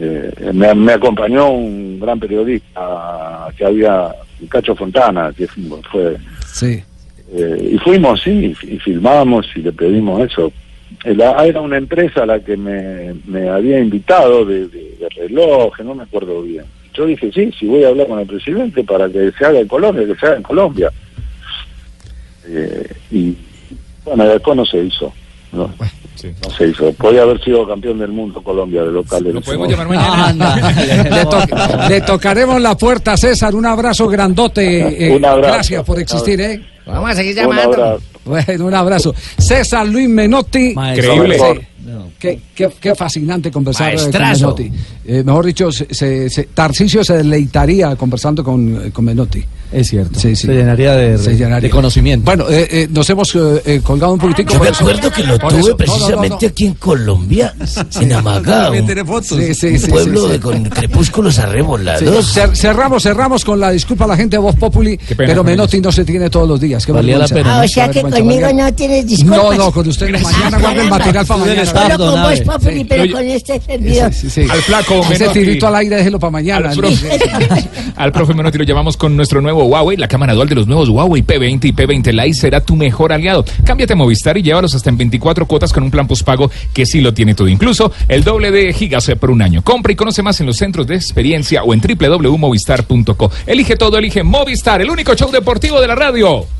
eh, me, me acompañó un gran periodista que había, Cacho Fontana, que fue Sí. Eh, y fuimos, sí, y, y filmamos y le pedimos eso. Era, era una empresa a la que me, me había invitado de, de, de reloj, no me acuerdo bien. Yo dije, sí, sí, voy a hablar con el presidente para que se haga en Colombia, que se haga en Colombia. Eh, y bueno, después no se hizo. No, no se hizo. Podía haber sido campeón del mundo Colombia de local. Lo podemos llamar mañana. le, to- le tocaremos la puerta, César. Un abrazo grandote. eh, Un abrazo. Gracias por existir, ¿eh? Vamos a seguir Un llamando. abrazo. Bueno, un abrazo. César Luis Menotti. Maestro. Qué, qué- qué fascinante conversar eh, con Maestrazo. Menotti. Eh, mejor dicho, se, se- se- Tarcisio se deleitaría conversando con, eh, con Menotti. Es cierto. Sí, sí. Se llenaría de, Se llenaría. de conocimiento. Bueno, eh, eh, nos hemos eh, eh, colgado un poquitico. Yo me eso- acuerdo que lo por tuve eso- no, no, no, precisamente no. aquí en Colombia, en Amagao. Sí, sí, un sí, pueblo sí, sí. de- con crepúsculos Sí, arrebolados. cer- cerramos, cerramos con la disculpa a la gente de Voz Populi, pena pero con Menotti no se tiene todos los días. Qué Valía la pena, ¿no? Ah, o sea que conmigo no tienes No, disculpas. no, con usted mañana guarda el material para mañana. Solo con Populi, pero Oye, con este servidor. Sí, sí. Al flaco Ese tirito al aire déjelo para mañana. Al profe, al profe Menotti lo llamamos con nuestro nuevo Huawei, la cámara dual de los nuevos Huawei P20 y P20 Lite será tu mejor aliado. Cámbiate a Movistar y llévalos hasta en 24 cuotas con un plan postpago que sí lo tiene todo, incluso el doble de gigas por un año. Compra y conoce más en los centros de experiencia o en www.movistar.co. Elige todo, elige Movistar, el único show deportivo de la radio.